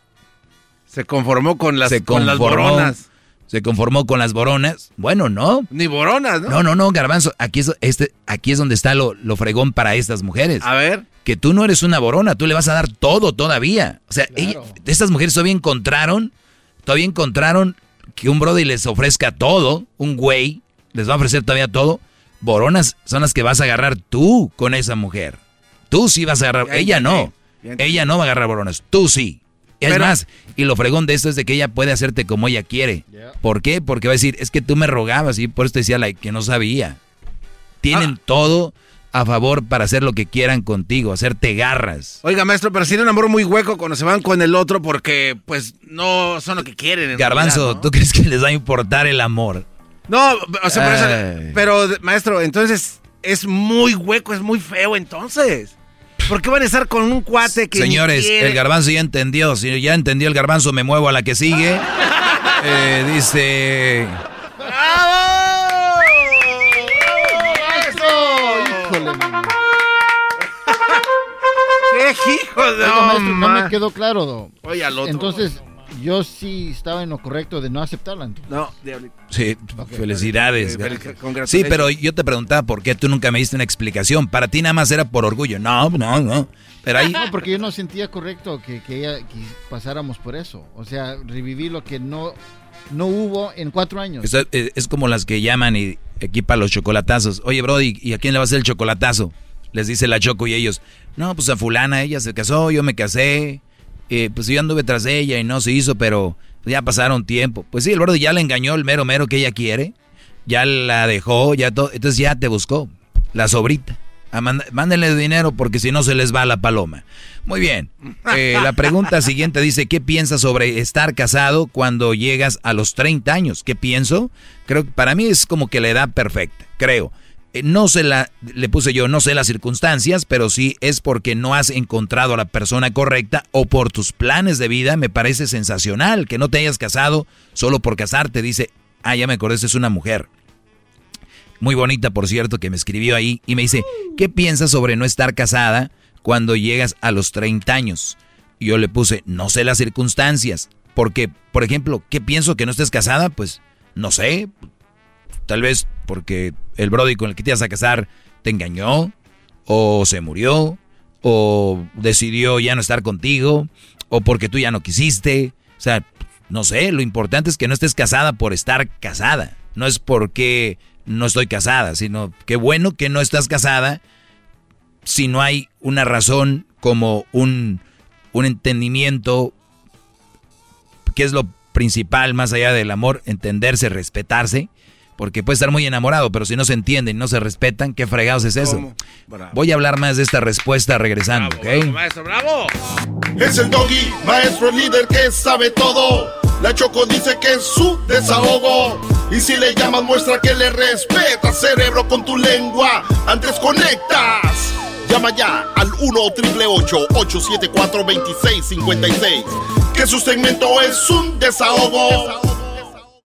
se conformó con las, se con las conformó- boronas. Se conformó con las boronas. Bueno, no. Ni boronas, ¿no? No, no, no, Garbanzo. Aquí es, este, aquí es donde está lo, lo fregón para estas mujeres. A ver. Que tú no eres una borona, tú le vas a dar todo todavía. O sea, estas mujeres todavía encontraron, todavía encontraron que un brody les ofrezca todo, un güey, les va a ofrecer todavía todo, boronas son las que vas a agarrar tú con esa mujer. Tú sí vas a agarrar, Ya ella no. entendí. Ella no va a agarrar boronas, tú sí. Es Pero- más, y lo fregón de esto es de que ella puede hacerte como ella quiere. ¿Por qué? Porque va a decir, es que tú me rogabas y por eso te decía like, que no sabía. Tienen Ah. todo a favor para hacer lo que quieran contigo, hacerte garras. Oiga, maestro, pero si un amor muy hueco cuando se van con el otro porque, pues, no son lo que quieren. en Garbanzo, realidad, ¿tú crees que les va a importar el amor? ¿no? O sea, por eso- Ay. pero, maestro, entonces es muy hueco, es muy feo, entonces. ¿Por qué van a estar con un cuate que Señores, quiere? el garbanzo ya entendió. Si ya entendió el garbanzo, me muevo a la que sigue. Eh, dice... ¡Qué hijo de Oiga, maestro, no me quedó claro. do. Oye, al otro. Entonces, yo sí estaba en lo correcto de no aceptarla. entonces. No, diablito. Sí, felicidades. Eh, fel- congratulations. Sí, pero yo te preguntaba por qué tú nunca me diste una explicación. Para ti nada más era por orgullo. No, no, no. Pero ahí... No, porque yo no sentía correcto que, que ella que pasáramos por eso. O sea, revivir lo que no, no hubo en cuatro años. Es, es- es como las que llaman y equipan los chocolatazos. Oye, Brody, ¿y a quién le va a hacer el chocolatazo? Les dice la Choco y ellos, no, pues a fulana, ella se casó, yo me casé, eh, pues yo anduve tras ella y no se hizo, pero ya pasaron tiempo. Pues sí, el Brody ya le engañó el mero mero que ella quiere, ya la dejó, ya todo, entonces ya te buscó, la sobrita. Mándenle dinero porque si no se les va la paloma. Muy bien. Eh, la pregunta siguiente dice, ¿qué piensas sobre estar casado cuando llegas a los 30 años? ¿Qué pienso? Creo que para mí es como que la edad perfecta, creo. Eh, no sé la, le puse yo, no sé las circunstancias, pero sí es porque no has encontrado a la persona correcta o por tus planes de vida. Me parece sensacional que no te hayas casado solo por casarte. Dice, ah, ya me acordé, es una mujer. Muy bonita, por cierto, que me escribió ahí y me dice, ¿qué piensas sobre no estar casada cuando llegas a los 30 años? Y yo le puse, no sé las circunstancias. Porque, por ejemplo, ¿qué pienso que no estés casada? Pues, no sé. Tal vez porque el Brody con el que te ibas a casar te engañó, o se murió, o decidió ya no estar contigo, o porque tú ya no quisiste. O sea, no sé, lo importante es que no estés casada por estar casada. No es porque no estoy casada, sino que bueno que no estás casada si no hay una razón como un, un entendimiento, que es lo principal más allá del amor, entenderse, respetarse. Porque puede estar muy enamorado, pero si no se entienden y no se respetan, ¿qué fregados es eso? Bravo. Voy a hablar más de esta respuesta regresando, ¿ok? Maestro, bravo. Es el doggy, maestro líder que sabe todo. La Choco dice que es su desahogo. Y si le llamas, muestra que le respeta, cerebro, con tu lengua. Antes conectas. Llama ya al 1-888-874-2656. Que su segmento es un desahogo.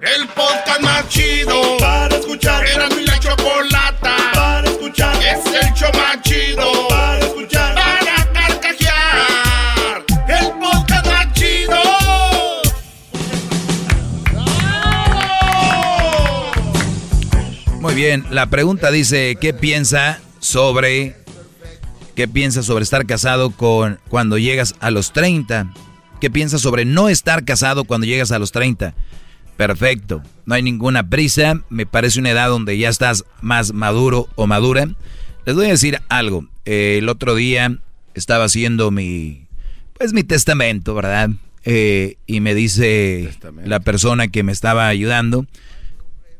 El podcast más chido para escuchar. Era mi la chocolata para escuchar. Es el show más chido para escuchar. Para carcajear. El podcast más chido. Muy bien, la pregunta dice, ¿qué piensa sobre qué piensa sobre estar casado con cuando llegas a los 30? ¿Qué piensa sobre no estar casado cuando llegas a los 30? Perfecto, no hay ninguna prisa, me parece una edad donde ya estás más maduro o madura. Les voy a decir algo, eh, el otro día estaba haciendo mi, pues mi testamento, ¿verdad? Eh, y me dice la persona que me estaba ayudando,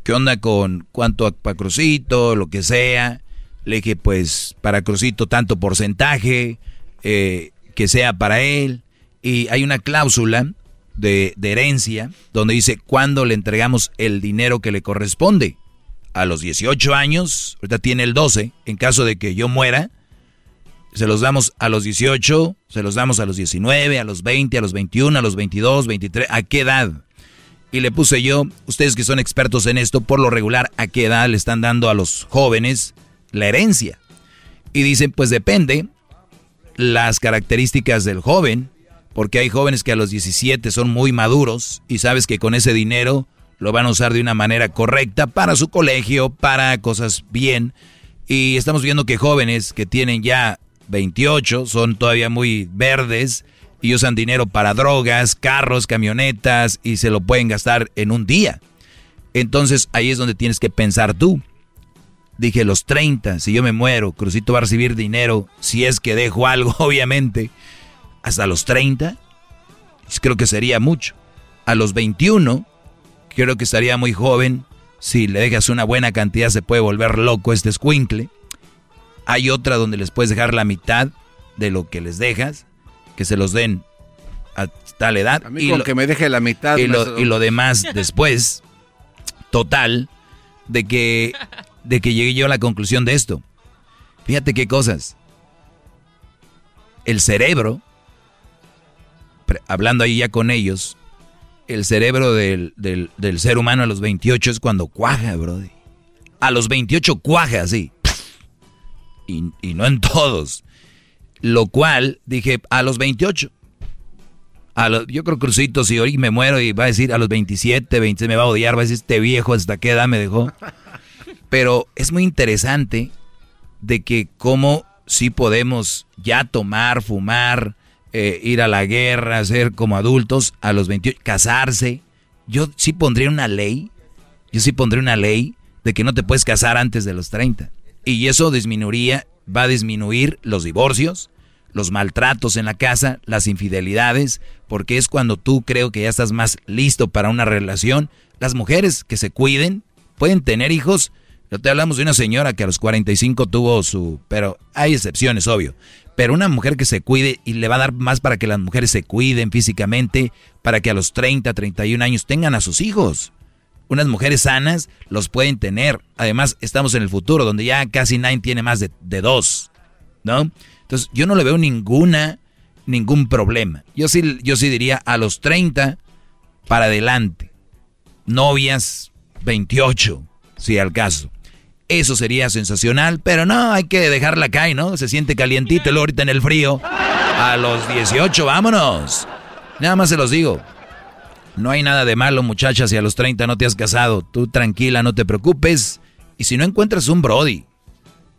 ¿qué onda con cuánto para Crucito, lo que sea? Le dije, pues para Crucito tanto porcentaje, eh, que sea para él. Y hay una cláusula de, herencia donde dice cuándo le entregamos el dinero que le corresponde. A los 18 años, ahorita tiene el 12, en caso de que yo muera, se los damos a los 18, se los damos a los 19, a los 20, a los 21, a los 22, 23, ¿a qué edad? Y le puse yo, ustedes que son expertos en esto, por lo regular, ¿a qué edad le están dando a los jóvenes la herencia? Y dicen, pues depende las características del joven, porque hay jóvenes que a los 17 son muy maduros y sabes que con ese dinero lo van a usar de una manera correcta para su colegio, para cosas bien. Y estamos viendo que jóvenes que tienen ya 28 son todavía muy verdes y usan dinero para drogas, carros, camionetas y se lo pueden gastar en un día. Entonces ahí es donde tienes que pensar tú. Dije, los 30, si yo me muero, Crucito va a recibir dinero, si es que dejo algo, obviamente, hasta los 30, pues creo que sería mucho. A los 21, creo que estaría muy joven, si le dejas una buena cantidad se puede volver loco este escuincle. Hay otra donde les puedes dejar la mitad de lo que les dejas, que se los den a tal edad. A mí con que me deje la mitad. Y lo, y lo demás después. Total, de que, de que llegué yo a la conclusión de esto. Fíjate qué cosas. El cerebro, hablando ahí ya con ellos, el cerebro del, del- del ser humano a los 28 es cuando cuaja, brody. A los 28 cuaja, así. Y, y no en todos. Lo cual, dije, a los 28. A yo creo, Crucito, si hoy me muero y va a decir a los 27, 20, me va a odiar, va a decir, este viejo, ¿hasta qué edad me dejó? Pero es muy interesante de que cómo sí podemos ya tomar, fumar, eh, ir a la guerra, ser como adultos a los 28, casarse. Yo sí pondría una ley, yo sí pondría una ley de que no te puedes casar antes de los 30. Y eso disminuiría, va a disminuir los divorcios, los maltratos en la casa, las infidelidades, porque es cuando tú creo que ya estás más listo para una relación. Las mujeres que se cuiden pueden tener hijos. No te hablamos de una señora que a los 45 tuvo su... Pero hay excepciones, obvio. Pero una mujer que se cuide y le va a dar más para que las mujeres se cuiden físicamente, para que a los 30, 31 años tengan a sus hijos. Unas mujeres sanas los pueden tener. Además, estamos en el futuro, donde ya casi nadie tiene más de, dos, ¿no? Entonces, yo no le veo ninguna, ningún problema. Yo sí, yo sí diría a los 30 para adelante. Novias, 28, si al caso. Eso sería sensacional, pero no, hay que dejarla caer, ¿no? Se siente calientito el ahorita en el frío. A los 18, vámonos. Nada más se los digo. No hay nada de malo, muchachas, si a los 30 no te has casado. Tú tranquila, no te preocupes. Y si no encuentras un Brody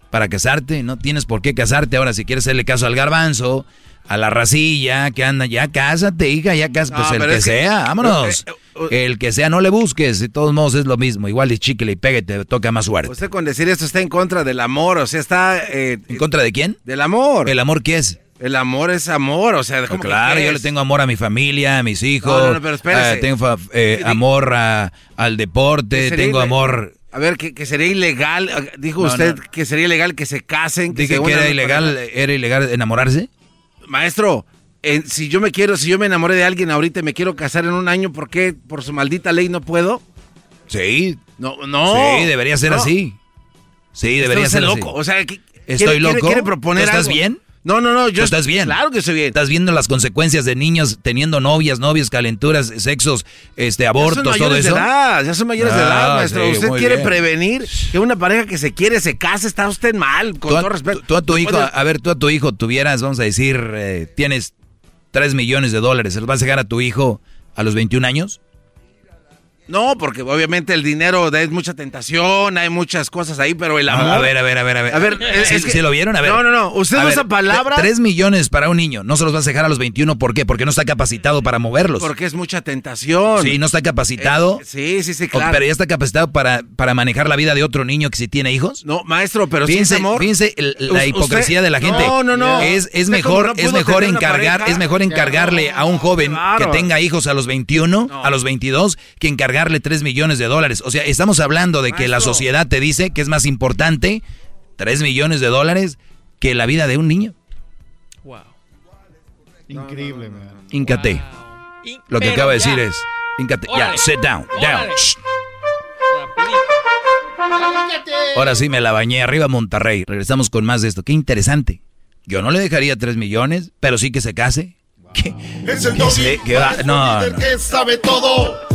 para casarte, no tienes por qué casarte. Ahora, si quieres hacerle caso al garbanzo, a la racilla que anda, ya cásate, hija, ya cásate. No, Pues el que es que- sea, vámonos. Eh, El que sea, no le busques. De todos modos es lo mismo. Igual y chicle y pegue, te toca más suerte. Usted con decir esto está en contra del amor, o sea, está... eh, ¿En contra de quién? Del amor. ¿El amor qué es? El amor es amor, o sea, ¿cómo Claro, yo le es? tengo amor a mi familia, a mis hijos. No, no, no, pero espérese. eh, tengo eh, amor a- al deporte, tengo amor. A ver, que, que sería ilegal, eh, dijo No, usted que sería ilegal que se casen, que Dije se que era ilegal, era ilegal enamorarse. Maestro, si yo me quiero, si yo me enamoré de alguien ahorita y me quiero casar en un año, ¿por qué por su maldita ley no puedo? Sí. No, no. Sí, debería ser No. así. Sí, debería ser loco, así. o sea, ¿qué- Estoy quiere- loco. quiere- quiere proponer ¿Tú ¿Estás algo? bien? No, no, no, yo ¿Tú estás bien? Claro que estoy bien. Estás viendo las consecuencias de niños teniendo novias, novios, calenturas, sexos, este, Ya son abortos, todo mayores eso. de edad, ya son mayores de Ah, edad, maestro. sí, usted quiere bien. prevenir que una pareja que se quiere se case, está usted mal, con Tú todo respeto. tú a tu hijo, a ver, tú a tu hijo tuvieras, vamos a decir, eh, tienes 3 millones de dólares, ¿se los vas a dejar a tu hijo a los 21 años? No, porque obviamente el dinero es mucha tentación, hay muchas cosas ahí, pero el amor. A ver, a ver, a ver, a ver. A ver, es- ¿Sí, es que- sí lo vieron? A ver. No, no, no, usted usa palabras- 3 millones para un niño, no se los vas a dejar a los 21, ¿por qué? Porque no está capacitado para moverlos. Porque es mucha tentación. Sí, no está capacitado. Eh, sí, sí, sí, claro. Pero ya está capacitado para, para manejar la vida de otro niño que si tiene hijos. No, maestro, pero sí fíjense, es amor. fíjense la hipocresía usted- de la gente. No, no, no. Es, es mejor, no es mejor encargar, es mejor encargarle a un joven claro. que tenga hijos a los 21, a los 22, que encargarle 3 millones de dólares. O sea, estamos hablando de que la sociedad te dice que es más importante 3 millones de dólares que la vida de un niño. Increíble, man. Íncate. Lo que acaba de decir es, íncate, ya, sit down, down. Ahora sí me la bañé arriba Monterrey. Regresamos con más de esto. Qué interesante. Yo no le dejaría 3 millones, pero sí que se case. ¿Qué? Es el ¿Qué doggy, sé? ¿Qué va? No, no. que sabe todo.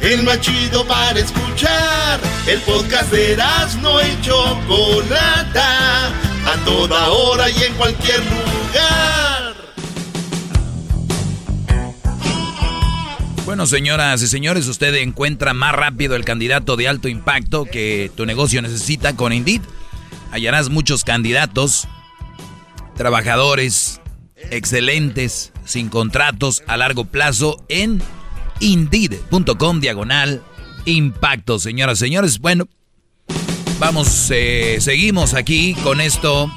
El más chido para escuchar. El podcast de no y Chocolata. A toda hora y en cualquier lugar. Bueno, señoras y señores, usted encuentra más rápido el candidato de alto impacto que tu negocio necesita con Indeed. Hallarás muchos candidatos, trabajadores excelentes, sin contratos a largo plazo en indeed.com diagonal impacto, señoras y señores. Bueno, vamos, eh, seguimos aquí con esto.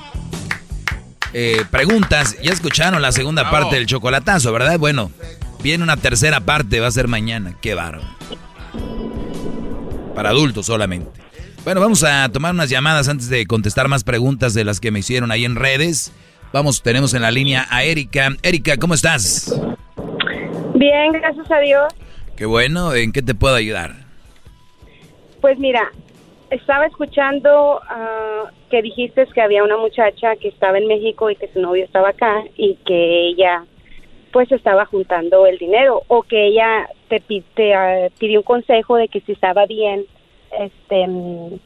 Eh, preguntas, ya escucharon la segunda parte del chocolatazo, ¿verdad? Bueno, viene una tercera parte, va a ser mañana. Qué bárbaro. Para adultos solamente. Bueno, vamos a tomar unas llamadas antes de contestar más preguntas de las que me hicieron ahí en redes. Vamos, tenemos en la línea a Erika. Erika, ¿cómo estás? Bien, gracias a Dios. Qué bueno, ¿en qué te puedo ayudar? Pues mira, estaba escuchando ah, que dijiste que había una muchacha que estaba en México y que su novio estaba acá y que ella pues estaba juntando el dinero o que ella te, te ah, pidió un consejo de que si estaba bien este mm,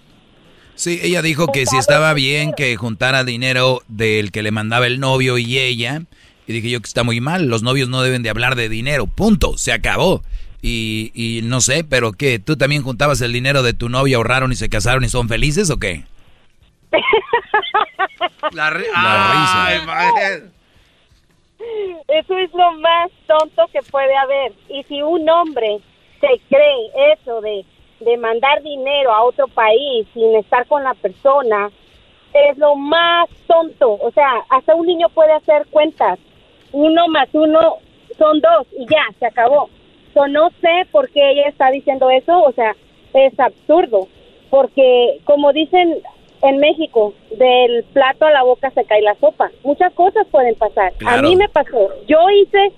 Sí, ella dijo que si estaba bien que juntara dinero del que le mandaba el novio y ella. Y dije yo que está muy mal, los novios no deben de hablar de dinero, punto, se acabó. Y, y no sé, pero ¿qué? ¿Tú también juntabas el dinero de tu novia, ahorraron y se casaron y son felices o qué? La, risa. Eso es lo más tonto que puede haber. Y si un hombre se cree eso de de mandar dinero a otro país sin estar con la persona es lo más tonto. O sea, hasta un niño puede hacer cuentas. Uno más uno son dos y ya, se acabó. So, no sé por qué ella está diciendo eso. O sea, es absurdo. Porque, como dicen en México, del plato a la boca se cae la sopa. Muchas cosas pueden pasar. A mí me pasó. Yo hice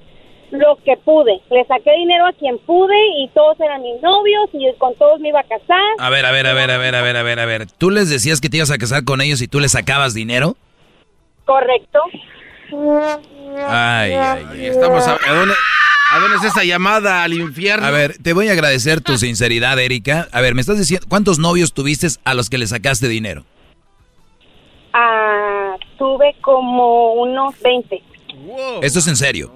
lo que pude. Le saqué dinero a quien pude y todos eran mis novios y con todos me iba a casar. A ver, a ver, a ver, a ver, a ver, a ver, a ver. ¿Tú les decías que te ibas a casar con ellos y tú les sacabas dinero? Correcto. Ay, ay, ay. Estamos a, ¿a, dónde, ¿A dónde es esa llamada al infierno? A ver, te voy a agradecer tu sinceridad, Erika. A ver, me estás diciendo, ¿cuántos novios tuviste a los que le sacaste dinero? Ah, tuve como unos 20. ¿Esto es en serio?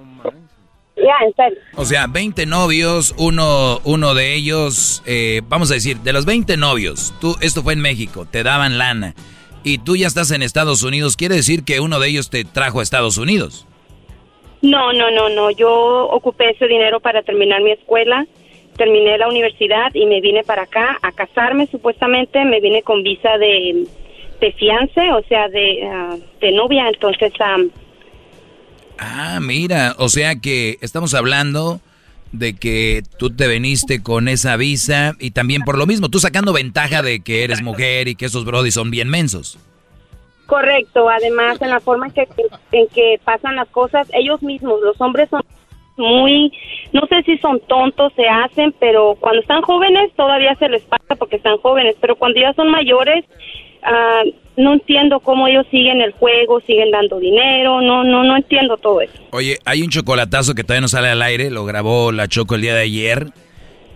Ya, en serio. O sea, 20 novios, uno, uno de ellos, eh, vamos a decir, de los 20 novios, tú, esto fue en México, te daban lana y tú ya estás en Estados Unidos, ¿quiere decir que uno de ellos te trajo a Estados Unidos? No, no, no, no, yo ocupé ese dinero para terminar mi escuela, terminé la universidad y me vine para acá a casarme supuestamente, me vine con visa de, de fiance, o sea, de, ah, de novia, entonces... Um, Ah, mira, o sea que estamos hablando de que tú te veniste con esa visa y también por lo mismo, tú sacando ventaja de que eres mujer y que esos brodis son bien mensos. Correcto, además en la forma en que, en que pasan las cosas, ellos mismos, los hombres son muy, no sé si son tontos, se hacen, pero cuando están jóvenes todavía se les pasa porque están jóvenes, pero cuando ya son mayores, uh, no entiendo cómo ellos siguen el juego, siguen dando dinero, no, no, no entiendo todo eso. Oye, hay un chocolatazo que todavía no sale al aire, lo grabó la Choco el día de ayer.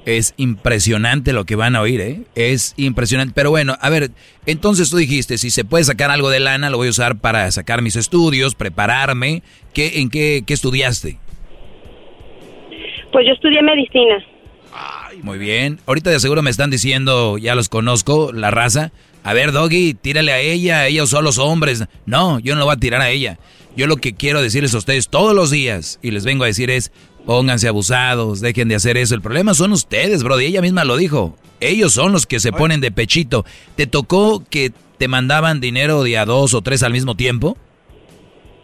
Es impresionante lo que van a oír, ¿eh? Es impresionante. Pero bueno, a ver, entonces tú dijiste, si se puede sacar algo de lana, lo voy a usar para sacar mis estudios, prepararme. ¿Qué, ¿En qué, qué estudiaste? Pues yo estudié medicina. Muy bien. Ahorita de seguro me están diciendo, ya los conozco, la raza. A ver, Doggy, tírale a ella, ella usó a los hombres. No, yo no lo voy a tirar a ella. Yo lo que quiero decirles a ustedes todos los días, y les vengo a decir es, pónganse abusados, dejen de hacer eso. El problema son ustedes, bro, y ella misma lo dijo. Ellos son los que se ponen de pechito. ¿Te tocó que te mandaban dinero de a dos o tres al mismo tiempo?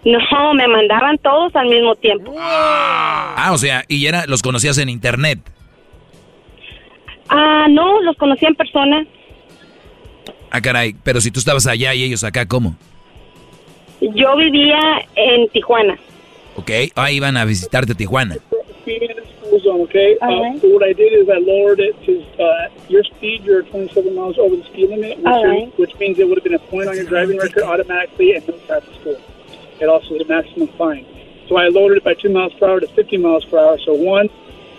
No, me mandaban todos al mismo tiempo. Ah, o sea, y era, los conocías en internet. Ah, no, los conocí en persona. Ah, caray, pero si tú estabas allá y ellos acá, ¿cómo? Yo vivía en Tijuana. Ok, ahí iban a visitarte Tijuana. zone, okay? Uh, right. so what I did is I lowered it to uh, your speed. You're 27 miles over the speed limit, which, right. means it would have been a point on your driving record automatically and no traffic school. It also is a maximum fine. So I lowered it by 2 miles per hour to 50 miles per hour. So one,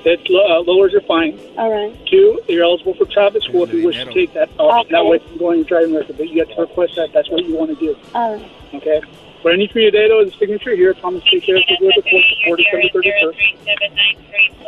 it lo- uh, lowers your fine. All right. Two, you're eligible for traffic school if you wish to take that option. That way from going your driving record. But you have to request that. That's what you want to do. All right. Okay? What I need from you today, though, is a signature here. Promise to take care of it with the court before December 31st.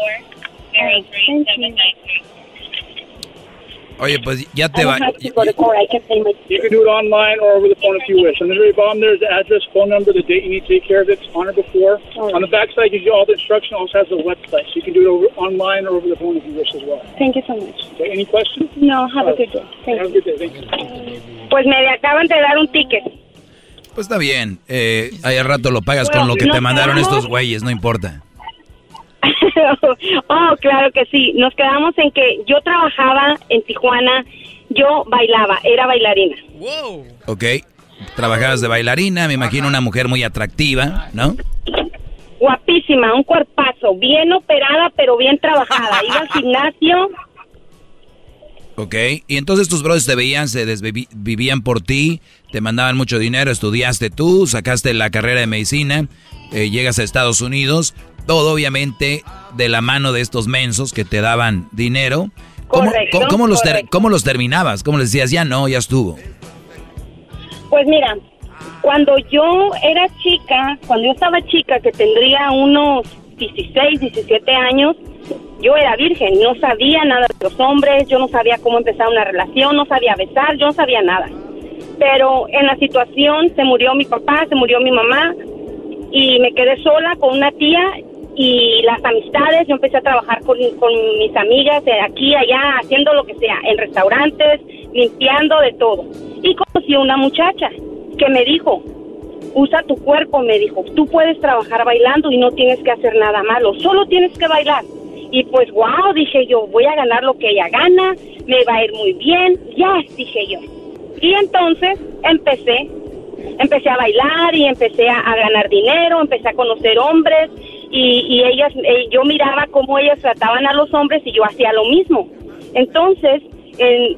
Oye, pues ya te va. You can do it online or over the phone if you wish. On the very bottom, there's the address, phone number, the date you need to take care of it. It's on or before. On the back side, gives you all the instruction. Also has a website, so you can do it over online or over the phone if you wish as well. Thank you so much. Okay, any questions? No, have a good day. Thank Have a good day. Thank you. Pues me acaban de dar un ticket. Pues está bien. Eh, ahí al rato lo pagas Bueno, con lo que te mandaron estos güeyes, no importa. oh, claro que sí. Nos quedamos en que yo trabajaba en Tijuana, yo bailaba, era bailarina. Ok. Trabajabas de bailarina, me imagino una mujer muy atractiva, ¿no? Guapísima, un cuerpazo, bien operada, pero bien trabajada. Iba al gimnasio. Ok. Y entonces tus brothers te veían, se desvivían por ti, te mandaban mucho dinero, estudiaste tú, sacaste la carrera de medicina, eh, llegas a Estados Unidos, todo obviamente de la mano de estos mensos que te daban dinero. ¿Cómo, Correcto, cómo- cómo los ter- cómo los terminabas? ¿Cómo les decías, ya no, ya estuvo? Pues mira, cuando yo era chica, cuando yo estaba chica, que tendría unos 16, 17 años, yo era virgen, no sabía nada de los hombres, yo no sabía cómo empezar una relación, no sabía besar, yo no sabía nada. Pero en la situación se murió mi papá, se murió mi mamá y me quedé sola con una tía y las amistades, yo empecé a trabajar con, con mis amigas de aquí, allá, haciendo lo que sea, en restaurantes, limpiando de todo. Y conocí a una muchacha que me dijo, usa tu cuerpo, me dijo, tú puedes trabajar bailando y no tienes que hacer nada malo, solo tienes que bailar. Y pues, wow, dije yo, voy a ganar lo que ella gana, me va a ir muy bien, ya, dije yo. Y entonces empecé, empecé a bailar y empecé a, a ganar dinero, empecé a conocer hombres y, y ellas, eh, yo miraba cómo ellas trataban a los hombres y yo hacía lo mismo. Entonces, en-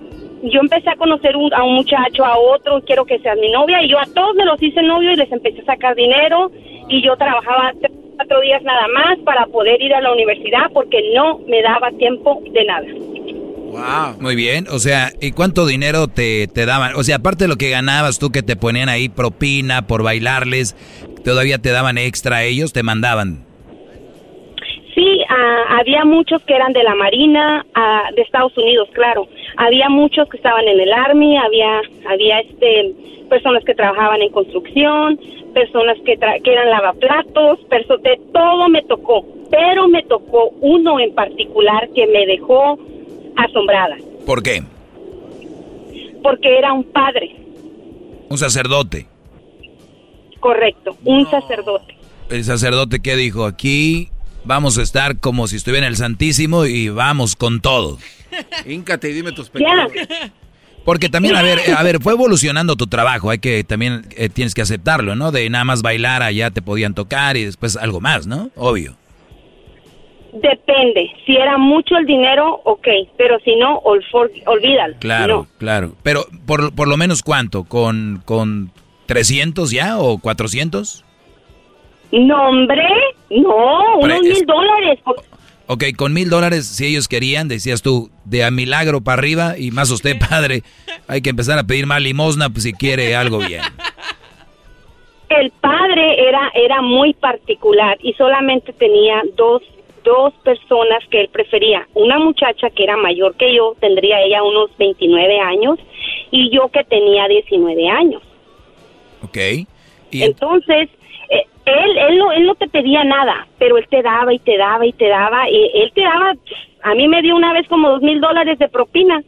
yo empecé a conocer un- a un muchacho, a otro, quiero que seas mi novia, y yo a todos me los hice novio y les empecé a sacar dinero, y yo trabajaba tres, cuatro días nada más para poder ir a la universidad porque no me daba tiempo de nada. Muy bien, o sea, ¿y cuánto dinero te, te daban? O sea, aparte de lo que ganabas tú que te ponían ahí propina por bailarles, todavía te daban extra ellos, te mandaban. Sí, ah, había muchos que eran de la Marina, ah, de Estados Unidos, claro. Había muchos que estaban en el Army, había, había este, personas que trabajaban en construcción, personas que, tra- que eran lavaplatos, perso- de todo me tocó. Pero me tocó uno en particular que me dejó asombrada, ¿Por qué? porque era un padre, Un sacerdote. correcto, un sacerdote. El sacerdote que dijo, aquí vamos a estar como si estuviera en el Santísimo y vamos con todo. Híncate y dime tus Ya. pecados. Porque también, a ver, a ver, fue evolucionando tu trabajo, hay que también eh, tienes que aceptarlo, ¿no? De nada más bailar allá te podían tocar y después algo más, ¿no? Obvio. Depende, si era mucho el dinero, ok, pero si no, ol- for- olvídalo. Claro, No. claro. Pero por, por lo menos cuánto, con, con 300 ya o 400? No, hombre, no, unos es- mil dólares. Ok, con mil dólares, si ellos querían, decías tú, de a milagro para arriba y más usted, padre, hay que empezar a pedir más limosna pues, si quiere algo bien. El padre era, era muy particular y solamente tenía dos, dos personas que él prefería. Una muchacha que era mayor que yo, tendría ella unos 29 años, y yo que tenía 19 años. Ok. Entonces, eh, él, él, no, él no te pedía nada, pero él te daba y te daba y te daba. Y él te daba, a mí me dio una vez como dos mil dólares de propina.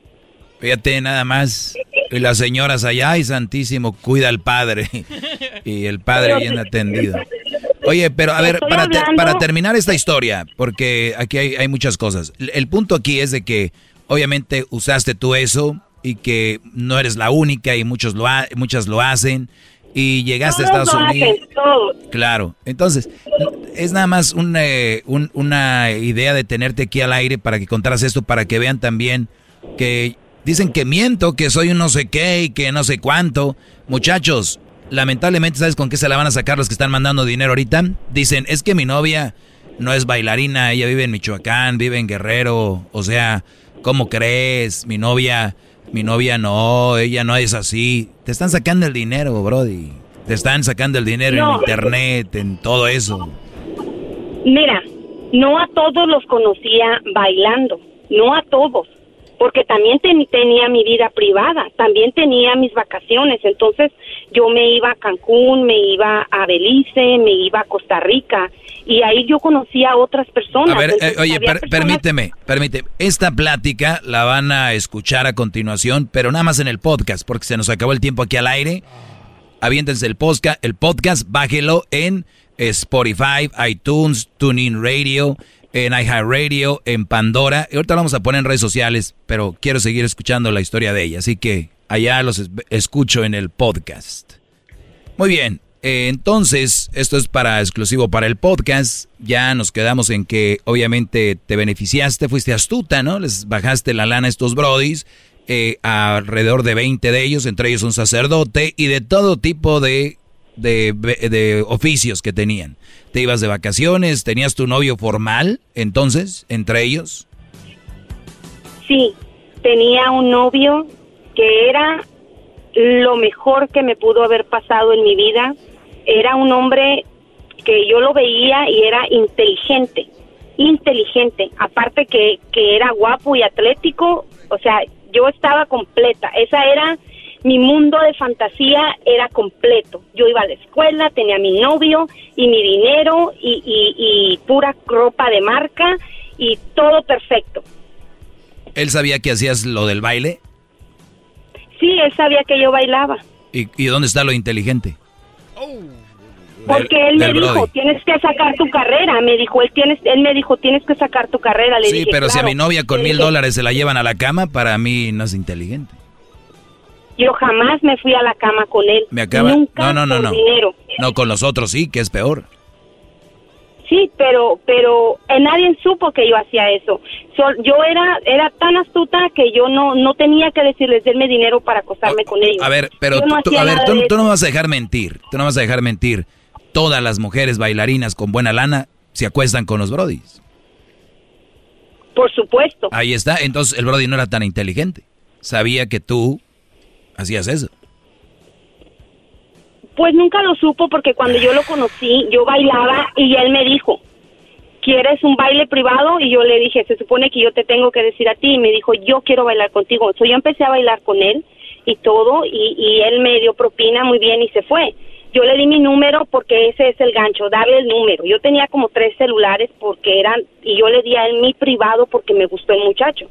Fíjate nada más, y las señoras allá, y santísimo, cuida al padre. Y el padre Pero- bien atendido. Oye, pero a ver, para, te- para terminar esta historia, porque aquí hay, hay muchas cosas. El, el punto aquí es de que obviamente usaste tú eso y que no eres la única y muchos lo ha- muchas lo hacen y llegaste a Estados Unidos. Claro, entonces es nada más un, eh, un- una idea de tenerte aquí al aire para que contaras esto, para que vean también que dicen que miento, que soy un no sé qué y que no sé cuánto. Muchachos, lamentablemente, ¿sabes con qué se la van a sacar los que están mandando dinero ahorita? Dicen, es que mi novia no es bailarina, ella vive en Michoacán, vive en Guerrero, o sea, ¿cómo crees? Mi novia, mi novia no, ella no es así. Te están sacando el dinero, Brody. Te están sacando el dinero en internet, en todo eso. Mira, no a todos los conocía bailando, no a todos, porque también ten- tenía mi vida privada, también tenía mis vacaciones, entonces yo me iba a Cancún, me iba a Belice, me iba a Costa Rica y ahí yo conocía a otras personas. A ver, eh, oye, había per- personas- permíteme, permíteme. Esta plática la van a escuchar a continuación, pero nada más en el podcast, porque se nos acabó el tiempo aquí al aire. Aviéntense el podcast, el podcast, bájelo en Spotify, iTunes, TuneIn Radio, en iHeartRadio, en Pandora. Y ahorita lo vamos a poner en redes sociales, pero quiero seguir escuchando la historia de ella, así que allá los es- escucho en el podcast. Muy bien, eh, entonces esto es para exclusivo para el podcast. Ya nos quedamos en que obviamente te beneficiaste, fuiste astuta, ¿no? Les bajaste la lana a estos brodis, eh, alrededor de 20 de ellos, entre ellos un sacerdote y de todo tipo de, de, de oficios que tenían. Te ibas de vacaciones, tenías tu novio formal, entonces, entre ellos. Sí, tenía un novio que era lo mejor que me pudo haber pasado en mi vida. Era un hombre que yo lo veía y era inteligente, inteligente. Aparte que, que era guapo y atlético, o sea, yo estaba completa. Esa era mi mundo de fantasía, era completo. Yo iba a la escuela, tenía mi novio y mi dinero y, y, y pura ropa de marca y todo perfecto. Él sabía que hacías lo del baile. Sí, él sabía que yo bailaba. ¿Y, y dónde está lo inteligente? Porque Del- él me del dijo, Brody. tienes que sacar tu carrera. Me dijo, él, tienes, él me dijo, tienes que sacar tu carrera. Le Sí, dije, pero si a mi novia con mil dólares se la llevan a la cama, para mí no es inteligente. Yo jamás me fui a la cama con él. Me acaba... Nunca no, no, no, no. dinero. No, con los otros sí, que es peor. Sí, pero pero eh, nadie supo que yo hacía eso. Sol- yo era era tan astuta que yo no no tenía que decirles denme dinero para acostarme con ellos. A ver, pero no tú, a ver, tú, no vas a dejar mentir. Tú no vas a dejar mentir. Todas las mujeres bailarinas con buena lana se acuestan con los brodis. Por supuesto. Ahí está. Entonces el brody no era tan inteligente. Sabía que tú hacías eso. Pues nunca lo supo porque cuando yo lo conocí, yo bailaba y él me dijo, ¿quieres un baile privado? Y yo le dije, se supone que yo te tengo que decir a ti. Y me dijo, yo quiero bailar contigo. Entonces yo empecé a bailar con él y todo, y, y él me dio propina muy bien y se fue. Yo le di mi número porque ese es el gancho, darle el número. Yo tenía como tres celulares porque eran, y yo le di a él mi privado porque me gustó el muchacho.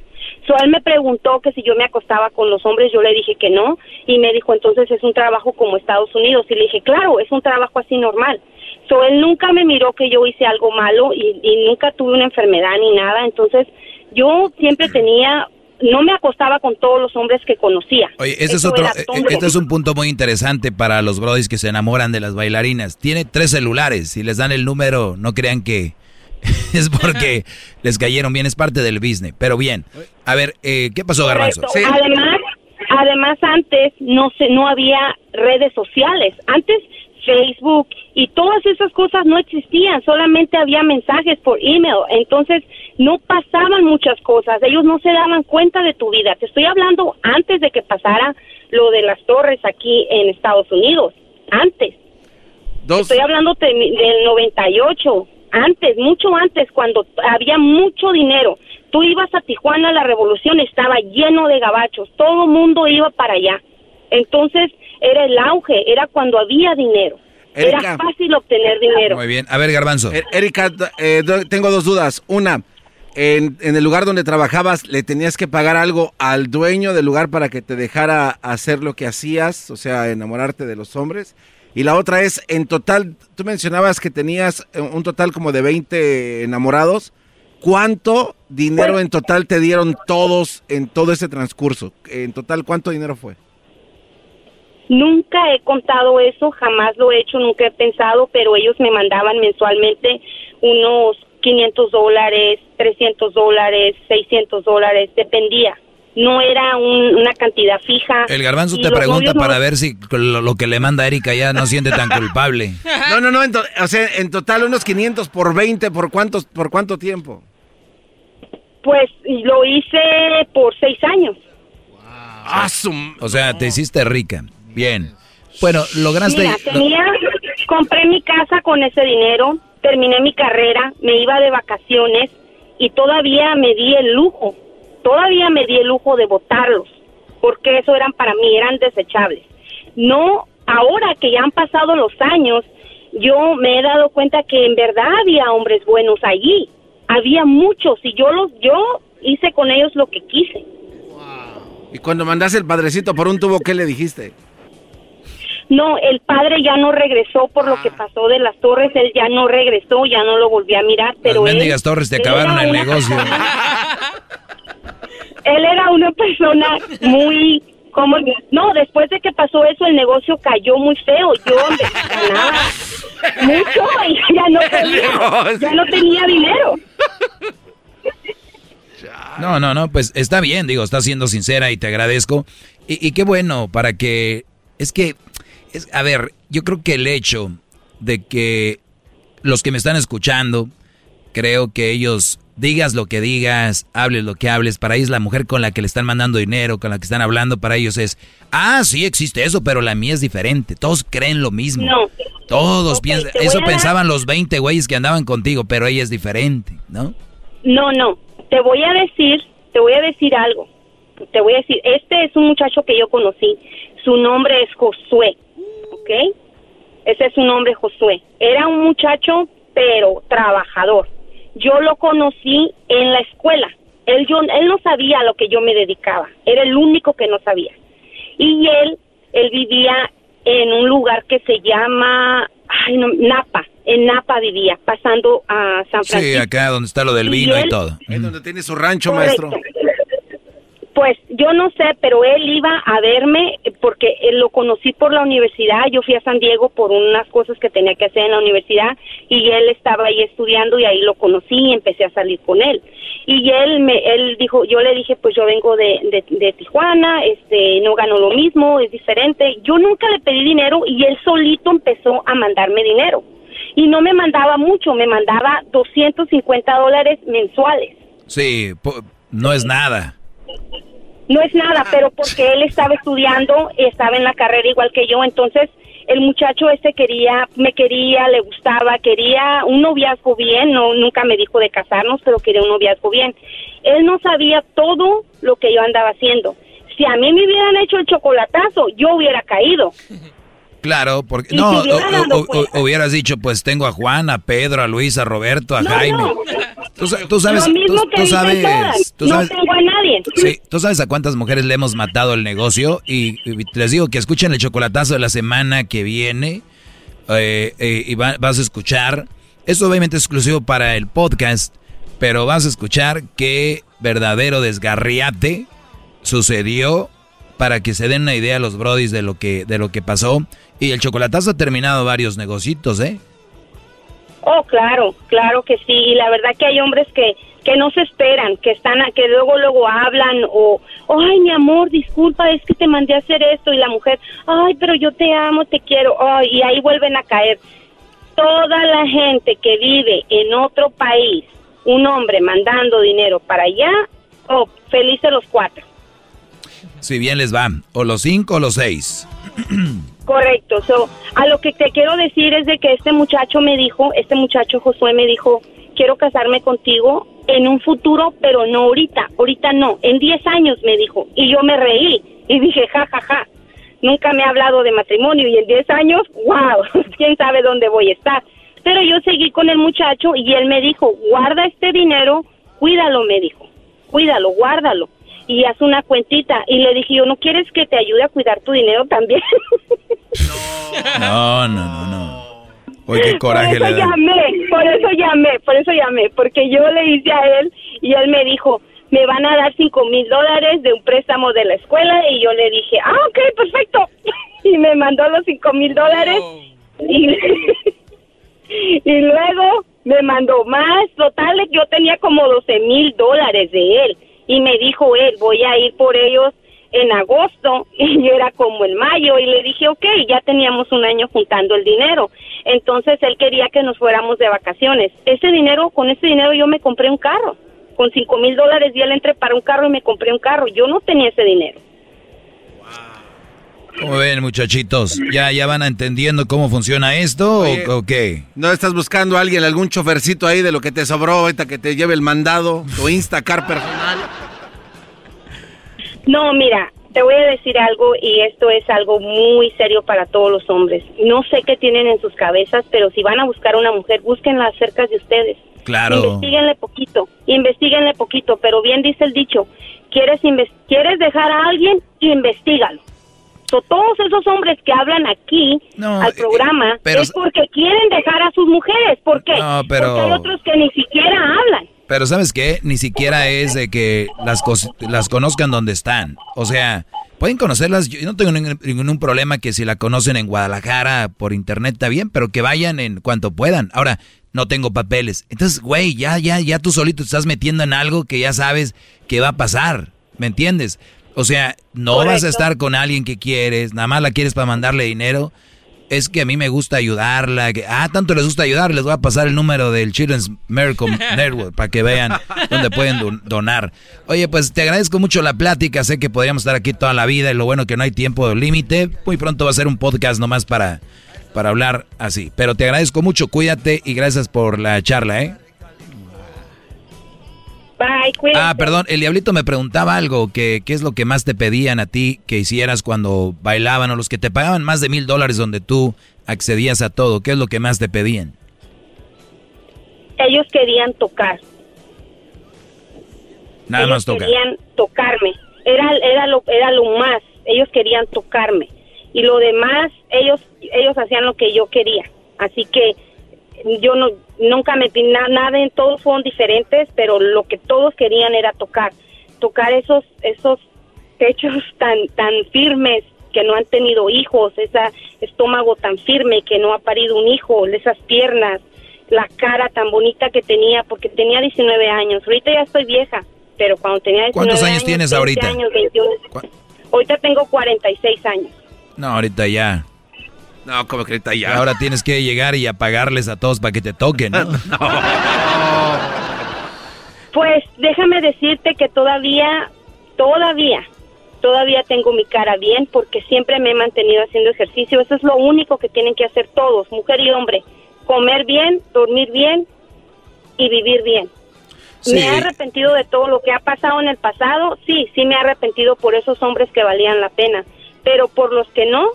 So, él me preguntó que si yo me acostaba con los hombres, yo le dije que no, y me dijo, entonces es un trabajo como Estados Unidos, y le dije, claro, es un trabajo así normal. So, él nunca me miró que yo hice algo malo y, y nunca tuve una enfermedad ni nada, entonces yo siempre tenía, no me acostaba con todos los hombres que conocía. Oye, este es otro, eh, este es un punto muy interesante para los brodis que se enamoran de las bailarinas. Tiene tres celulares. Si les dan el número, no crean que es porque les cayeron bien. Es parte del business. Pero bien. A ver, eh, ¿qué pasó, Garbanzo? Además, además antes no se, no había redes sociales. Antes Facebook y todas esas cosas no existían, solamente había mensajes por email. Entonces no pasaban muchas cosas, ellos no se daban cuenta de tu vida. Te estoy hablando antes de que pasara lo de las torres aquí en Estados Unidos, antes. Estoy hablando de- del 98, antes, mucho antes, cuando había mucho dinero. Tú ibas a Tijuana, la revolución estaba lleno de gabachos, todo mundo iba para allá. Entonces era el auge, era cuando había dinero. Erika. Era fácil obtener dinero. Muy bien. A ver, Garbanzo. Er- Erika, eh, tengo dos dudas. Una, en, en el lugar donde trabajabas, ¿le tenías que pagar algo al dueño del lugar para que te dejara hacer lo que hacías? O sea, enamorarte de los hombres. Y la otra es, en total, tú mencionabas que tenías eh, un total como de 20 enamorados. ¿Cuánto dinero en total te dieron todos en todo ese transcurso? En total, ¿cuánto dinero fue? Nunca he contado eso, jamás lo he hecho, nunca he pensado, pero ellos me mandaban mensualmente unos 500 dólares, 300 dólares, 600 dólares, dependía. No era un- una cantidad fija. El garbanzo te pregunta no- para ver si lo, lo que le manda Erika ya no siente tan culpable. No, no, no, en to- o sea, en total unos 500 por 20, ¿por cuántos, por cuánto tiempo? Pues lo hice por seis años. Ah, O sea, te hiciste rica. Bien. Bueno, lograste... Mira, lo- tenía, compré mi casa con ese dinero, terminé mi carrera, me iba de vacaciones y todavía me di el lujo, todavía me di el lujo de botarlos, porque eso eran para mí, eran desechables. No, ahora que ya han pasado los años, yo me he dado cuenta que en verdad había hombres buenos allí, había muchos y yo los, yo hice con ellos lo que quise. Y cuando mandaste el padrecito por un tubo, ¿qué le dijiste? No, el padre ya no regresó por lo que pasó de las torres, él ya no regresó, ya no lo volví a mirar, pero Las él, mendigas torres te acabaron el una negocio. él era una persona muy como no, después de que pasó eso el negocio cayó muy feo, yo ganaba mucho y ya no tenía, ya no tenía dinero. No, no, no, pues está bien, digo, estás siendo sincera y te agradezco. Y, y qué bueno para que... Es que, es, a ver, yo creo que el hecho de que los que me están escuchando, creo que ellos, digas lo que digas, hables lo que hables, para ellos la mujer con la que le están mandando dinero, con la que están hablando, para ellos es, ah, sí existe eso, pero la mía es diferente. Todos creen lo mismo. No. Todos piensan, eso dar- pensaban los 20 güeyes que andaban contigo, pero ella es diferente, ¿no? No, no, te voy a decir, te voy a decir algo. Te voy a decir, este es un muchacho que yo conocí, su nombre es Josué, ¿ok? Ese es su nombre, Josué. Era un muchacho, pero trabajador. Yo lo conocí en la escuela. Él, yo, él no sabía a lo que yo me dedicaba. Era el único que no sabía. Y él, él vivía en un lugar que se llama ay, no, Napa. En Napa vivía, pasando a San Sí, Francisco. acá donde está lo del ¿Y vino y él? todo. Es donde tiene su rancho, Correcto. maestro. Pues yo no sé, pero él iba a verme eh, porque él lo conocí por la universidad. Yo fui a San Diego por unas cosas que tenía que hacer en la universidad y él estaba ahí estudiando y ahí lo conocí y empecé a salir con él. Y él me, él dijo, yo le dije, pues yo vengo de, Tijuana, este, no gano lo mismo, es diferente. Yo nunca le pedí dinero y él solito empezó a mandarme dinero. Y no me mandaba mucho, me mandaba 250 dólares mensuales. Sí, no es nada. No es nada, pero porque él estaba estudiando, estaba en la carrera igual que yo, entonces el muchacho este quería, me quería, le gustaba, quería un noviazgo bien, no nunca me dijo de casarnos, pero quería un noviazgo bien. Él no sabía todo lo que yo andaba haciendo. Si a mí me hubieran hecho el chocolatazo, yo hubiera caído. Claro, porque Y no, o- o- hubieras dicho, pues tengo a Juan, a Pedro, a Luis, a Roberto, a No, Jaime. no. Tú, sa- tú sabes, tú, sabes, tú no sabes, tengo a nadie. sí, tú sabes a cuántas mujeres le hemos matado el negocio y, y les digo que escuchen el chocolatazo de la semana que viene eh, eh, y va- vas a escuchar, esto obviamente es exclusivo para el podcast, pero vas a escuchar qué verdadero desgarriate sucedió para que se den una idea a los brodis de lo que de lo que pasó y el chocolatazo ha terminado varios negocitos, ¿eh? Oh, claro, claro que sí. Y la verdad que hay hombres que, que no se esperan, que están, a- que luego luego hablan o, ay, mi amor, disculpa, es que te mandé a hacer esto y la mujer, ay, pero yo te amo, te quiero, ay, y ahí vuelven a caer. Toda la gente que vive en otro país, un hombre mandando dinero para allá, oh, felices los cuatro. Si bien les va, o los cinco o los seis. Correcto. So, a lo que te quiero decir es de que este muchacho me dijo, este muchacho Josué me dijo, quiero casarme contigo en un futuro, pero no ahorita. Ahorita no. En 10 años me dijo. Y yo me reí y dije, ja, ja, ja. Nunca me ha hablado de matrimonio y en 10 años, wow, quién sabe dónde voy a estar. Pero yo seguí con el muchacho y él me dijo, guarda este dinero, cuídalo, me dijo. Cuídalo, guárdalo. Y haz una cuentita. Y le dije, yo, ¿no quieres que te ayude a cuidar tu dinero también? No, no, no, no. Oye, qué coraje por eso le da. llamé, por eso llamé, por eso llamé, porque yo le hice a él y él me dijo, me van a dar cinco mil dólares de un préstamo de la escuela y yo le dije, ah, ok, perfecto. y me mandó los cinco mil dólares y, y luego me mandó más. Total, yo tenía como 12 mil dólares de él y me dijo él, voy a ir por ellos en agosto y yo era como en mayo y le dije, ok, ya teníamos un año juntando el dinero. Entonces él quería que nos fuéramos de vacaciones. Ese dinero, con ese dinero yo me compré un carro. Con cinco mil dólares y él entré para un carro y me compré un carro. Yo no tenía ese dinero. ¿Cómo ven, muchachitos? ¿Ya, ya van entendiendo cómo funciona esto Oye, o, o qué? ¿No estás buscando a alguien, algún chofercito ahí de lo que te sobró ahorita que te lleve el mandado, tu Instacar personal? No, mira, te voy a decir algo y esto es algo muy serio para todos los hombres. No sé qué tienen en sus cabezas, pero si van a buscar una mujer, búsquenla cerca de ustedes. Claro. Investíguenle poquito, investiguenle poquito, pero bien dice el dicho, quieres quieres dejar a alguien, investigalo. So, todos esos hombres que hablan aquí al programa pero- es porque quieren dejar a sus mujeres. ¿Por qué? No, pero- Porque hay otros que ni siquiera hablan. Pero ¿sabes qué? Ni siquiera es de que las, las conozcan donde están. O sea, pueden conocerlas. Yo no tengo ningún, ningún problema que si la conocen en Guadalajara por internet está bien, pero que vayan en cuanto puedan. Ahora, no tengo papeles. Entonces, güey, ya, ya, ya tú solito te estás metiendo en algo que ya sabes que va a pasar. ¿Me entiendes? O sea, no vas a estar con alguien que quieres, nada más la quieres para mandarle dinero. Es que a mí me gusta ayudarla. Que, ah, tanto les gusta ayudar, les voy a pasar el número del Children's Miracle Network para que vean dónde pueden don- donar. Oye, pues te agradezco mucho la plática. Sé que podríamos estar aquí toda la vida y lo bueno que no hay tiempo límite. Muy pronto va a ser un podcast nomás para, para hablar así. Pero te agradezco mucho, cuídate y gracias por la charla, ¿eh? Bye. Ah, perdón, el diablito me preguntaba algo, que qué es lo que más te pedían a ti que hicieras cuando bailaban o los que te pagaban más de mil dólares donde tú accedías a todo, ¿qué es lo que más te pedían? Ellos querían tocar. Nada ellos más toca. querían tocarme. Era, era, lo, era lo más. Ellos querían tocarme. Y lo demás, ellos, ellos hacían lo que yo quería. Así que yo no, nunca metí na- nada en todos fueron diferentes, pero lo que todos querían era tocar. Tocar esos, esos pechos tan, tan firmes que no han tenido hijos, ese estómago tan firme que no ha parido un hijo, esas piernas, la cara tan bonita que tenía, porque tenía 19 años. Ahorita ya estoy vieja, pero cuando tenía 19 ¿Cuántos años tienes 20 ahorita? años, 21. Ahorita tengo 46 años. No, ahorita ya. No, como que ahorita ya. Ahora tienes que llegar y apagarles a todos para que te toquen, ¿no? Pues déjame decirte que todavía, todavía, todavía tengo mi cara bien porque siempre me he mantenido haciendo ejercicio. Eso es lo único que tienen que hacer todos, mujer y hombre. Comer bien, dormir bien y vivir bien. Sí. Me he arrepentido de todo lo que ha pasado en el pasado. Sí, sí me he arrepentido por esos hombres que valían la pena. Pero por los que no,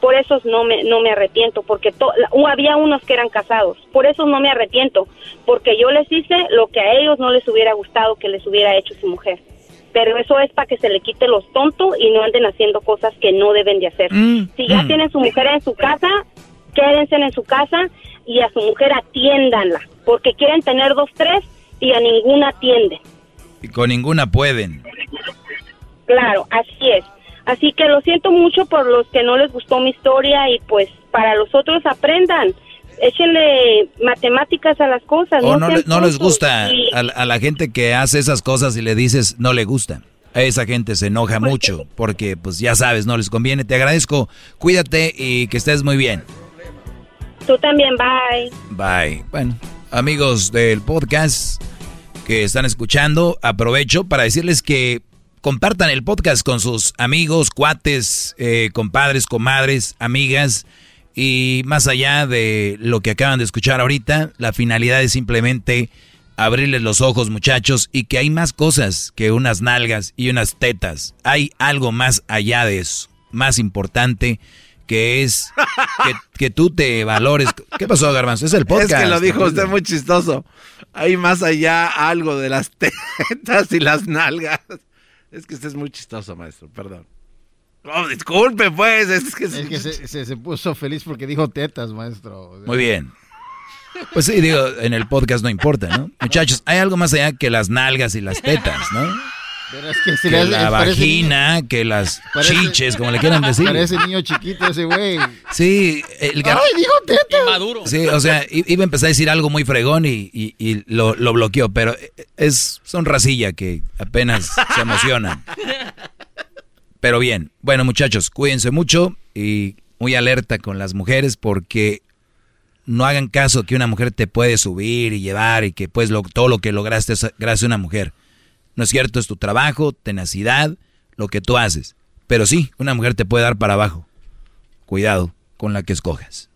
por esos no me, no me arrepiento. Porque to- había unos que eran casados. Por esos no me arrepiento. Porque yo les hice lo que a ellos no les hubiera gustado que les hubiera hecho su mujer. Pero eso es para que se le quite los tontos y no anden haciendo cosas que no deben de hacer. si ya mm. tienen su mujer en su casa, quédense en su casa y a su mujer atiéndanla. Porque quieren tener dos, tres y a ninguna atienden. Y con ninguna pueden. Claro, así es. Así que lo siento mucho por los que no les gustó mi historia y pues para los otros aprendan. Échenle matemáticas a las cosas. O no, no les gusta Y- a, a la gente que hace esas cosas y le dices no le gusta. A esa gente se enoja mucho porque pues ya sabes, no les conviene. Te agradezco, cuídate y que estés muy bien. Tú también, bye. Bye. Bueno, amigos del podcast que están escuchando, aprovecho para decirles que compartan el podcast con sus amigos, cuates, eh, compadres, comadres, amigas. Y más allá de lo que acaban de escuchar ahorita, la finalidad es simplemente abrirles los ojos, muchachos, y que hay más cosas que unas nalgas y unas tetas. Hay algo más allá de eso, más importante, que es que, que tú te valores. ¿Qué pasó, Garbanzo? Es el podcast. Es que lo dijo usted muy chistoso. Hay más allá algo de las tetas y las nalgas. Es que usted es muy chistoso, maestro, perdón. Oh, disculpe, pues. Es que, Es que se, se- se puso feliz porque dijo tetas, maestro. O sea, Muy bien. Pues sí, digo, en el podcast no importa, ¿no? Muchachos, hay algo más allá que las nalgas y las tetas, ¿no? Pero es que le la vagina, que las Parece- chiches, como le quieran decir. Parece niño chiquito ese güey. Sí, el gar- ¡Ay, dijo teta! Maduro. Sí, o sea, iba a empezar a decir algo muy fregón y, y- y lo, lo bloqueó, pero es son racilla que apenas se emocionan. Pero bien, bueno muchachos, cuídense mucho y muy alerta con las mujeres porque no hagan caso que una mujer te puede subir y llevar y que pues lo- todo lo que lograste es gracias a una mujer. No es cierto, es tu trabajo, tenacidad, lo que tú haces. Pero sí, una mujer te puede dar para abajo. Cuidado con la que escojas.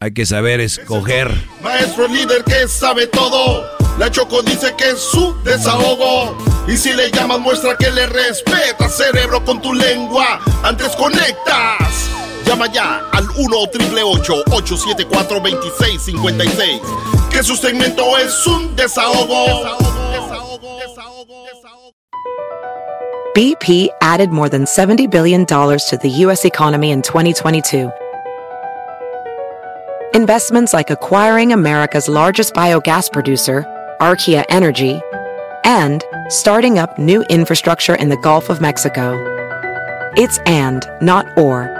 Hay que saber escoger. Maestro líder que sabe todo. La Choco dice que es su desahogo. Y si le llamas, muestra que le respeta, cerebro, con tu lengua. Antes conectas. Llama ya al 1-888-874-2656. Que su segmento es un desahogo. BP added more than $70 billion to the U.S. economy in 2022. Investments like acquiring America's largest biogas producer, Archaea Energy, and starting up new infrastructure in the Gulf of Mexico. It's and, not or.